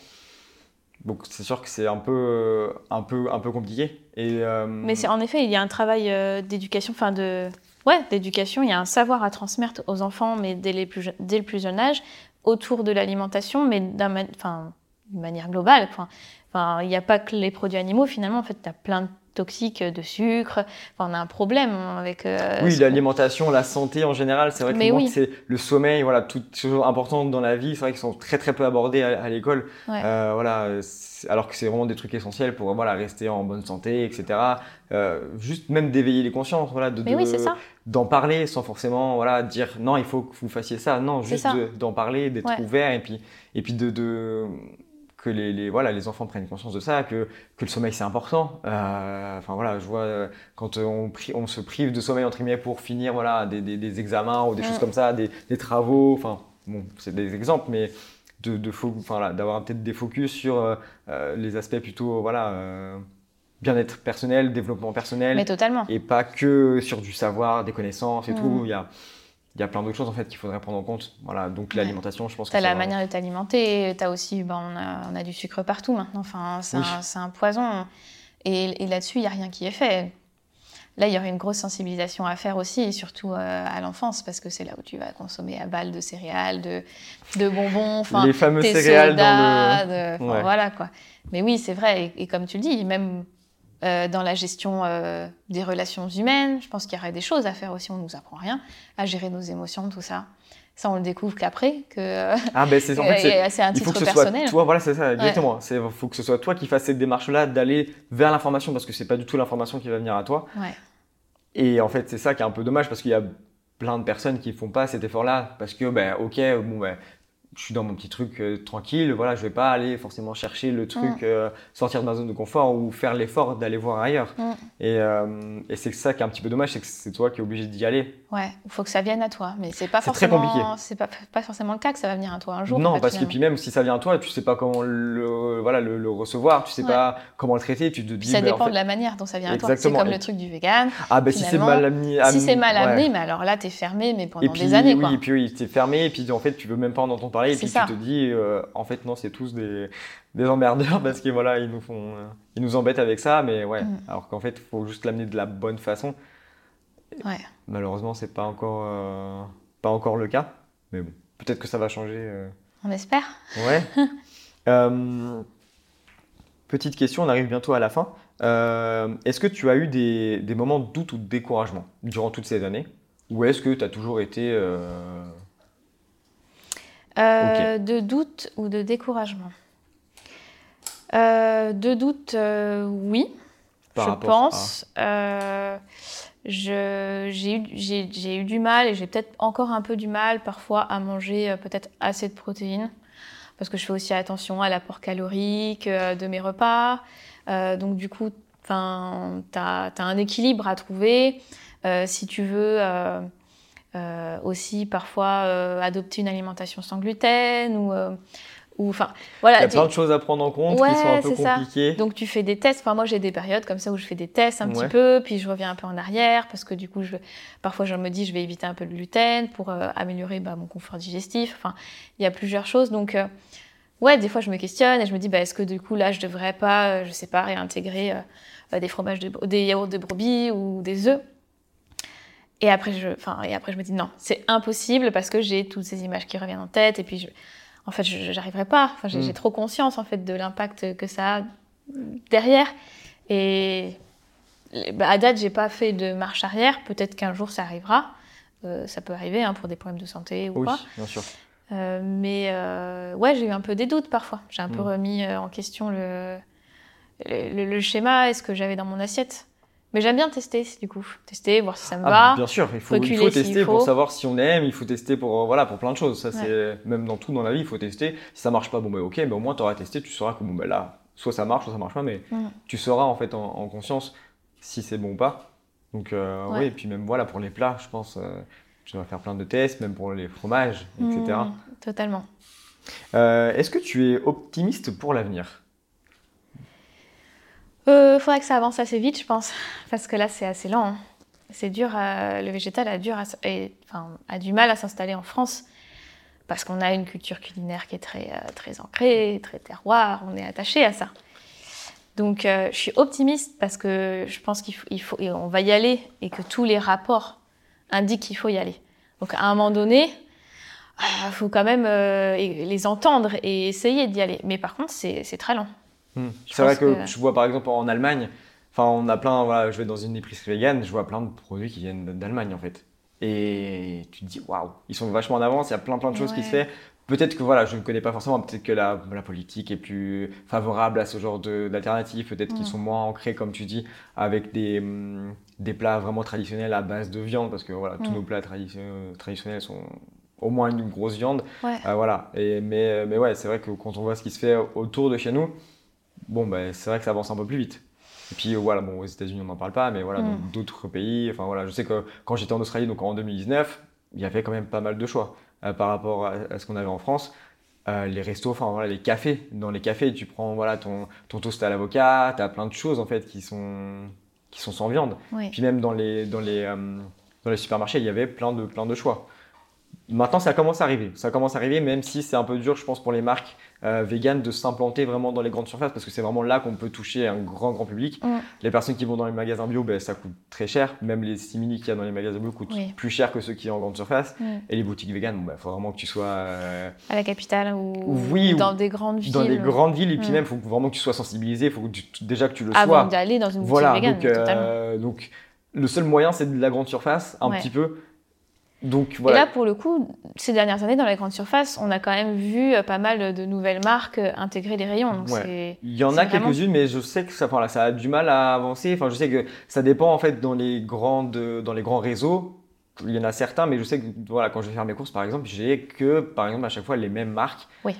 Donc c'est sûr que c'est un peu, un peu, un peu compliqué. Et, euh, Mais en effet, il y a un travail euh, d'éducation, enfin de, ouais, d'éducation. Il y a un savoir à transmettre aux enfants, mais dès, le plus jeune âge, autour de l'alimentation, mais d'une manière globale. Enfin, il n'y a pas que les produits animaux, finalement, en fait, tu as plein de toxiques de sucre. Enfin, on a un problème avec. Euh, oui, l'alimentation, la santé en général, c'est vrai que c'est le sommeil, voilà, toutes choses importantes dans la vie, c'est vrai qu'ils sont très très peu abordés à, l'école. Euh, voilà, alors que c'est vraiment des trucs essentiels pour voilà rester en bonne santé, etc. Euh, juste même d'éveiller les consciences, voilà, de, d'en parler sans forcément voilà dire non, il faut que vous fassiez ça. Non, juste d'en parler, d'être ouvert et puis et puis de, de que les, voilà, les enfants prennent conscience de ça, que, que le sommeil c'est important. Euh, enfin voilà, je vois euh, quand on, on se prive de sommeil entre guillemets pour finir voilà, des, des, examens ou des choses comme ça, des, des travaux, enfin bon, c'est des exemples, mais de, de d'avoir peut-être des focus sur euh, les aspects plutôt voilà, bien-être personnel, développement personnel. Mais totalement. Et pas que sur du savoir, des connaissances et mm. tout. Il y a, il y a plein d'autres choses en fait qu'il faudrait prendre en compte. Voilà, donc l'alimentation, je pense que. Tu as la manière de t'alimenter, tu as aussi, ben, on, a, on, a, du sucre partout maintenant, enfin, c'est un, poison. Et, là-dessus, il n'y a rien qui est fait. Là, il y aurait une grosse sensibilisation à faire aussi, et surtout euh, à l'enfance, parce que c'est là où tu vas consommer à balles de céréales, de, de bonbons, enfin, les fameux céréales dans le... Voilà quoi. Mais oui, c'est vrai, et, et, comme tu le dis, même euh, dans la gestion euh, des relations humaines. Je pense qu'il y aurait des choses à faire aussi, on ne nous apprend rien, à gérer nos émotions, tout ça. Ça, on le découvre qu'après, que ah, ben c'est en fait, c'est un titre il faut que ce personnel. Soit toi, voilà, c'est ça, exactement. Il faut que ce soit toi qui fasses cette démarche-là, d'aller vers l'information, parce que c'est pas du tout l'information qui va venir à toi. Ouais. Et en fait, c'est ça qui est un peu dommage, parce qu'il y a plein de personnes qui font pas cet effort-là, parce que, ben, ok, bon, ben, je suis dans mon petit truc euh, tranquille, voilà, je vais pas aller forcément chercher le truc, mm. euh, sortir de ma zone de confort ou faire l'effort d'aller voir ailleurs. Mm. Et, euh, et c'est ça qui est un petit peu dommage, c'est que c'est toi qui es obligé d'y aller. Ouais, il faut que ça vienne à toi, mais c'est pas forcément. Très compliqué. C'est pas, pas forcément le cas que ça va venir à toi un jour. Non, parce que puis même si ça vient à toi, tu sais pas comment le, voilà, le, recevoir, tu sais pas comment le traiter, tu te dis. ça bah, dépend de la manière dont ça vient à toi. C'est comme le truc du vegan. Ah ben si c'est mal amené. Si c'est mal amené, mais alors là t'es fermé, mais pendant des années. Oui, et puis oui, t'es fermé, et puis en fait tu veux même pas en entendre parler, et puis tu te dis euh, en fait, non, c'est tous des, des, emmerdeurs parce que voilà, ils nous font, euh, ils nous embêtent avec ça, mais ouais. Mm. Alors qu'en fait, faut juste l'amener de la bonne façon. Ouais. Malheureusement, c'est pas encore, euh, pas encore le cas, mais bon, peut-être que ça va changer. On espère. Ouais. petite question, on arrive bientôt à la fin. est-ce que tu as eu des, des, moments de doute ou de découragement durant toutes ces années? Ou est-ce que tu as toujours été euh, de doute ou de découragement? Euh, De doute, euh, oui, je pense. J'ai eu, eu, du mal et j'ai peut-être encore un peu du mal parfois à manger peut-être assez de protéines parce que je fais aussi attention à l'apport calorique de mes repas. donc du coup, tu as, un équilibre à trouver. si tu veux euh, aussi parfois euh, adopter une alimentation sans gluten ou euh, enfin voilà il y a plein de choses à prendre en compte qui sont un peu compliquées. Donc tu fais des tests. Enfin moi j'ai des périodes comme ça où je fais des tests un petit peu puis je reviens un peu en arrière parce que du coup je parfois je me dis je vais éviter un peu le gluten pour améliorer bah, mon confort digestif. Enfin il y a plusieurs choses. Donc ouais des fois je me questionne et je me dis bah, est-ce que du coup là je devrais pas je sais pas réintégrer des fromages de, des yaourts de brebis ou des œufs? Et après, je, enfin, et après, je me dis non, c'est impossible parce que j'ai toutes ces images qui reviennent en tête. Et puis, je, en fait, je n'arriverai pas. Enfin, j'ai mm. trop conscience en fait de l'impact que ça a derrière. Et bah, à date, j'ai pas fait de marche arrière. Peut-être qu'un jour, ça arrivera. Euh, ça peut arriver hein, pour des problèmes de santé ou oui, quoi. bien sûr. Euh, mais euh, ouais, j'ai eu un peu des doutes parfois. J'ai un peu mm. remis en question le, le, le schéma et ce que j'avais dans mon assiette. Mais j'aime bien tester, du coup. Tester, voir si ça me ah, va. Bien sûr, il faut, il faut tester pour savoir si on aime, il faut tester pour, voilà, pour plein de choses. Ça, c'est, même dans tout dans la vie, il faut tester. Si ça marche pas, bon, ben, ok, mais au moins, tu auras testé, tu sauras que, bon, ben, là, soit ça marche, soit ça marche pas, mais mm. tu sauras, en fait, en, conscience, si c'est bon ou pas. Donc, euh, oui, et puis même, voilà, pour les plats, je pense, euh, tu vas faire plein de tests, même pour les fromages, etc. Mm, totalement. Euh, est-ce que tu es optimiste pour l'avenir? Euh, faudrait que ça avance assez vite, je pense, parce que là, c'est assez lent. Hein. C'est dur, le végétal a, du mal à s'installer en France, parce qu'on a une culture culinaire qui est très, euh, ancrée, très terroir, on est attaché à ça. Donc, euh, je suis optimiste parce que je pense qu'il faut, on va y aller et que tous les rapports indiquent qu'il faut y aller. Donc, à un moment donné, il faut quand même les entendre et essayer d'y aller. Mais par contre, c'est très lent. Hmm. C'est vrai que, je vois par exemple en Allemagne, enfin on a plein, voilà, je vais dans une épicerie vegan, je vois plein de produits qui viennent d'Allemagne en fait. Et tu te dis waouh, ils sont vachement en avance, il y a plein plein de choses qui se font. Peut-être que voilà, je ne connais pas forcément, peut-être que la, la, politique est plus favorable à ce genre d'alternatives, peut-être qu'ils hmm. sont moins ancrés, comme tu dis, avec des, hmm, des plats vraiment traditionnels à base de viande, parce que voilà, tous nos plats traditionnels sont au moins une grosse viande. Euh, voilà. Et, mais, mais ouais, c'est vrai que quand on voit ce qui se fait autour de chez nous, bon, ben, c'est vrai que ça avance un peu plus vite. Et puis voilà, bon, aux États-Unis, on n'en parle pas, mais voilà, dans mm. d'autres pays, enfin voilà, je sais que quand j'étais en Australie, donc en 2019, il y avait quand même pas mal de choix euh, par rapport à, ce qu'on avait en France. Euh, les restos, enfin voilà, les cafés. Dans les cafés, tu prends voilà ton, ton toast à l'avocat, tu as plein de choses en fait qui sont, qui sont sans viande. Puis même dans les, dans, les, euh, dans les supermarchés, il y avait plein de, plein de choix. Maintenant, ça commence à arriver. Ça commence à arriver, même si c'est un peu dur, je pense, pour les marques euh, vegan de s'implanter vraiment dans les grandes surfaces, parce que c'est vraiment là qu'on peut toucher un grand, grand public. Les personnes qui vont dans les magasins bio, ben, ça coûte très cher. Même les simili qu'il y a dans les magasins bio coûtent plus cher que ceux qui sont en grande surface. Et les boutiques vegan, il ben, faut vraiment que tu sois... Euh, à la capitale ou, dans des grandes villes. Dans des grandes villes, et puis même, il faut vraiment que tu sois sensibilisé, il faut déjà que tu le sois. Avant d'aller dans une boutique voilà, vegan, donc, euh, donc, le seul moyen, c'est de la grande surface, un petit peu. Donc, voilà. Et là, pour le coup, ces dernières années, dans la grande surface, on a quand même vu euh, pas mal de nouvelles marques euh, intégrer les rayons. Il y en a quelques-unes, mais je sais que ça, enfin, ça a du mal à avancer. Enfin, je sais que ça dépend en fait dans les, grandes, dans les grands réseaux. Il y en a certains, mais je sais que voilà, quand je vais faire mes courses, par exemple, j'ai que, par exemple, à chaque fois les mêmes marques. Oui.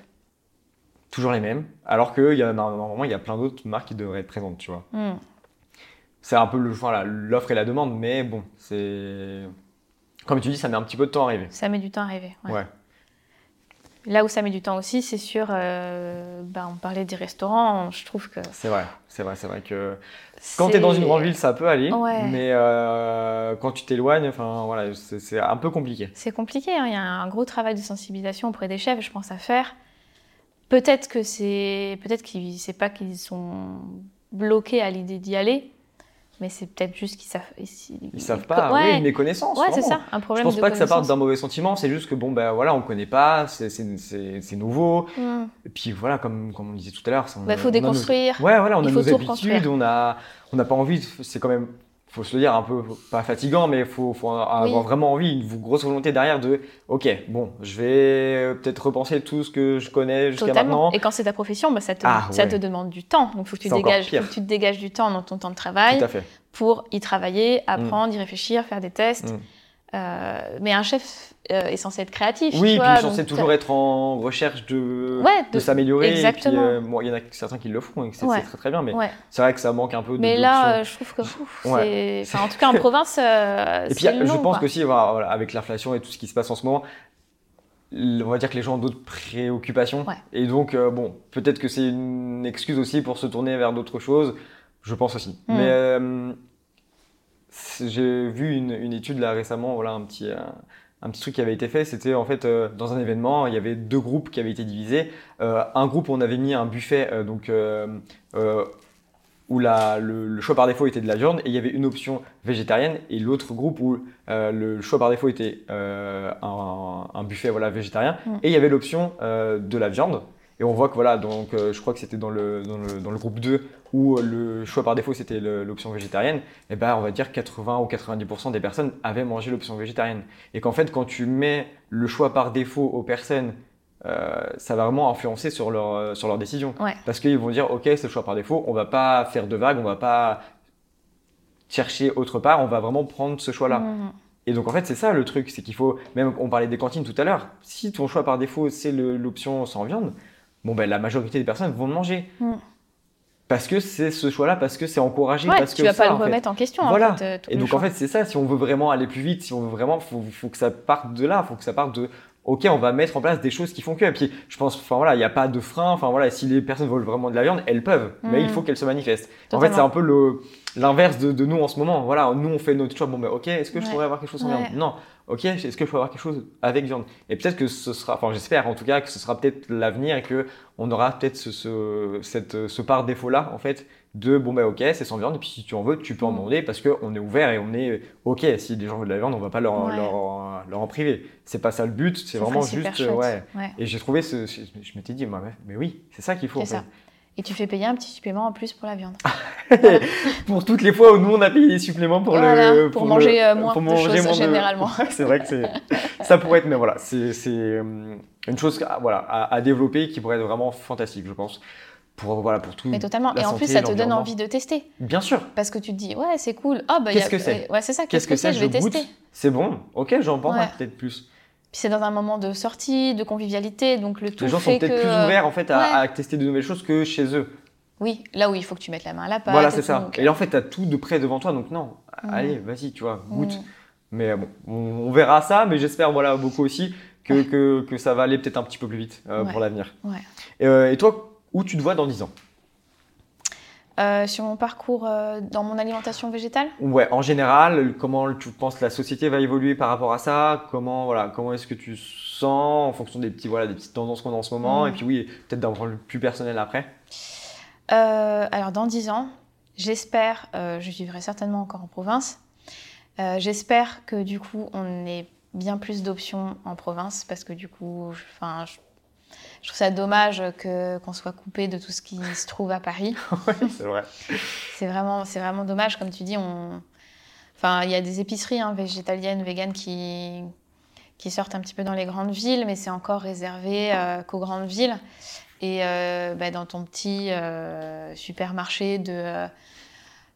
Toujours les mêmes. Alors qu'il y a normalement, il y a plein d'autres marques qui devraient être présentes, tu vois. Hmm. C'est un peu le, voilà, l'offre et la demande, mais bon, c'est comme tu dis, ça met un petit peu de temps à arriver. Ça met du temps à arriver. Ouais. Là où ça met du temps aussi, c'est sur. Euh, bah, on parlait des restaurants, je trouve que. C'est vrai, c'est vrai, c'est vrai que. Quand tu es dans une grande ville, ça peut aller, mais euh, quand tu t'éloignes, enfin voilà, c'est un peu compliqué. C'est compliqué, hein. il y a un gros travail de sensibilisation auprès des chefs, je pense, à faire. Peut-être que c'est. Peut-être qu'ils. C'est pas qu'ils sont bloqués à l'idée d'y aller, mais c'est peut-être juste qu'ils savent. Ils, savent pas, oui, une méconnaissance. Ouais, c'est ça, un problème. Je pense pas que ça parte d'un mauvais sentiment, c'est juste que bon, ben voilà, on connaît pas, c'est nouveau. Mm. Et puis voilà, comme, comme on disait tout à l'heure, il faut déconstruire. Ouais, voilà, on a nos habitudes, on a, on n'a pas envie, c'est quand même faut se le dire, un peu pas fatigant, mais il faut, faut avoir vraiment envie, une grosse volonté derrière de OK, bon, je vais peut-être repenser tout ce que je connais jusqu'à maintenant. Et quand c'est ta profession, bah, ça, te, ah, ça te demande du temps. Donc il faut que tu dégages, faut que tu te dégages du temps dans ton temps de travail pour y travailler, mm. apprendre, y réfléchir, faire des tests. Mm. Euh, mais un chef euh, est censé être créatif. Oui, puis censé toujours être en recherche de, de s'améliorer. Exactement. Euh, il y en a certains qui le font et c'est très très bien, mais c'est vrai que ça manque un peu de. Mais là, je trouve que. en tout cas, en province. et puis, je pense qu'aussi, voilà, avec l'inflation et tout ce qui se passe en ce moment, on va dire que les gens ont d'autres préoccupations. Et donc, bon, peut-être que c'est une excuse aussi pour se tourner vers d'autres choses. Je pense aussi. Mm. Mais j'ai vu une, une, étude là récemment, voilà un petit, un, petit truc qui avait été fait. C'était en fait euh, dans un événement, il y avait deux groupes qui avaient été divisés. Euh, un groupe, on avait mis un buffet euh, donc où la, le, choix par défaut était de la viande et il y avait une option végétarienne et l'autre groupe où le choix par défaut était un, un, buffet voilà végétarien mm. et il y avait l'option de la viande. Et on voit que voilà, donc je crois que c'était dans le, dans, le, dans le, groupe 2 où le choix par défaut c'était l'option végétarienne, et eh ben on va dire 80 ou 90% des personnes avaient mangé l'option végétarienne. Et qu'en fait, quand tu mets le choix par défaut aux personnes, euh, ça va vraiment influencer sur leur, euh, sur leur décision. Parce qu'ils vont dire, ok, c'est le choix par défaut, on va pas faire de vagues, on va pas chercher autre part, on va vraiment prendre ce choix-là. Mmh. Et donc en fait c'est ça le truc, c'est qu'il faut, même on parlait des cantines tout à l'heure, si ton choix par défaut c'est l'option sans viande, bon ben la majorité des personnes vont le manger. Mmh parce que c'est ce choix-là, parce que c'est encouragé. parce tu que vas pas le remettre en question. Voilà. En fait, euh, et donc en fait c'est ça. Si on veut vraiment aller plus vite, si on veut vraiment, faut, faut que ça parte de là. Faut que ça parte de ok, on va mettre en place des choses qui font que. Et puis, je pense, enfin voilà, il n'y a pas de frein. Enfin voilà, si les personnes veulent vraiment de la viande, elles peuvent, mais il mm. faut qu'elles se manifestent. En fait, c'est un peu le l'inverse de, nous en ce moment. Voilà, nous on fait notre choix. Bon, ben ok, est-ce que je pourrais avoir quelque chose sans viande? Non. Ok, est-ce que je peux avoir quelque chose avec viande? Et peut-être que ce sera, enfin j'espère en tout cas que ce sera peut-être l'avenir et que on aura peut-être ce, ce, cette, ce par défaut là en fait de bon ben ok c'est sans viande et puis si tu en veux tu peux en Mm. demander parce qu'on est ouvert et on est ok si les gens veulent de la viande on va pas leur, Ouais. leur, leur en priver. C'est pas ça le but, c'est vraiment juste ouais. Ouais. Et j'ai trouvé ce, je, m'étais dit, bah, mais oui, c'est ça qu'il faut. En ça. Et tu fais payer un petit supplément en plus pour la viande. pour toutes les fois où nous on a payé des suppléments pour Voilà, le pour manger, euh, moins pour de manger choses, moins généralement. C'est vrai que c'est ça pourrait être, mais voilà, c'est c'est, euh, une chose à- voilà à, à développer qui pourrait être vraiment fantastique, je pense. Pour voilà pour tout. Mais totalement. Et en santé, plus, ça te donne envie de tester. Bien sûr. Parce que tu te dis, ouais, c'est cool. Ah, bah, a- Qu'est-ce que c'est? Ouais, c'est ça. Qu'est-ce que c'est? Je vais goûte? tester. C'est bon? Ok, j'en pense Ouais. peut-être plus. Puis c'est dans un moment de sortie, de convivialité, donc le tout Les gens fait sont peut-être que... plus ouverts en fait à, ouais. à tester de nouvelles choses que chez eux. Oui, là où il faut que tu mettes la main à la pâte. voilà, c'est ça. donc, Et là en fait, t'as tout de près devant toi, donc non. Mm. Allez, vas-y, tu vois, goûte. mm. Mais euh, bon, on, on verra ça, mais j'espère voilà, beaucoup aussi que, Ouais. que, que ça va aller peut-être un petit peu plus vite euh, Ouais. pour l'avenir. Et, euh, et toi, où tu te vois dans 10 ans? Euh, sur mon parcours euh, dans mon alimentation végétale? Ouais, en général, comment tu penses que la société va évoluer par rapport à ça? Comment, voilà, comment est-ce que tu sens en fonction des, petits, voilà, des petites tendances qu'on a en ce moment? Mm. Et puis oui, peut-être d'un point de vue plus personnel après. Euh, alors, dans 10 ans, j'espère, je vivrai certainement encore en province. J'espère que du coup, on ait bien plus d'options en province parce que du coup, je, enfin, je, je trouve ça dommage que, qu'on soit coupé de tout ce qui se trouve à Paris. C'est vrai. C'est vraiment, c'est vraiment dommage, comme tu dis. On... Enfin, il y a des épiceries hein, végétaliennes, véganes qui, qui sortent un petit peu dans les grandes villes, mais c'est encore réservé euh, qu'aux grandes villes. Et euh, bah, dans ton petit euh, supermarché de,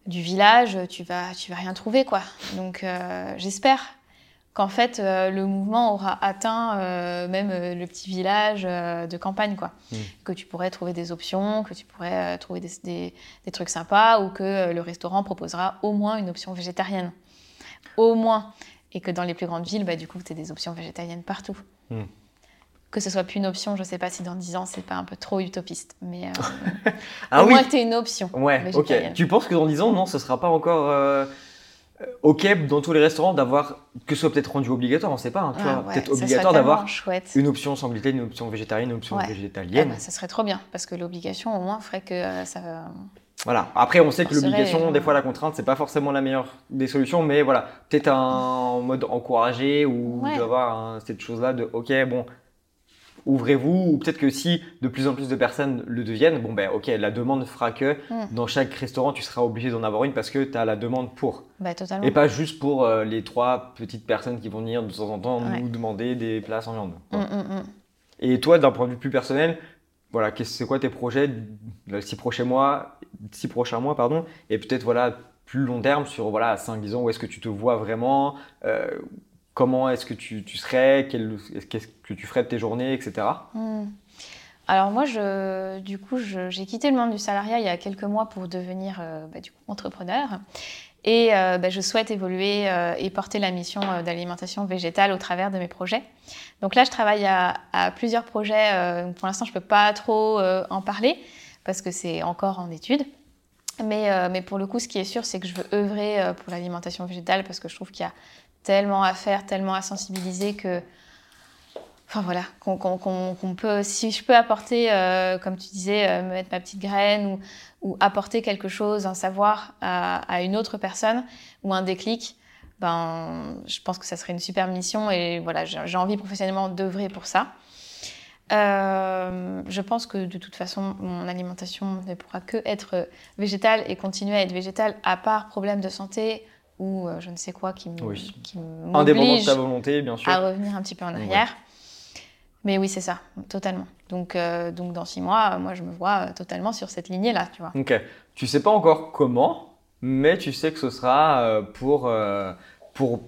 du village, tu vas, tu vas rien trouver, quoi. Donc, j'espère qu'en fait, euh, le mouvement aura atteint euh, même euh, le petit village de campagne, quoi. Mm. Que tu pourrais trouver des options, que tu pourrais trouver des, des, des trucs sympas, ou que le restaurant proposera au moins une option végétarienne. Au moins. Et que dans les plus grandes villes, bah, du coup, tu aies des options végétariennes partout. Mm. Que ce soit plus une option, je sais pas si dans 10 ans, c'est pas un peu trop utopiste, mais Ah au oui moins que tu une option. Ouais, ok. Tu penses que dans 10 ans, non, ce sera pas encore ok dans tous les restaurants d'avoir, que ce soit peut-être rendu obligatoire, on sait pas, hein, tu Ah vois, ouais, peut-être obligatoire d'avoir une option sans gluten, une option végétarienne, une option Ouais. végétalienne. Ah bah, ça serait trop bien, parce que l'obligation, au moins, ferait que euh, ça. Voilà. Après, on sait que l'obligation, des fois, la contrainte, c'est pas forcément la meilleure des solutions, mais voilà, peut-être un mode encouragé ou Ouais. d'avoir cette chose-là de, ok, bon, ouvrez-vous, ou peut-être que si de plus en plus de personnes le deviennent, bon, ben, ok, la demande fera que Mm. dans chaque restaurant, tu seras obligé d'en avoir une parce que tu as la demande pour. Bah, totalement. Et pas juste pour euh, les trois petites personnes qui vont venir de temps en temps Ouais. nous demander des places en viande. Mm, mm, mm. Et toi, d'un point de vue plus personnel, voilà, c'est quoi tes projets les six prochains mois, six prochains mois, pardon, et peut-être voilà plus long terme sur voilà 5-10 ans où est-ce que tu te vois vraiment, euh, comment est-ce que tu, serais, qu'est-ce que tu ferais de tes journées, etc. Hmm. Alors moi, du coup, j'ai quitté le monde du salariat il y a quelques mois pour devenir euh, bah, du coup, entrepreneur. Et euh, bah, je souhaite évoluer euh, et porter la mission d'alimentation végétale au travers de mes projets. Donc là, je travaille à, plusieurs projets. pour l'instant, je ne peux pas trop en parler parce que c'est encore en étude. Mais, mais pour le coup, ce qui est sûr, c'est que je veux œuvrer pour l'alimentation végétale parce que je trouve qu'il y a tellement à faire, tellement à sensibiliser que Enfin voilà, qu'on peut, si je peux apporter, euh, comme tu disais, euh, mettre ma petite graine ou, apporter quelque chose, un savoir à, une autre personne ou un déclic, ben, je pense que ça serait une super mission et voilà, j'ai j'ai envie professionnellement d'œuvrer pour ça. Euh, je pense que de toute façon, mon alimentation ne pourra que être végétale et continuer à être végétale à part problème de santé ou euh, je ne sais quoi qui me- Oui. qui Indépendant de ta volonté, bien sûr. à revenir un petit peu en Ouais. arrière. Mais oui, c'est ça, totalement. Donc, euh, donc dans six mois, moi, je me vois euh, totalement sur cette lignée-là, tu vois. Ok. Tu sais pas encore comment, mais tu sais que ce sera pour, pour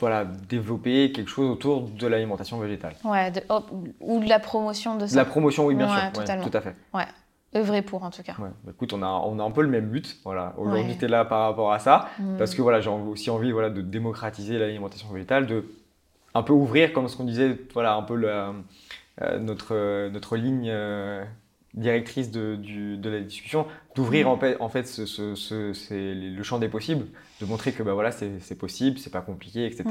voilà, développer quelque chose autour de l'alimentation végétale. Ouais, de- oh, ou de la promotion de ça. La promotion, oui, bien Ouais, sûr. Ouais, tout à fait. Œuvrer pour, en tout cas. Ouais. Bah, écoute, on a, on a un peu le même but. Voilà. Aujourd'hui, Ouais. tu es là par rapport à ça. Mm. Parce que voilà, j'ai aussi envie voilà, de démocratiser l'alimentation végétale, de un peu ouvrir, comme ce qu'on disait, voilà, un peu la- euh, notre, notre ligne euh, directrice de, la discussion, d'ouvrir en fait, en fait le champ des possibles, de montrer que bah, voilà, c'est possible, c'est pas compliqué, etc.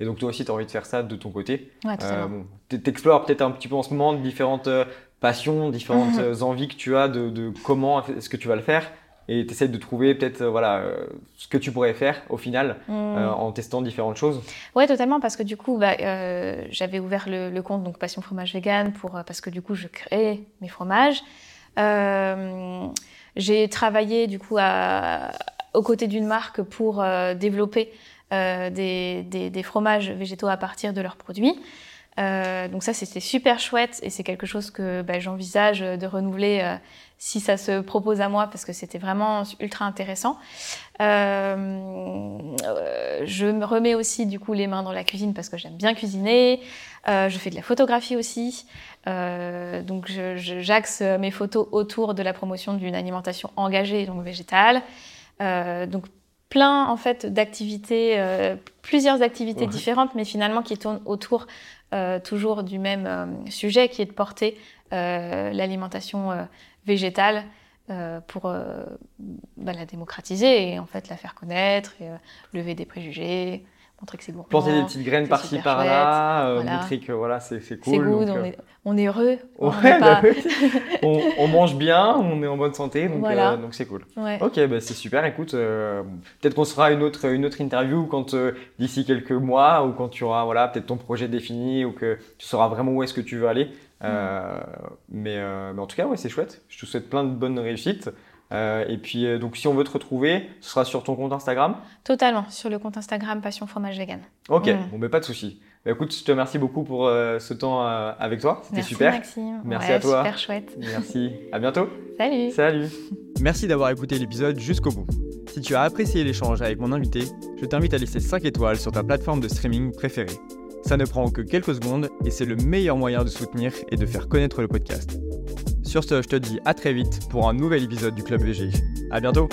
Et donc toi aussi, tu as envie de faire ça de ton côté. Ouais, euh, tu explores peut-être un petit peu en ce moment différentes euh, passions, différentes euh, envies que tu as de, de comment est-ce que tu vas le faire et tu essaies de trouver peut-être euh, voilà, euh, ce que tu pourrais faire au final euh, en testant différentes choses. Oui, totalement, parce que du coup, bah, j'avais ouvert le, compte donc Passion Fromage Vegan pour, parce que du coup, je crée mes fromages. j'ai travaillé du coup à, aux côtés d'une marque pour développer des, des, des, fromages végétaux à partir de leurs produits. Euh, donc ça, c'était super chouette et c'est quelque chose que bah, j'envisage de renouveler euh, si ça se propose à moi parce que c'était vraiment ultra intéressant. Euh, je me remets aussi du coup les mains dans la cuisine parce que j'aime bien cuisiner. je fais de la photographie aussi. donc j'axe mes photos autour de la promotion d'une alimentation engagée, donc végétale. donc plein en fait d'activités, plusieurs activités différentes, mais finalement qui tournent autour euh, toujours du même euh, sujet qui est de porter euh, l'alimentation végétale pour bah, la démocratiser et en fait la faire connaître, et, lever des préjugés, montrer que c'est gourmand. Planter des petites graines par-ci par-là, montrer que voilà, c'est cool. C'est good, on, est, on, est, heureux. Bah on, on, mange bien, on est en bonne santé, donc donc c'est cool. Ok, bah, c'est super. Écoute, peut-être qu'on sera une autre, une autre interview quand d'ici quelques mois ou quand tu auras voilà, peut-être ton projet défini ou que tu sauras vraiment où est-ce que tu veux aller. mais, mais, en tout cas, ouais, c'est chouette. Je te souhaite plein de bonnes réussites. Euh, et puis, euh, donc, si on veut te retrouver, ce sera sur ton compte Instagram Totalement, sur le compte Instagram Passion Fromage Vegan. Ok, mm. bon, mais pas de souci. Bah, écoute, je te remercie beaucoup pour euh, ce temps avec toi. C'était super. Maxime. Merci à toi. Super chouette. Merci. À bientôt. Salut. Salut. Merci d'avoir écouté l'épisode jusqu'au bout. Si tu as apprécié l'échange avec mon invité, je t'invite à laisser 5 étoiles sur ta plateforme de streaming préférée. Ça ne prend que quelques secondes et c'est le meilleur moyen de soutenir et de faire connaître le podcast. Sur ce, je te dis à très vite pour un nouvel épisode du Club VG. À bientôt!